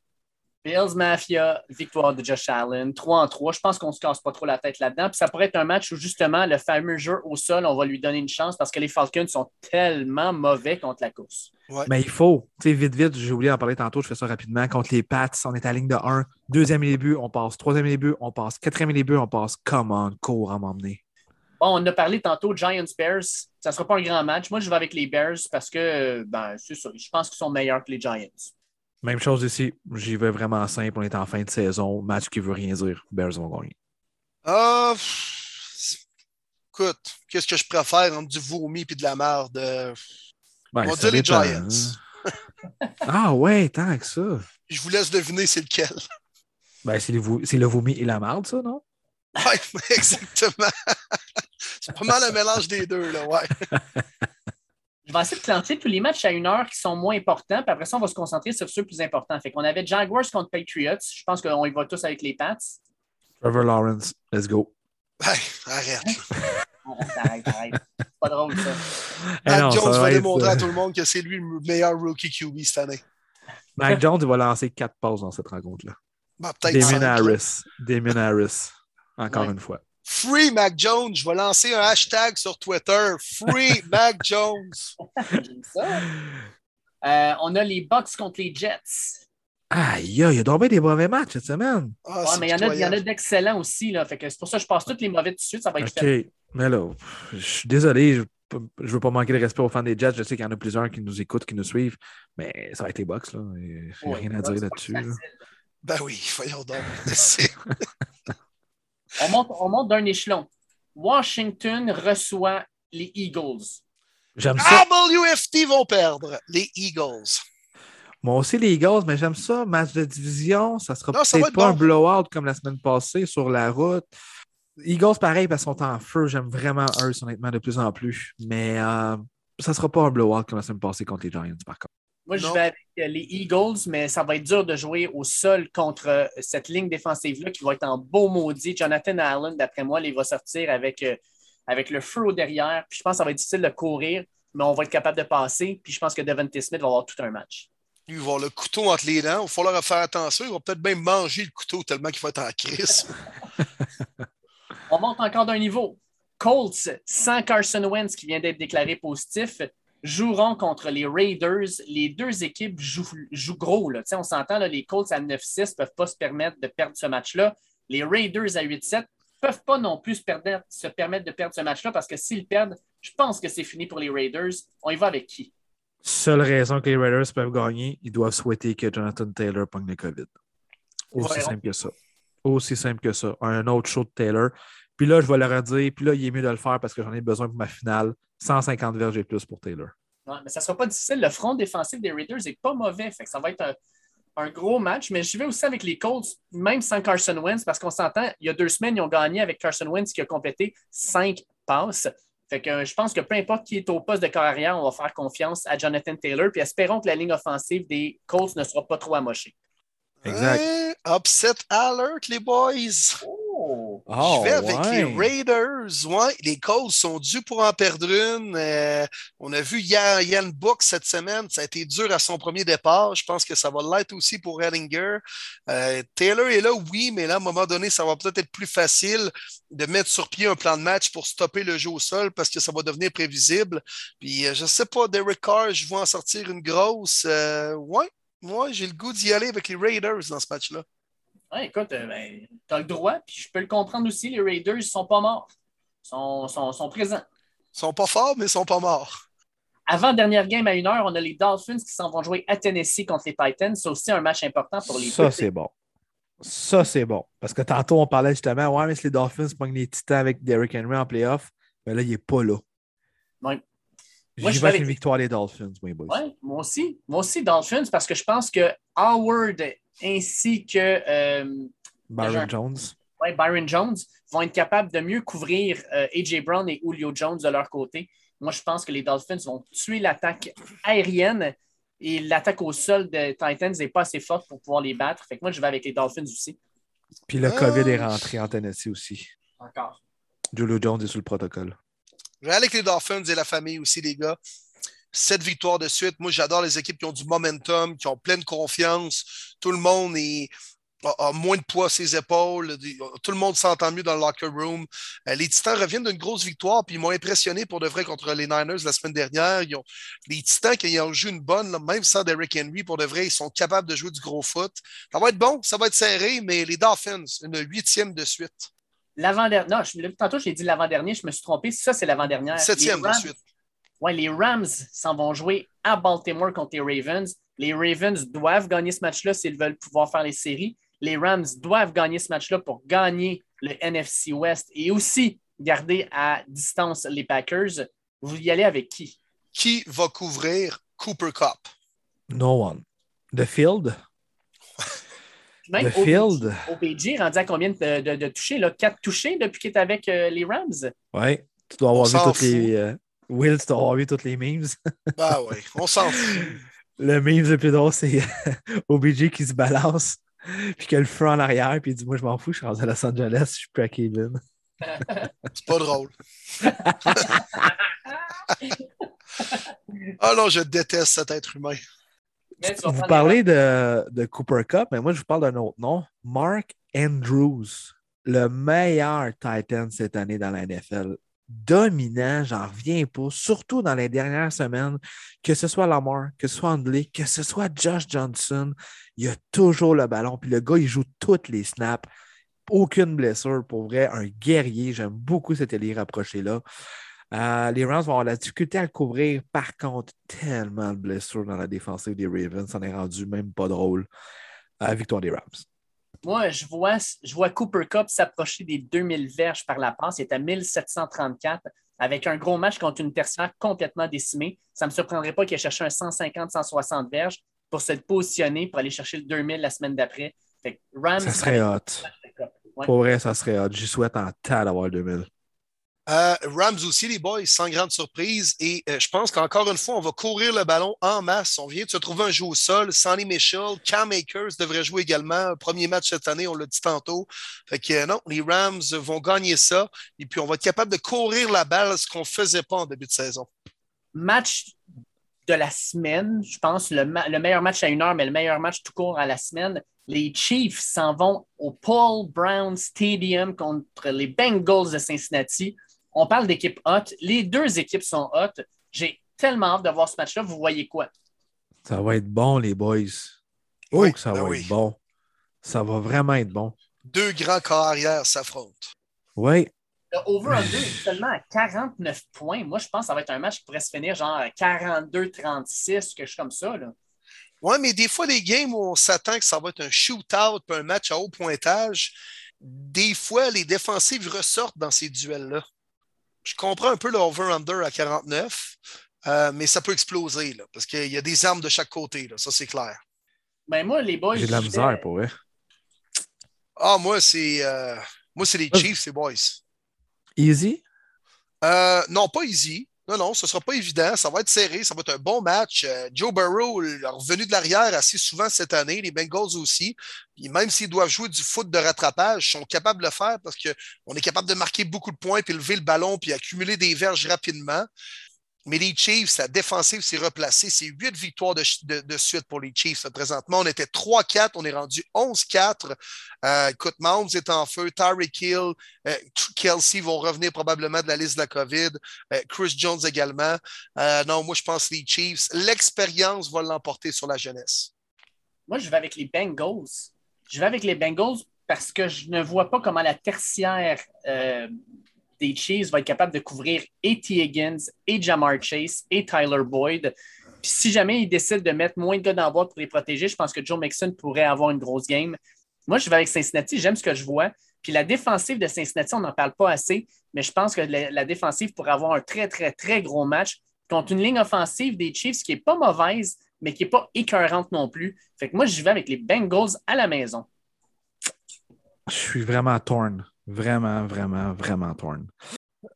Bills Mafia, victoire de Josh Allen, 3 en 3. Je pense qu'on ne se casse pas trop la tête là-dedans. Puis ça pourrait être un match où justement le fameux jeu au sol, on va lui donner une chance parce que les Falcons sont tellement mauvais contre la course. Mais il faut, tu sais, vite, vite, j'ai oublié d'en parler tantôt, je fais ça rapidement. Contre les Pats, on est à la ligne de 1. Deuxième début, on passe. Troisième début, on passe. Quatrième début, on passe. Come on, cours à m'emmener. Bon, on a parlé tantôt Giants-Bears. Ça ne sera pas un grand match. Moi, je vais avec les Bears parce que, ben, c'est ça. Je pense qu'ils sont meilleurs que les Giants. Même chose ici. J'y vais vraiment simple. On est en fin de saison. Match qui veut rien dire. Bears vont gagner. Ah, pff, écoute, qu'est-ce que je préfère entre du vomi et de la merde? Euh, Ben, On va dire les Giants. hein. ah ouais, tant que ça. Je vous laisse deviner c'est lequel. Ben, c'est le, vo- c'est le vomi et la marde, ça, non? Ouais, exactement. c'est pas mal un mélange des deux, là, ouais. Je va essayer de clencher tous les matchs à une heure qui sont moins importants, puis après ça, on va se concentrer sur ceux plus importants. Fait qu'on avait Jaguars contre Patriots. Je pense qu'on y va tous avec les Pats. Trevor Lawrence, let's go. Hey, arrête. Arrête, arrête. C'est pas drôle, ça. Eh non, Jones va va être, démontrer à euh, tout le monde que c'est lui le meilleur rookie QB cette année. Mac Jones, il va lancer quatre passes dans cette rencontre-là. Bah, peut-être Damien. Harris. Damien Harris. Encore Ouais. une fois. Free Mac Jones. Je vais lancer un hashtag sur Twitter. Free Mac Jones. J'aime ça. Euh, on a les Bucks contre les Jets. Aïe, aïe, il y a bien des mauvais matchs cette semaine. Ah, Ouais, mais il y en a, d'excellents aussi. Là. Fait que c'est pour ça que je passe tous les mauvais tout de suite. Ça va être OK. fait. Mais là, je suis désolé, je ne veux pas manquer de respect aux fans des Jets. Je sais qu'il y en a plusieurs qui nous écoutent, qui nous suivent, mais ça va être les Bucks. là. Il n'y a Ouais, rien à dire là-dessus. là. Ben oui, voyons donc. On monte, on monte d'un échelon. Washington reçoit les Eagles. J'aime ça. WFT vont perdre. Les Eagles. Moi aussi, les Eagles, mais j'aime ça. Match de division, ça sera peut-être être pas un blowout comme la semaine passée sur la route. Eagles, pareil, parce qu'ils sont en feu. J'aime vraiment eux, honnêtement, de plus en plus. Mais euh, ça sera pas un blowout comme la semaine passée contre les Giants, par contre. Moi, je vais avec euh, les Eagles, mais ça va être dur de jouer au sol contre euh, cette ligne défensive-là qui va être en beau maudit. Jonathan Allen, d'après moi, il va sortir avec, euh, avec le feu derrière. Puis je pense que ça va être difficile de courir, mais on va être capable de passer. Puis je pense que Devontae Smith va avoir tout un match. Lui, il va avoir le couteau entre les dents. Il va falloir faire attention. Il va peut-être même manger le couteau tellement qu'il va être en crise. On monte encore d'un niveau. Colts, sans Carson Wentz qui vient d'être déclaré positif, joueront contre les Raiders. Les deux équipes jouent, jouent gros. Là. On s'entend, les Colts à 9-6 ne peuvent pas se permettre de perdre ce match-là. Les Raiders à 8-7 ne peuvent pas non plus se, perdre- se permettre de perdre ce match-là parce que s'ils perdent, je pense que c'est fini pour les Raiders. On y va avec qui? Seule raison que les Raiders peuvent gagner, ils doivent souhaiter que Jonathan Taylor pogne le COVID. Aussi Ouais. simple que ça. Aussi simple que ça. Un autre show de Taylor. Puis là, je vais leur dire, puis là, il est mieux de le faire parce que j'en ai besoin pour ma finale. 150 verges et plus pour Taylor. Ouais, mais ça ne sera pas difficile. Le front défensif des Raiders n'est pas mauvais. Fait que ça va être un, un gros match. Mais je vais aussi avec les Colts, même sans Carson Wentz, parce qu'on s'entend, il y a deux semaines, ils ont gagné avec Carson Wentz qui a complété cinq passes. Fait que euh, je pense que peu importe qui est au poste de carrière, on va faire confiance à Jonathan Taylor. Puis espérons que la ligne offensive des Colts ne sera pas trop amochée. Exact. Hein? Upset alert, les boys. Oh! Oh, je vais avec ouais. les Raiders. Ouais, les Colts sont dus pour en perdre une. Euh, on a vu Yann, Yann Book cette semaine. Ça a été dur à son premier départ. Je pense que ça va l'être aussi pour Ellinger. Euh, Taylor est là, oui, mais là, à un moment donné, ça va peut-être être plus facile de mettre sur pied un plan de match pour stopper le jeu au sol parce que ça va devenir prévisible. Puis, euh, je sais pas, Derek Carr, je vois en sortir une grosse. Euh, ouais, moi, j'ai le goût d'y aller avec les Raiders dans ce match-là. Ouais, écoute, euh, ben, tu as le droit. Puis je peux le comprendre aussi. Les Raiders ne sont pas morts. Ils sont, sont, sont présents. Ils sont pas forts, mais ils sont pas morts. Avant dernière game à une heure, on a les Dolphins qui s'en vont jouer à Tennessee contre les Titans. C'est aussi un match important pour les Ça, c'est bon. Ça, c'est bon. Parce que tantôt, on parlait justement, ouais, mais si les Dolphins pognent les Titans avec Derrick Henry en playoff, mais là, il n'est pas là. Ouais. Moi, J'y je vais avec une victoire des Dolphins, oui, boys. Ouais, moi aussi. Moi aussi, Dolphins, parce que je pense que Howard ainsi que euh, Byron Jones. ouais, Byron Jones vont être capables de mieux couvrir euh, A.J. Brown et Julio Jones de leur côté. Moi, je pense que les Dolphins vont tuer l'attaque aérienne et l'attaque au sol des Titans n'est pas assez forte pour pouvoir les battre. Fait que moi, je vais avec les Dolphins aussi. Puis le. COVID est rentré en Tennessee aussi. Encore. Julio Jones est sous le protocole. Je vais aller avec les Dolphins et la famille aussi, les gars. Sept victoires de suite. Moi, j'adore les équipes qui ont du momentum, qui ont pleine confiance. Tout le monde est, a, a moins de poids à ses épaules. Tout le monde s'entend mieux dans le locker room. Euh, les Titans reviennent d'une grosse victoire, puis ils m'ont impressionné pour de vrai contre les Niners la semaine dernière. Ils ont- les Titans, qui ont joué une bonne, là, même sans Derrick Henry, pour de vrai, ils sont capables de jouer du gros foot. Ça va être bon, ça va être serré, mais les Dolphins, une huitième de suite. L'avant-dernier. Non, je, tantôt, j'ai dit l'avant-dernier, je me suis trompé. Ça, c'est l'avant-dernière. Septième de suite. Ouais, les Rams s'en vont jouer à Baltimore contre les Ravens. Les Ravens doivent gagner ce match-là s'ils veulent pouvoir faire les séries. Les Rams doivent gagner ce match-là pour gagner le NFC West et aussi garder à distance les Packers. Vous y allez avec qui? Qui va couvrir Cooper Cup? No one. The Field? Même The Field? OPG rendu à combien de, de- de touchés? Là? Quatre touchés depuis qu'il est avec euh, les Rams? Ouais. Tu dois avoir On vu toutes les, euh, Will, tu dois vu toutes les memes. bah oui, on s'en fout. Le meme le plus drôle, c'est OBJ qui se balance, puis que le feu en arrière, puis il dit Moi, je m'en fous, je suis rendu à Los Angeles, je suis plus à Kevin. c'est pas drôle. Ah non, je déteste cet être humain. Vous parlez de, de, Cooper Cup, mais moi, je vous parle d'un autre nom. Mark Andrews, le meilleur Titan cette année dans la NFL. Dominant, j'en reviens pas, surtout dans les dernières semaines, que ce soit Lamar, que ce soit Andley, que ce soit Josh Johnson, il a toujours le ballon. Puis le gars, il joue toutes les snaps. Aucune blessure, pour vrai, un guerrier. J'aime beaucoup cet élire rapproché-là. Euh, les Rams vont avoir la difficulté à couvrir. Par contre, tellement de blessures dans la défensive des Ravens, ça n'est rendu même pas drôle. à victoire des Rams. Moi, je vois, je vois Cooper Cup s'approcher des 2000 verges par la passe. Il est à 1734 avec un gros match contre une tertiaire complètement décimée. Ça ne me surprendrait pas qu'il ait cherché un 150-160 verges pour se positionner pour aller chercher le 2000 la semaine d'après. Ça serait hot. Pour vrai, ça serait hot. Je souhaite en tas d'avoir le 2000. Euh, Rams aussi, les boys, sans grande surprise. Et euh, je pense qu'encore une fois, on va courir le ballon en masse. On vient de se trouver un jeu au sol. Sonny Mitchell, Cam Akers devrait jouer également. Premier match cette année, on l'a dit tantôt. Fait que euh, non, les Rams vont gagner ça. Et puis, on va être capable de courir la balle, ce qu'on ne faisait pas en début de saison. Match de la semaine, je pense, le meilleur match à une heure, mais le meilleur match tout court à la semaine. Les Chiefs s'en vont au Paul Brown Stadium contre les Bengals de Cincinnati on parle d'équipe hot. Les deux équipes sont hot. J'ai tellement hâte de voir ce match-là. Vous voyez quoi? Ça va être bon, les boys. Oh, ça ben va être bon. Ça va vraiment être bon. Deux grands carrières s'affrontent. Oui. Le over-under est seulement à 49 points. Moi, je pense que ça va être un match qui pourrait se finir genre à 42-36, quelque chose comme ça. Oui, mais des fois, des games où on s'attend que ça va être un shootout, un match à haut pointage, des fois, les défensives ressortent dans ces duels-là je comprends un peu le over-under à 49, euh, mais ça peut exploser là, parce qu'il y a des armes de chaque côté, là, ça c'est clair. Ben moi, les boys. J'ai de la misère pour eux. Ah, moi, c'est euh, moi, c'est les Chiefs, les boys. Easy? Euh, non, pas easy. Non, non, ce ne sera pas évident. Ça va être serré. Ça va être un bon match. Euh, Joe Burrow revenu de l'arrière assez souvent cette année. Les Bengals aussi. Puis même s'ils doivent jouer du foot de rattrapage, ils sont capables de le faire parce qu'on est capable de marquer beaucoup de points, puis lever le ballon, puis accumuler des verges rapidement. Mais les Chiefs, la défensive s'est replacée. C'est huit victoires de, suite pour les Chiefs. Présentement, on était 3-4, on est rendu 11-4. Euh, écoute, est en feu, Tyreek Hill, euh, Kelsey vont revenir probablement de la liste de la COVID, euh, Chris Jones également. Euh, non, moi, je pense les Chiefs, l'expérience va l'emporter sur la jeunesse. Moi, je vais avec les Bengals. Je vais avec les Bengals parce que je ne vois pas comment la tertiaire des Chiefs va être capable de couvrir et T. Higgins, et Jamar Chase, et Tyler Boyd. Puis si jamais ils décident de mettre moins de gars dans la boîte pour les protéger, je pense que Joe Mixon pourrait avoir une grosse game. Moi, je vais avec Cincinnati, j'aime ce que je vois. Puis la défensive de Cincinnati, on n'en parle pas assez, mais je pense que la, défensive pourrait avoir un très, très, très gros match contre une ligne offensive des Chiefs qui n'est pas mauvaise, mais qui n'est pas écœurante non plus. Fait que moi, je vais avec les Bengals à la maison. Je suis vraiment torn. Vraiment, vraiment, vraiment torn.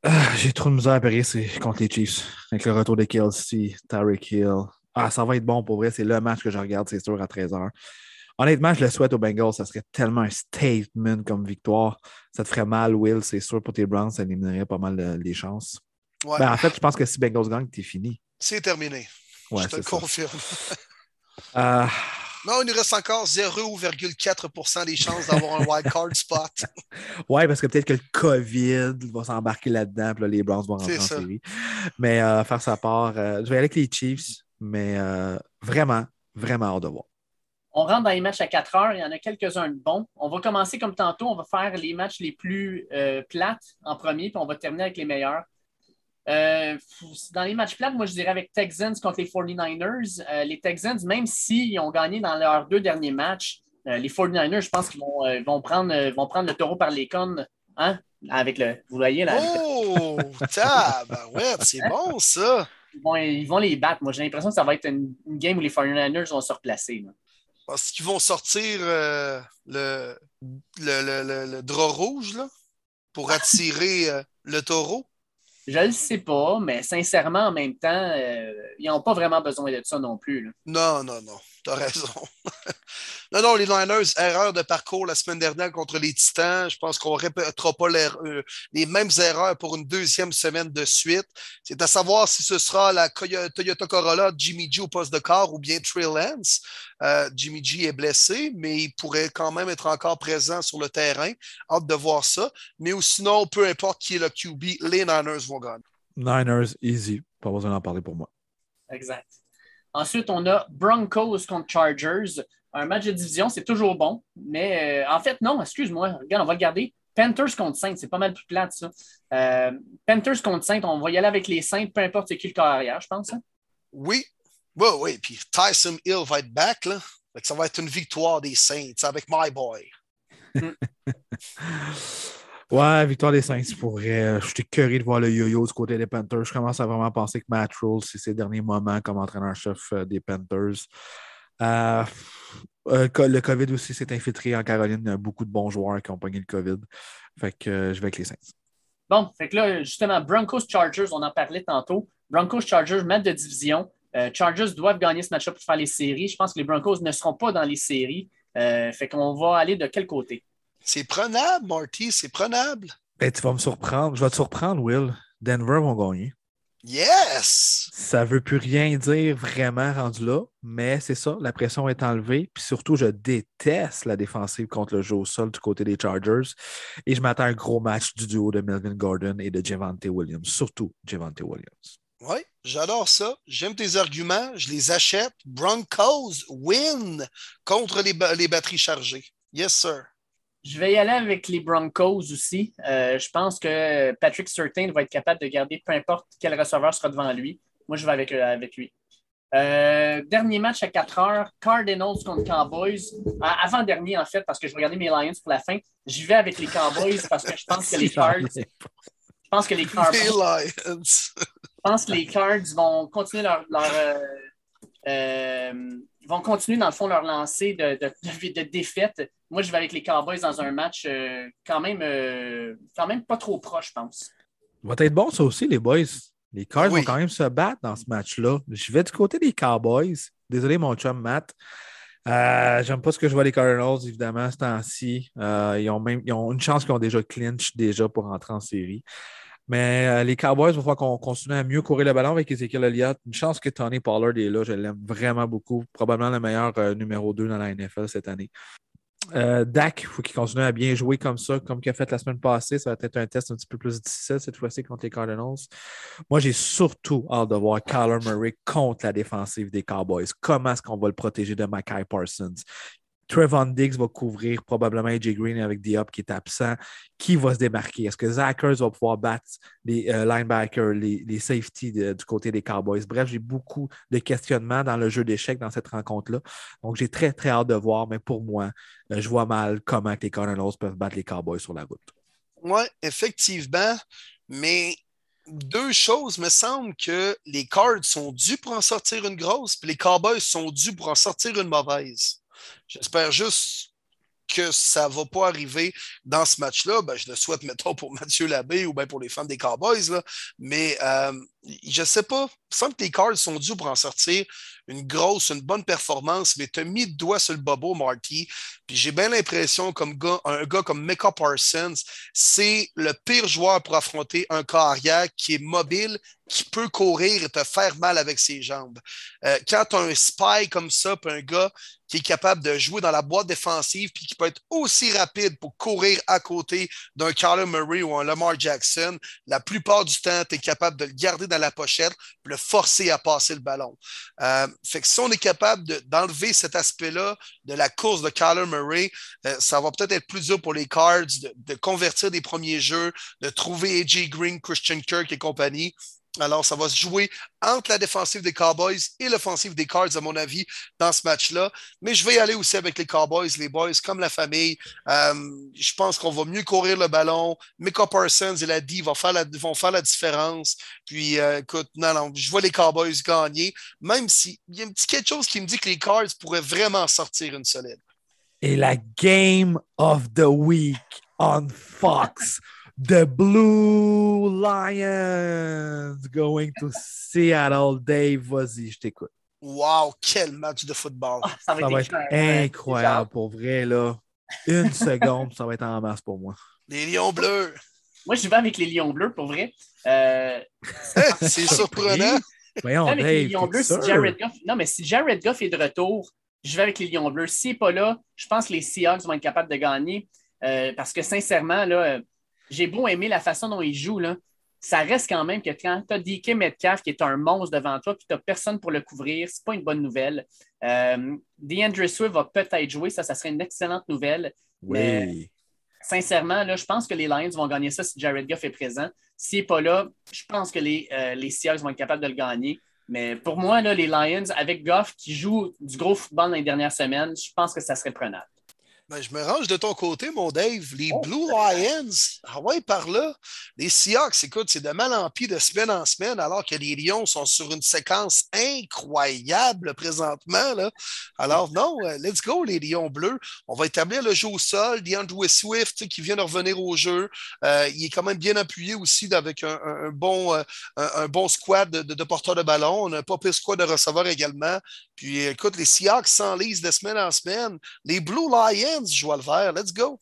Ah, j'ai trop de misère à parier contre les Chiefs. Avec le retour de Kelsey, Tyreek Hill. Ah, ça va être bon pour vrai. C'est le match que je regarde, c'est sûr, à 13h. Honnêtement, je le souhaite aux Bengals. Ça serait tellement un statement comme victoire. Ça te ferait mal, Will, c'est sûr, pour tes Browns. Ça éliminerait pas mal les chances. Ben, en fait, je pense que si Bengals gagne, t'es fini. C'est terminé. je te le confirme. Euh, non, il nous reste encore 0,4% des chances d'avoir un wild card spot. oui, parce que peut-être que le COVID va s'embarquer là-dedans, puis là, les Browns vont rentrer en série. Mais euh, faire sa part, euh, je vais aller avec les Chiefs, mais euh, vraiment, vraiment hors de voir. On rentre dans les matchs à 4 heures. Il y en a quelques-uns de bons. On va commencer comme tantôt. On va faire les matchs les plus plates en premier, puis on va terminer avec les meilleurs. Euh, dans les matchs plates, moi, je dirais avec Texans contre les 49ers. Euh, les Texans, même s'ils ont gagné dans leurs deux derniers matchs, euh, les 49ers, je pense qu'ils vont, prendre, vont prendre le taureau par les cornes. Hein? Avec le. Vous voyez là? Oh! ouais, c'est bon ça! Ils vont, les battre. Moi, j'ai l'impression que ça va être une, game où les 49ers vont se replacer. Parce qu'ils vont sortir le, le, le, le, drap rouge là, pour attirer le taureau. Je le sais pas, mais sincèrement, en même temps, euh, ils n'ont pas vraiment besoin de ça non plus. Non, non, non. Tu as raison. non, non, les Niners, erreur de parcours la semaine dernière contre les Titans. Je pense qu'on ne répétera pas euh, les mêmes erreurs pour une deuxième semaine de suite. C'est à savoir si ce sera la Toyota Corolla Jimmy G au poste de corps ou bien Trey Lance. Euh, Jimmy G est blessé, mais il pourrait quand même être encore présent sur le terrain. Hâte de voir ça. Mais sinon, peu importe qui est le QB, les Niners vont gagner. Niners, easy. Pas besoin d'en parler pour moi. Exact. Ensuite, on a Broncos contre Chargers. Un match de division, c'est toujours bon. Mais euh, en fait, non, excuse-moi. Regarde, on va le garder. Panthers contre Saints, c'est pas mal plus plate, ça. Euh, Panthers contre Saints, on va y aller avec les Saints, peu importe qui le carrière, je pense. Hein. Oui. Oui, oui. Puis Tyson Hill va être back, là. Ça va être une victoire des Saints avec My Boy. Mm. Ouais, victoire des Saints pourrait. Euh, je suis curé de voir le yo-yo du côté des Panthers. Je commence à vraiment penser que Matt Rule, c'est ses derniers moments comme entraîneur-chef euh, des Panthers. Euh, le COVID aussi s'est infiltré en Caroline. Il y a beaucoup de bons joueurs qui ont pogné le COVID. Fait que je vais avec les Saints. Bon, fait que là, justement, Broncos-Chargers, on en parlait tantôt. Broncos-Chargers, match de division. Chargers doivent gagner ce match-up pour faire les séries. Je pense que les Broncos ne seront pas dans les séries. fait qu'on va aller de quel côté? C'est prenable, Marty, c'est prenable. Ben, tu vas me surprendre. Je vais te surprendre, Will. Denver vont gagner. Yes! Ça ne veut plus rien dire vraiment rendu là, mais c'est ça, la pression est enlevée. Puis surtout, je déteste la défensive contre le jeu au sol du côté des Chargers. Et je m'attends à un gros match du duo de Melvin Gordon et de Javante Williams, surtout Javante Williams. Oui, j'adore ça. J'aime tes arguments. Je les achète. Broncos win contre les, les batteries chargées. Yes, sir. Je vais y aller avec les Broncos aussi. Euh, je pense que Patrick Surtain va être capable de garder peu importe quel receveur sera devant lui. Moi, je vais avec, euh, avec lui. Euh, dernier match à 4 heures, Cardinals contre Cowboys. Avant-dernier, en fait, parce que je regardais mes Lions pour la fin. J'y vais avec les Cowboys parce que je pense que les Cards. Je pense que les Cards. je pense que les Cards vont continuer leur. Vont continuer, dans le fond, leur lancée de, de, de, de défaite moi, je vais avec les Cowboys dans un match euh, quand, même, euh, quand même pas trop proche, je pense. Va être bon, ça aussi, les boys. Les Cards vont quand même se battre dans ce match-là. Je vais du côté des Cowboys. Désolé, mon chum Matt. Euh, J'aime pas ce que je vois les Cardinals, évidemment, ce temps-ci. Euh, ils, ont même, ils ont une chance qu'ils ont déjà clinch déjà pour rentrer en série. Mais les Cowboys, il va falloir qu'on continue à mieux courir le ballon avec Ezekiel Elliott. Une chance que Tony Pollard est là. Je l'aime vraiment beaucoup. Probablement le meilleur numéro 2 dans la NFL cette année. Euh, Dak, il faut qu'il continue à bien jouer comme ça, comme il a fait la semaine passée. Ça va être un test un petit peu plus difficile cette fois-ci contre les Cardinals. Moi, j'ai surtout hâte de voir Kyler Murray contre la défensive des Cowboys. Comment est-ce qu'on va le protéger de Mackay Parsons? Trevon Diggs va couvrir probablement AJ Green avec Diop qui est absent. Qui va se démarquer? Est-ce que Zachers va pouvoir battre les euh, linebackers, les, safeties du côté des Cowboys? Bref, j'ai beaucoup de questionnements dans le jeu d'échecs dans cette rencontre-là. Donc, j'ai très, très hâte de voir, mais pour moi, euh, je vois mal comment les Cardinals peuvent battre les Cowboys sur la route. Oui, effectivement, mais deux choses, me semble que les Cards sont dus pour en sortir une grosse, puis les Cowboys sont dus pour en sortir une mauvaise. J'espère juste que ça ne va pas arriver dans ce match-là. Ben, je le souhaite, mettons, pour Mathieu Labbé ou bien pour les fans des Cowboys. Mais euh, je sais pas. Il semble que les Cards sont dus pour en sortir une grosse, une bonne performance, mais tu as mis le doigt sur le bobo, Marty. Puis j'ai bien l'impression, comme gars, un gars comme Micah Parsons, c'est le pire joueur pour affronter un carrière qui est mobile, qui peut courir et te faire mal avec ses jambes. Euh, quand tu as un spy comme ça, puis un gars qui est capable de jouer dans la boîte défensive, puis qui peut être aussi rapide pour courir à côté d'un Carlo Murray ou un Lamar Jackson, la plupart du temps, tu es capable de le garder dans la pochette, le forcer à passer le ballon. Euh, fait que si on est capable d'enlever cet aspect-là de la course de Kyler Murray, euh, ça va peut-être être plus dur pour les Cards de, de, convertir des premiers jeux, de trouver AJ Green, Christian Kirk et compagnie. Alors, ça va se jouer entre la défensive des Cowboys et l'offensive des Cards, à mon avis, dans ce match-là. Mais je vais y aller aussi avec les Cowboys, les Boys, comme la famille. Euh, je pense qu'on va mieux courir le ballon. Micah Parsons et la D vont faire la, vont faire la différence. Puis, euh, écoute, non, non, je vois les Cowboys gagner, même s'il y a un petit quelque chose qui me dit que les Cards pourraient vraiment sortir une solide. Et la Game of the Week on Fox. The Blue Lions going to Seattle. Dave, vas-y, je t'écoute. Wow, quel match de football. Ah, ça va Ça être, va être écœurant. incroyable pour vrai, là. Une seconde, ça va être en masse pour moi. Les Lions bleus. Moi, je vais avec les Lions bleus, pour vrai. Euh, C'est surprenant. Voyons, avec Dave. les Lions bleus, si? Jared Goff... Non, mais si Jared Goff est de retour, je vais avec les Lions bleus. S'il n'est pas là, je pense que les Seahawks vont être capables de gagner. euh, parce que sincèrement, là, euh, j'ai beau aimer la façon dont ils jouent, là, ça reste quand même que quand tu as DK Metcalf qui est un monstre devant toi, puis tu n'as personne pour le couvrir, c'est pas une bonne nouvelle. Euh, DeAndre Swift va peut-être jouer, ça, ça serait une excellente nouvelle. Oui. Sincèrement, là, je pense que les Lions vont gagner ça si Jared Goff est présent. S'il n'est pas là, je pense que les, euh, les Seahawks vont être capables de le gagner. Mais pour moi, là, les Lions, avec Goff qui joue du gros football dans les dernières semaines, je pense que ça serait prenable. Ben, je me range de ton côté, mon Dave. Les Oh. Blue Lions, ah ouais, par là. Les Seahawks, écoute, c'est de mal en pis de semaine en semaine, alors que les Lions sont sur une séquence incroyable présentement. Là. Alors, non, euh, let's go, les Lions bleus. On va établir le jeu au sol. DeAndre Swift, qui vient de revenir au jeu. Euh, il est quand même bien appuyé aussi avec un, un- un bon, euh, un, un bon squad de, de, de porteurs de ballon. On a un pas pire squad de receveurs également. Puis, écoute, les Seahawks s'enlisent de semaine en semaine. Les Blue Lions jouent à le vert. Let's go.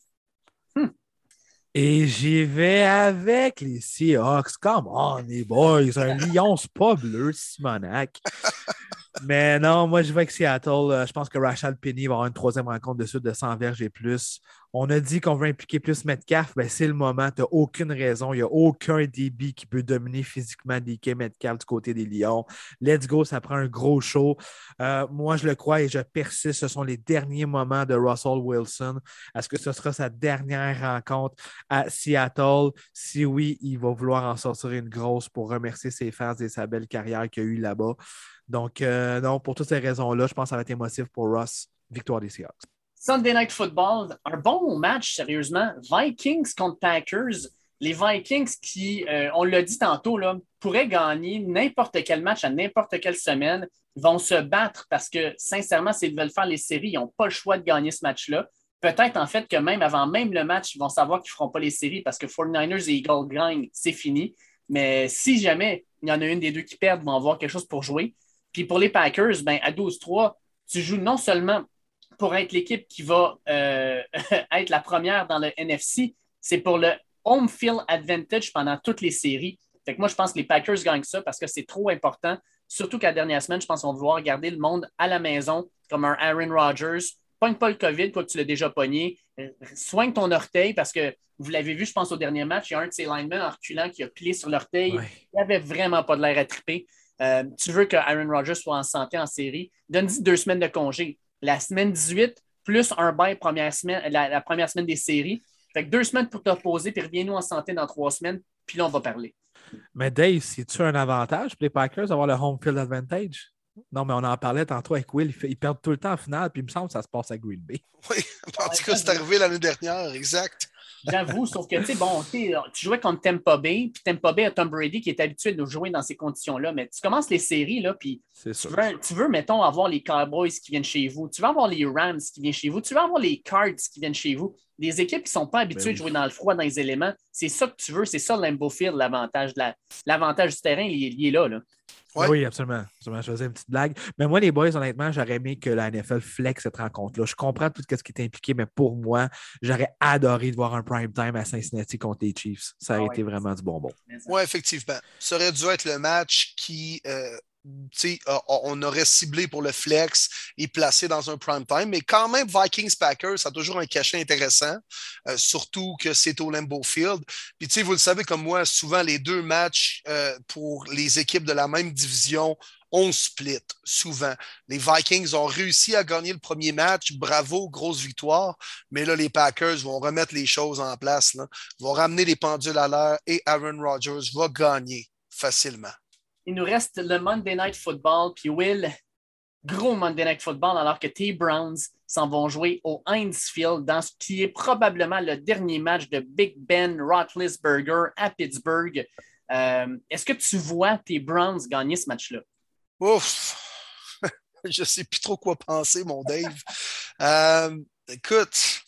Et j'y vais avec les Seahawks. Come on, les boys. Un lion, c'est pas bleu, Simonac. Mais non, moi, je vais avec Seattle. Euh, Je pense que Rachel Penny va avoir une troisième rencontre de suite de 100 verges et plus. On a dit qu'on veut impliquer plus Metcalf. Ben, c'est le moment. Tu n'as aucune raison. Il n'y a aucun DB qui peut dominer physiquement DK Metcalf du côté des Lions. Let's go, ça prend un gros show. Euh, moi, je le crois et je persiste. Ce sont les derniers moments de Russell Wilson. Est-ce que ce sera sa dernière rencontre à Seattle? Si oui, il va vouloir en sortir une grosse pour remercier ses fans et sa belle carrière qu'il a eue là-bas. Donc, euh, non, pour toutes ces raisons-là, je pense que ça va être émotif pour Ross. Victoire des Seahawks. Sunday Night Football, un bon match, sérieusement. Vikings contre Packers. Les Vikings qui, euh, on l'a dit tantôt, là, pourraient gagner n'importe quel match à n'importe quelle semaine, vont se battre parce que, sincèrement, s'ils veulent faire les séries, ils n'ont pas le choix de gagner ce match-là. Peut-être, en fait, que même avant même le match, ils vont savoir qu'ils ne feront pas les séries parce que 49ers et Eagles gagnent, c'est fini. Mais si jamais il y en a une des deux qui perdent, ils vont avoir quelque chose pour jouer. Puis pour les Packers, ben, à 12-3, tu joues non seulement pour être l'équipe qui va euh, être la première dans le NFC, c'est pour le home field advantage pendant toutes les séries. Fait que moi, je pense que les Packers gagnent ça parce que c'est trop important. Surtout qu'à la dernière semaine, je pense qu'on va vouloir garder le monde à la maison comme un Aaron Rodgers. Pogne pas le COVID, toi que tu l'as déjà pogné. Soigne ton orteil parce que vous l'avez vu, je pense, au dernier match, il y a un de ses linemen en reculant qui a plié sur l'orteil. Ouais. Il avait vraiment pas de l'air à triper. Euh, tu veux que Aaron Rodgers soit en santé en série, donne-y deux semaines de congé. La semaine 18, plus un bail première semaine, la, la première semaine des séries. Fait que deux semaines pour te reposer, puis reviens-nous en santé dans trois semaines, puis là, on va parler. Mais Dave, c'est-tu un avantage pour les Packers d'avoir le home field advantage? Non, mais on en parlait tantôt avec Will. Ils perdent tout le temps en finale, puis il me semble que ça se passe à Green Bay. Oui, en tout cas, c'est arrivé l'année dernière, exact. J'avoue, sauf que, tu sais, bon, tu jouais contre Tampa Bay, puis Tampa Bay a Tom Brady qui est habitué de jouer dans ces conditions-là, mais tu commences les séries, là, puis tu veux, tu veux, mettons, avoir les Cowboys qui viennent chez vous, tu veux avoir les Rams qui viennent chez vous, tu veux avoir les Cards qui viennent chez vous, des équipes qui ne sont pas habituées Ben oui. de jouer dans le froid, dans les éléments. C'est ça que tu veux, c'est ça Lambeau Field, l'avantage du terrain, il est, il est là, là. Ouais. Oui, absolument. absolument. Je faisais une petite blague. Mais moi, les boys, honnêtement, j'aurais aimé que la NFL flex cette rencontre-là. Je comprends tout ce qui est impliqué, mais pour moi, j'aurais adoré de voir un prime time à Cincinnati contre les Chiefs. Ça aurait Ah ouais. été vraiment du bonbon. Oui, effectivement. Ça aurait dû être le match qui, euh, on aurait ciblé pour le flex et placé dans un prime time. Mais quand même, Vikings-Packers, ça a toujours un cachet intéressant, euh, surtout que c'est au Lambeau Field. Puis, vous le savez comme moi, souvent les deux matchs euh, pour les équipes de la même division on split souvent. Les Vikings ont réussi à gagner le premier match. Bravo, grosse victoire. Mais là, les Packers vont remettre les choses en place, vont ramener les pendules à l'heure et Aaron Rodgers va gagner facilement. Il nous reste le Monday Night Football, puis Will, gros Monday Night Football, alors que T Browns s'en vont jouer au Heinz Field dans ce qui est probablement le dernier match de Big Ben Roethlisberger à Pittsburgh. Euh, Est-ce que tu vois tes Browns gagner ce match-là? Ouf! Je ne sais plus trop quoi penser, mon Dave. Euh, écoute,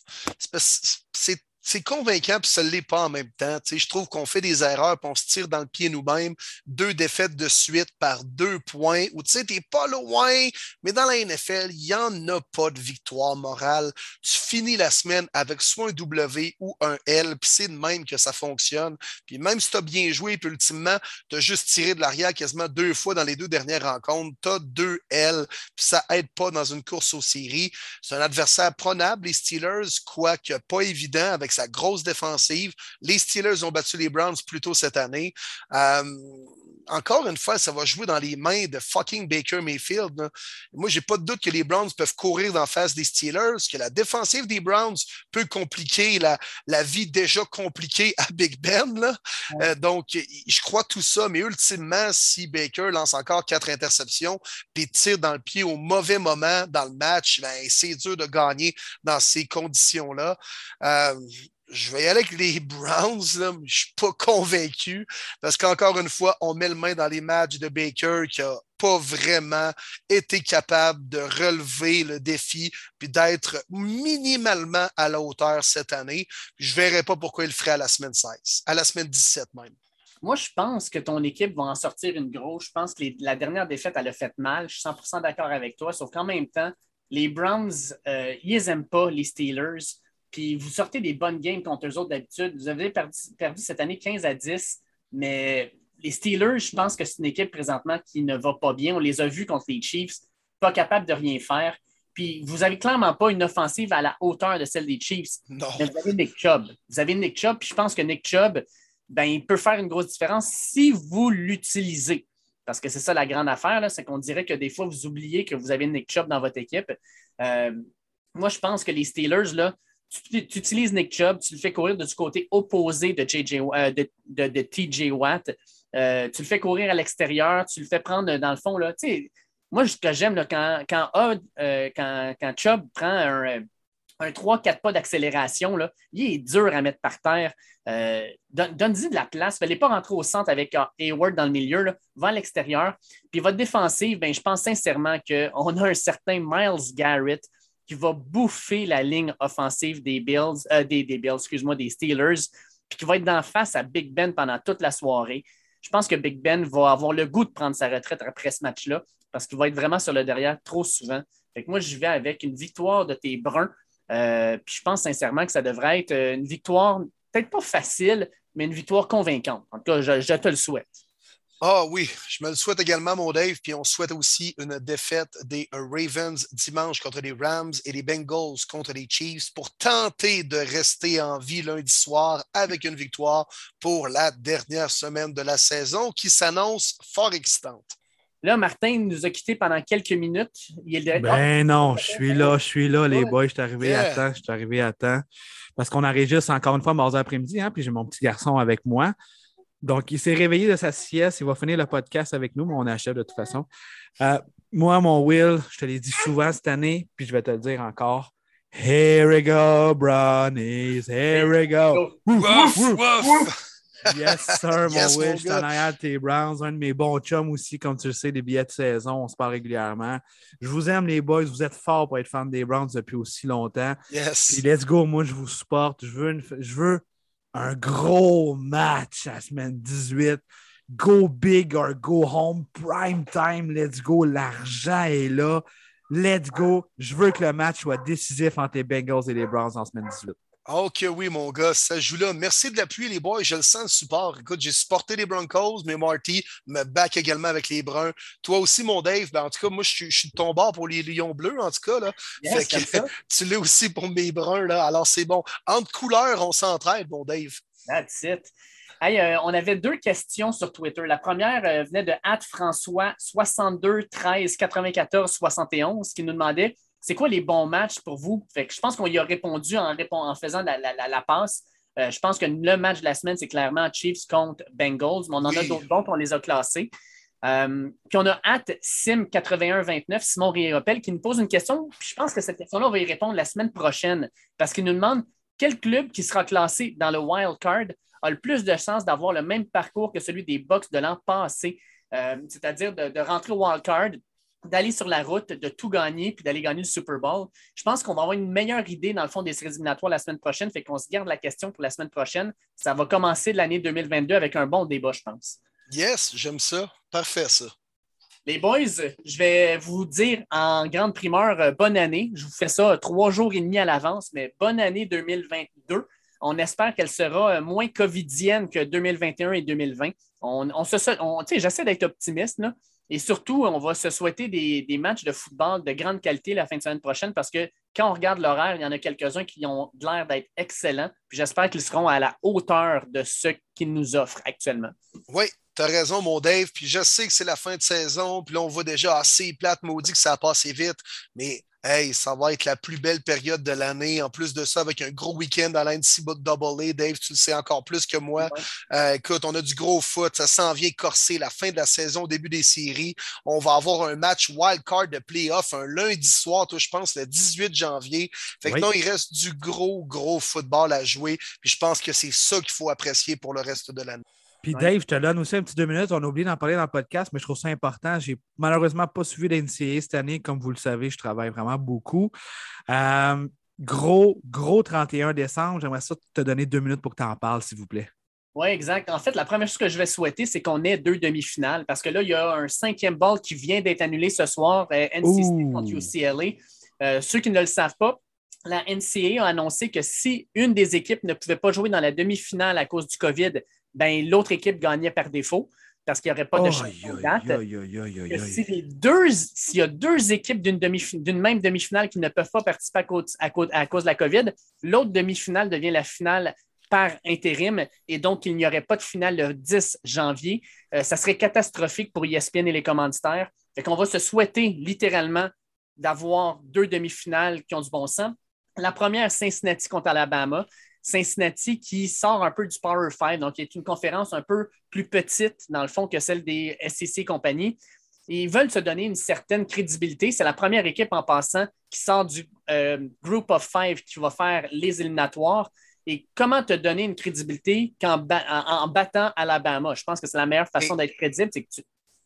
c'est c'est convaincant, puis ça ne l'est pas en même temps. je trouve qu'on fait des erreurs, puis on se tire dans le pied nous-mêmes. Deux défaites de suite par deux points, où tu n'es pas loin, mais dans la NFL, il n'y en a pas de victoire morale. Tu finis la semaine avec soit un W ou un L, puis c'est de même que ça fonctionne. Puis même si tu as bien joué, puis ultimement, tu as juste tiré de l'arrière quasiment deux fois dans les deux dernières rencontres, tu as deux L, puis ça aide pas dans une course aux séries. C'est un adversaire prenable, les Steelers, quoique pas évident avec sa grosse défensive. Les Steelers ont battu les Browns plus tôt cette année. Euh, encore une fois, ça va jouer dans les mains de fucking Baker Mayfield. Moi, Moi, j'ai pas de doute que les Browns peuvent courir d'en face des Steelers, que la défensive des Browns peut compliquer la, la vie déjà compliquée à Big Ben. Euh, donc, je crois tout ça, mais ultimement, si Baker lance encore quatre interceptions et tire dans le pied au mauvais moment dans le match, ben, c'est dur de gagner dans ces conditions-là. Euh, je vais y aller avec les Browns, mais je ne suis pas convaincu parce qu'encore une fois, on met le main dans les matchs de Baker qui n'a pas vraiment été capable de relever le défi puis d'être minimalement à la hauteur cette année. Je ne verrai pas pourquoi il le ferait à la semaine 16, à la semaine 17 même. Moi, je pense que ton équipe va en sortir une grosse. Je pense que la dernière défaite, elle a fait mal. Je suis 100% d'accord avec toi, sauf qu'en même temps, les Browns, euh, ils n'aiment pas les Steelers puis vous sortez des bonnes games contre eux autres d'habitude. Vous avez perdu, cette année 15 à 10, mais les Steelers, je pense que c'est une équipe présentement qui ne va pas bien. On les a vus contre les Chiefs, pas capable de rien faire. Puis vous n'avez clairement pas une offensive à la hauteur de celle des Chiefs. Non. Mais vous avez Nick Chubb. Vous avez Nick Chubb, puis je pense que Nick Chubb, ben, il peut faire une grosse différence si vous l'utilisez. Parce que c'est ça la grande affaire, c'est qu'on dirait que des fois, vous oubliez que vous avez Nick Chubb dans votre équipe. Euh, moi, je pense que les Steelers, là, tu, utilises Nick Chubb, tu le fais courir du côté opposé de, JJ, euh, de, TJ Watt. Euh, tu le fais courir à l'extérieur, tu le fais prendre dans le fond. Là, moi, ce que j'aime, euh, quand, quand, Chubb prend un, un 3-4 pas d'accélération, il est dur à mettre par terre. Donne-y de la place. Ne pas rentrer au centre avec Hayward dans le milieu. Là. Va à l'extérieur. Puis votre défensive, ben, je pense sincèrement qu'on a un certain Miles Garrett qui va bouffer la ligne offensive des Bills, euh, des, Bills, excuse-moi, des Steelers, puis qui va être d'en face à Big Ben pendant toute la soirée. Je pense que Big Ben va avoir le goût de prendre sa retraite après ce match-là parce qu'il va être vraiment sur le derrière trop souvent. Fait que moi, je vais avec une victoire de tes Bruns. Euh, puis je pense sincèrement que ça devrait être une victoire, peut-être pas facile, mais une victoire convaincante. En tout cas, je te le souhaite. Ah oui, je me le souhaite également, mon Dave. Puis on souhaite aussi une défaite des Ravens dimanche contre les Rams et les Bengals contre les Chiefs pour tenter de rester en vie lundi soir avec une victoire pour la dernière semaine de la saison qui s'annonce fort excitante. Là, Martin nous a quittés pendant quelques minutes. Il est ben non, je suis là, je suis là, les boys. Je suis arrivé à temps, je suis arrivé à temps. Parce qu'on enregistre encore une fois mardi après-midi, hein, puis j'ai mon petit garçon avec moi. Donc, il s'est réveillé de sa sieste. Il va finir le podcast avec nous, mais on achète de toute façon. Euh, moi, mon Will, je te l'ai dit souvent cette année, puis je vais te le dire encore. Here we go, brownies. Here we go. Yes, sir, mon Will. Je suis en arrière de tes Browns. Un de mes bons chums aussi, comme tu le sais, des billets de saison. On se parle régulièrement. Je vous aime, les boys. Vous êtes forts pour être fan des Browns depuis aussi longtemps. Yes. Puis let's go. Moi, je vous supporte. Je veux, je veux un gros match à semaine 18. Go big or go home, prime time, let's go. L'argent est là. Let's go. Je veux que le match soit décisif entre les Bengals et les Browns en semaine 18. Ok, oui, mon gars, ça joue là. Merci de l'appui, les boys. Je le sens le support. Écoute, j'ai supporté les Broncos, mais Marty me back également avec les Bruns. Toi aussi, mon Dave. Ben, en tout cas, moi, je suis, de ton bord pour les Lions bleus, en tout cas. Là. tu l'es aussi pour mes Bruns. Là. Alors, c'est bon. Entre couleurs, on s'entraide, mon Dave. That's it. Euh, on avait deux questions sur Twitter. La première euh, venait de François 62 13 94 71 qui nous demandait c'est quoi les bons matchs pour vous? Fait que je pense qu'on y a répondu en, en faisant la, passe. Euh, je pense que le match de la semaine, c'est clairement Chiefs contre Bengals, mais on en a d'autres bons, on les a classés. Euh, puis on a at Sim8129, Simon Riopel, qui nous pose une question. Puis je pense que cette question-là, on va y répondre la semaine prochaine parce qu'il nous demande quel club qui sera classé dans le wild card a le plus de chance d'avoir le même parcours que celui des Bucks de l'an passé, euh, c'est-à-dire de, de, rentrer au wild card d'aller sur la route, de tout gagner, puis d'aller gagner le Super Bowl. Je pense qu'on va avoir une meilleure idée, dans le fond, des séries éliminatoires la semaine prochaine. Fait qu'on se garde la question pour la semaine prochaine. Ça va commencer l'année 2022 avec un bon débat, je pense. Yes, j'aime ça. Parfait, ça. Les boys, je vais vous dire en grande primeur, euh, bonne année. Je vous fais ça trois jours et demi à l'avance, mais bonne année 2022. On espère qu'elle sera euh, moins covidienne que 2021 et 2020. On, on J'essaie d'être optimiste, là. Et surtout, on va se souhaiter des, matchs de football de grande qualité la fin de semaine prochaine parce que quand on regarde l'horaire, il y en a quelques-uns qui ont l'air d'être excellents. Puis j'espère qu'ils seront à la hauteur de ce qu'ils nous offrent actuellement. Oui, tu as raison, mon Dave. Puis je sais que c'est la fin de saison. Puis là, on voit déjà assez plate, maudit que ça a passé vite. Mais Hey, ça va être la plus belle période de l'année. En plus de ça, avec un gros week-end à l'NC Double A. Dave, tu le sais encore plus que moi. Euh, écoute, on a du gros foot. Ça s'en vient corser la fin de la saison, début des séries. On va avoir un match wild card de playoff un lundi soir, toi, je pense, le 18 janvier. Fait que non, il reste du gros, gros football à jouer. Puis je pense que c'est ça qu'il faut apprécier pour le reste de l'année. Puis Dave, je te donne aussi un petit deux minutes. On a oublié d'en parler dans le podcast, mais je trouve ça important. J'ai malheureusement pas suivi l'NCA cette année. Comme vous le savez, je travaille vraiment beaucoup. Euh, gros, gros 31 décembre. J'aimerais ça te donner deux minutes pour que tu en parles, s'il vous plaît. Oui, exact. En fait, la première chose que je vais souhaiter, c'est qu'on ait deux demi-finales parce que là, il y a un cinquième ball qui vient d'être annulé ce soir, euh, NCC contre UCLA. Euh, ceux qui ne le savent pas, la NCA a annoncé que si une des équipes ne pouvait pas jouer dans la demi-finale à cause du COVID, ben, l'autre équipe gagnait par défaut parce qu'il n'y aurait pas de champion S'il y a deux équipes d'une même demi-finale qui ne peuvent pas participer à cause, à cause, de la COVID, l'autre demi-finale devient la finale par intérim et donc il n'y aurait pas de finale le 10 janvier. Euh, ça serait catastrophique pour ESPN et les commanditaires. Fait qu'on va se souhaiter littéralement d'avoir deux demi-finales qui ont du bon sens. La première, Cincinnati contre Alabama. Cincinnati qui sort un peu du Power 5, donc qui est une conférence un peu plus petite, dans le fond, que celle des SEC et compagnie. ils veulent se donner une certaine crédibilité. C'est la première équipe en passant qui sort du euh, Group of Five qui va faire les éliminatoires. Et comment te donner une crédibilité en, en, battant Alabama? Je pense que c'est la meilleure façon d'être crédible, c'est que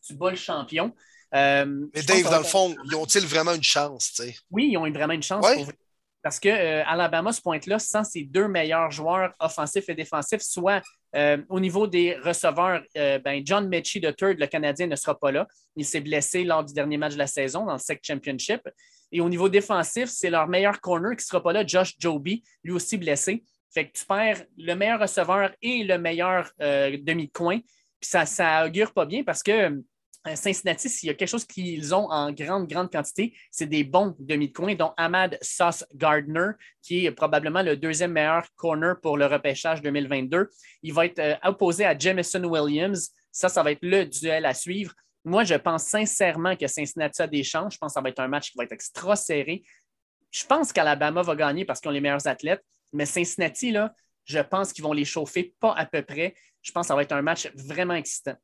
tu, bats le champion. Euh, Mais Dave, dans le fond, ils ont-ils vraiment une chance? Oui, ils ont vraiment une chance. Parce que euh, ce point-là, sans ses deux meilleurs joueurs offensifs et défensifs, soit euh, au niveau des receveurs, euh, ben John Mechie de Third, le Canadien, ne sera pas là. Il s'est blessé lors du dernier match de la saison dans le SEC Championship. Et au niveau défensif, c'est leur meilleur corner qui ne sera pas là, Josh Joby, lui aussi blessé. Fait que tu perds le meilleur receveur et le meilleur demi-coin. Puis ça, ça augure pas bien parce que euh, Cincinnati, s'il y a quelque chose qu'ils ont en grande, grande quantité, c'est des bons demi de dont Ahmad Sauce Gardner, qui est probablement le deuxième meilleur corner pour le repêchage 2022. Il va être euh, opposé à Jamison Williams. Ça, ça va être le duel à suivre. Moi, je pense sincèrement que Cincinnati a des chances. Je pense que ça va être un match qui va être extra serré. Je pense qu'Alabama va gagner parce qu'ils ont les meilleurs athlètes, mais Cincinnati, là, je pense qu'ils vont les chauffer pas à peu près. Je pense que ça va être un match vraiment excitant.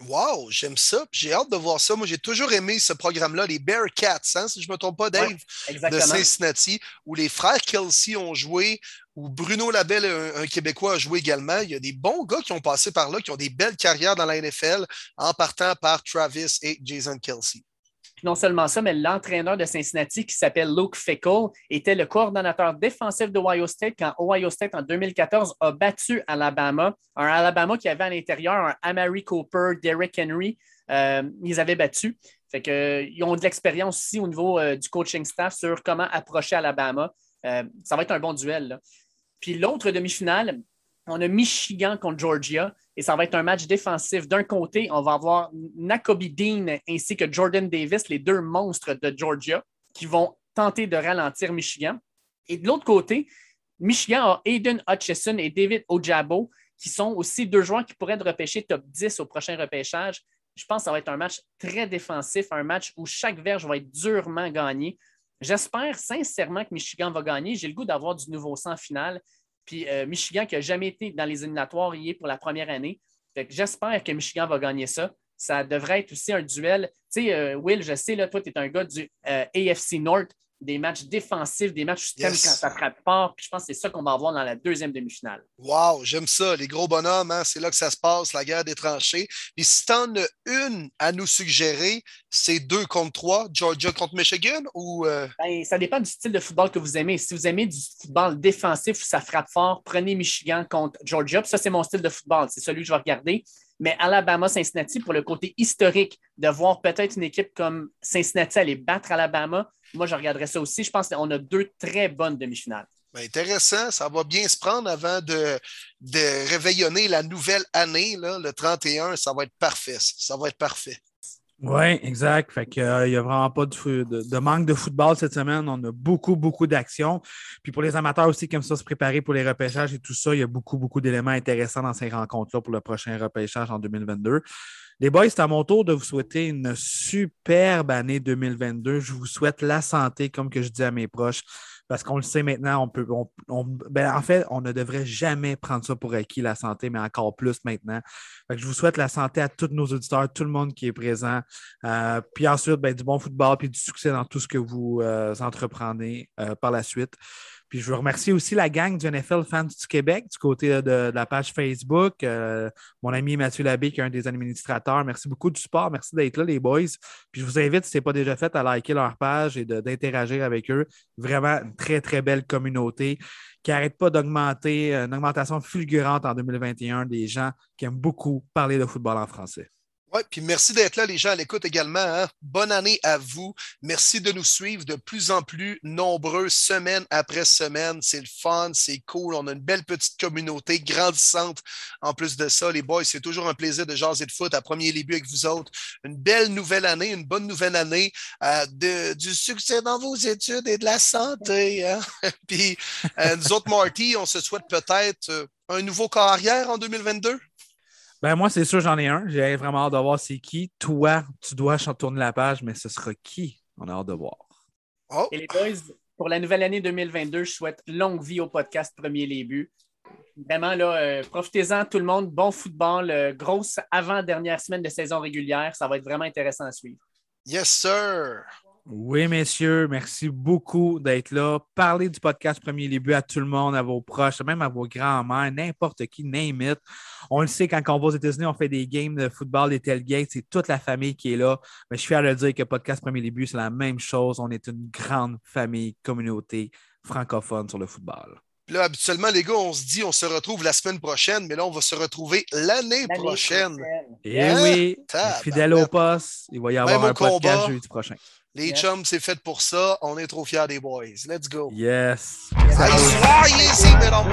Wow, j'aime ça. J'ai hâte de voir ça. Moi, j'ai toujours aimé ce programme-là, les Bearcats, hein, si je ne me trompe pas, Dave, de Cincinnati, où les frères Kelsey ont joué, où Bruno Labelle, un, Québécois, a joué également. Il y a des bons gars qui ont passé par là, qui ont des belles carrières dans la NFL, en partant par Travis et Jason Kelsey non seulement ça, mais l'entraîneur de Cincinnati, qui s'appelle Luke Fickle, était le coordonnateur défensif d'Ohio State quand Ohio State, en 2014, a battu Alabama. Un Alabama qui avait à l'intérieur un Amari Cooper, Derrick Henry. Euh, ils avaient battu. Fait que, ils ont de l'expérience aussi au niveau euh, du coaching staff sur comment approcher Alabama. Euh, ça va être un bon duel. Puis l'autre demi-finale, on a Michigan contre Georgia et ça va être un match défensif. D'un côté, on va avoir Nakobe Dean ainsi que Jordan Davis, les deux monstres de Georgia, qui vont tenter de ralentir Michigan. Et de l'autre côté, Michigan a Aiden Hutchison et David Ojabo, qui sont aussi deux joueurs qui pourraient être repêchés top 10 au prochain repêchage. Je pense que ça va être un match très défensif, un match où chaque verge va être durement gagné. J'espère sincèrement que Michigan va gagner. J'ai le goût d'avoir du nouveau sang final. Puis euh, Michigan, qui n'a jamais été dans les éliminatoires, y est pour la première année. J'espère que Michigan va gagner ça. Ça devrait être aussi un duel. Tu sais, euh, Will, je sais, là, toi, tu es un gars du euh, AFC North. Des matchs défensifs, des matchs où quand ça frappe fort. Puis je pense que c'est ça qu'on va avoir dans la deuxième demi-finale. Wow, j'aime ça. Les gros bonhommes, hein, c'est là que ça se passe, la guerre des tranchées. Puis si tu en as une à nous suggérer, c'est deux contre trois, Georgia contre Michigan ou. Euh? Ben, ça dépend du style de football que vous aimez. Si vous aimez du football défensif où ça frappe fort, prenez Michigan contre Georgia. ça, c'est mon style de football. C'est celui que je vais regarder. Mais Alabama-Cincinnati, pour le côté historique, de voir peut-être une équipe comme Cincinnati aller battre Alabama, moi, je regarderais ça aussi. Je pense qu'on a deux très bonnes demi-finales. Ben, intéressant, ça va bien se prendre avant de, de réveillonner la nouvelle année, le 31. Ça va être parfait. Ça va être parfait. Oui, exact. Fait que, il n'y a vraiment pas de, manque de football cette semaine. On a beaucoup, beaucoup d'actions. Puis pour les amateurs aussi comme ça se préparer pour les repêchages et tout ça, il y a beaucoup, beaucoup d'éléments intéressants dans ces rencontres-là pour le prochain repêchage en 2022. Les boys, c'est à mon tour de vous souhaiter une superbe année 2022. Je vous souhaite la santé, comme que je dis à mes proches, parce qu'on le sait maintenant, on peut. Ben, en fait, on ne devrait jamais prendre ça pour acquis, la santé, mais encore plus maintenant. je vous souhaite la santé à tous nos auditeurs, tout le monde qui est présent. Euh, puis ensuite, ben, du bon football, puis du succès dans tout ce que vous euh, entreprenez euh, par la suite. Je veux remercier aussi la gang du NFL Fans du Québec, du côté de, la page Facebook. Euh, mon ami Mathieu Labbé, qui est un des administrateurs. Merci beaucoup du support. Merci d'être là, les boys. Puis je vous invite, si ce n'est pas déjà fait, à liker leur page et d'interagir avec eux. Vraiment une très, très belle communauté qui n'arrête pas d'augmenter, une augmentation fulgurante en 2021 des gens qui aiment beaucoup parler de football en français. Oui, puis merci d'être là, les gens à l'écoute également. Hein. Bonne année à vous. Merci de nous suivre de plus en plus nombreux, semaine après semaine. C'est le fun, c'est cool. On a une belle petite communauté grandissante. En plus de ça, les boys, c'est toujours un plaisir de jaser de foot à premier début avec vous autres. Une belle nouvelle année, une bonne nouvelle année. Euh, du succès dans vos études et de la santé. Hein. puis euh, nous autres, Marty, on se souhaite peut-être euh, un nouveau carrière en 2022. Ben, moi, c'est sûr, j'en ai un. J'ai vraiment hâte de voir c'est qui. Toi, tu dois tourner la page, mais ce sera qui? On a hâte de voir. Oh. Et les boys, pour la nouvelle année 2022, je souhaite longue vie au podcast Premier Les Buts. Vraiment, là, euh, profitez-en, tout le monde. Bon football. Euh, grosse avant-dernière semaine de saison régulière. Ça va être vraiment intéressant à suivre. Yes, sir. Oui, messieurs, merci beaucoup d'être là. Parlez du podcast Premier Début à tout le monde, à vos proches, même à vos grands-mères, n'importe qui, name it. On le sait, quand on va aux États-Unis, on fait des games de football, des tailgates, c'est toute la famille qui est là. Mais je suis fier de dire que podcast Premier Début, c'est la même chose. On est une grande famille, communauté francophone sur le football. Là, habituellement, les gars, on se dit on se retrouve la semaine prochaine, mais là, on va se retrouver l'année prochaine. Et eh oui, fidèle au poste, il va y avoir un podcast jeudi prochain. Les chums, c'est fait pour ça. On est trop fiers des boys. Let's go. Yes. yes. Soyez ici, mesdames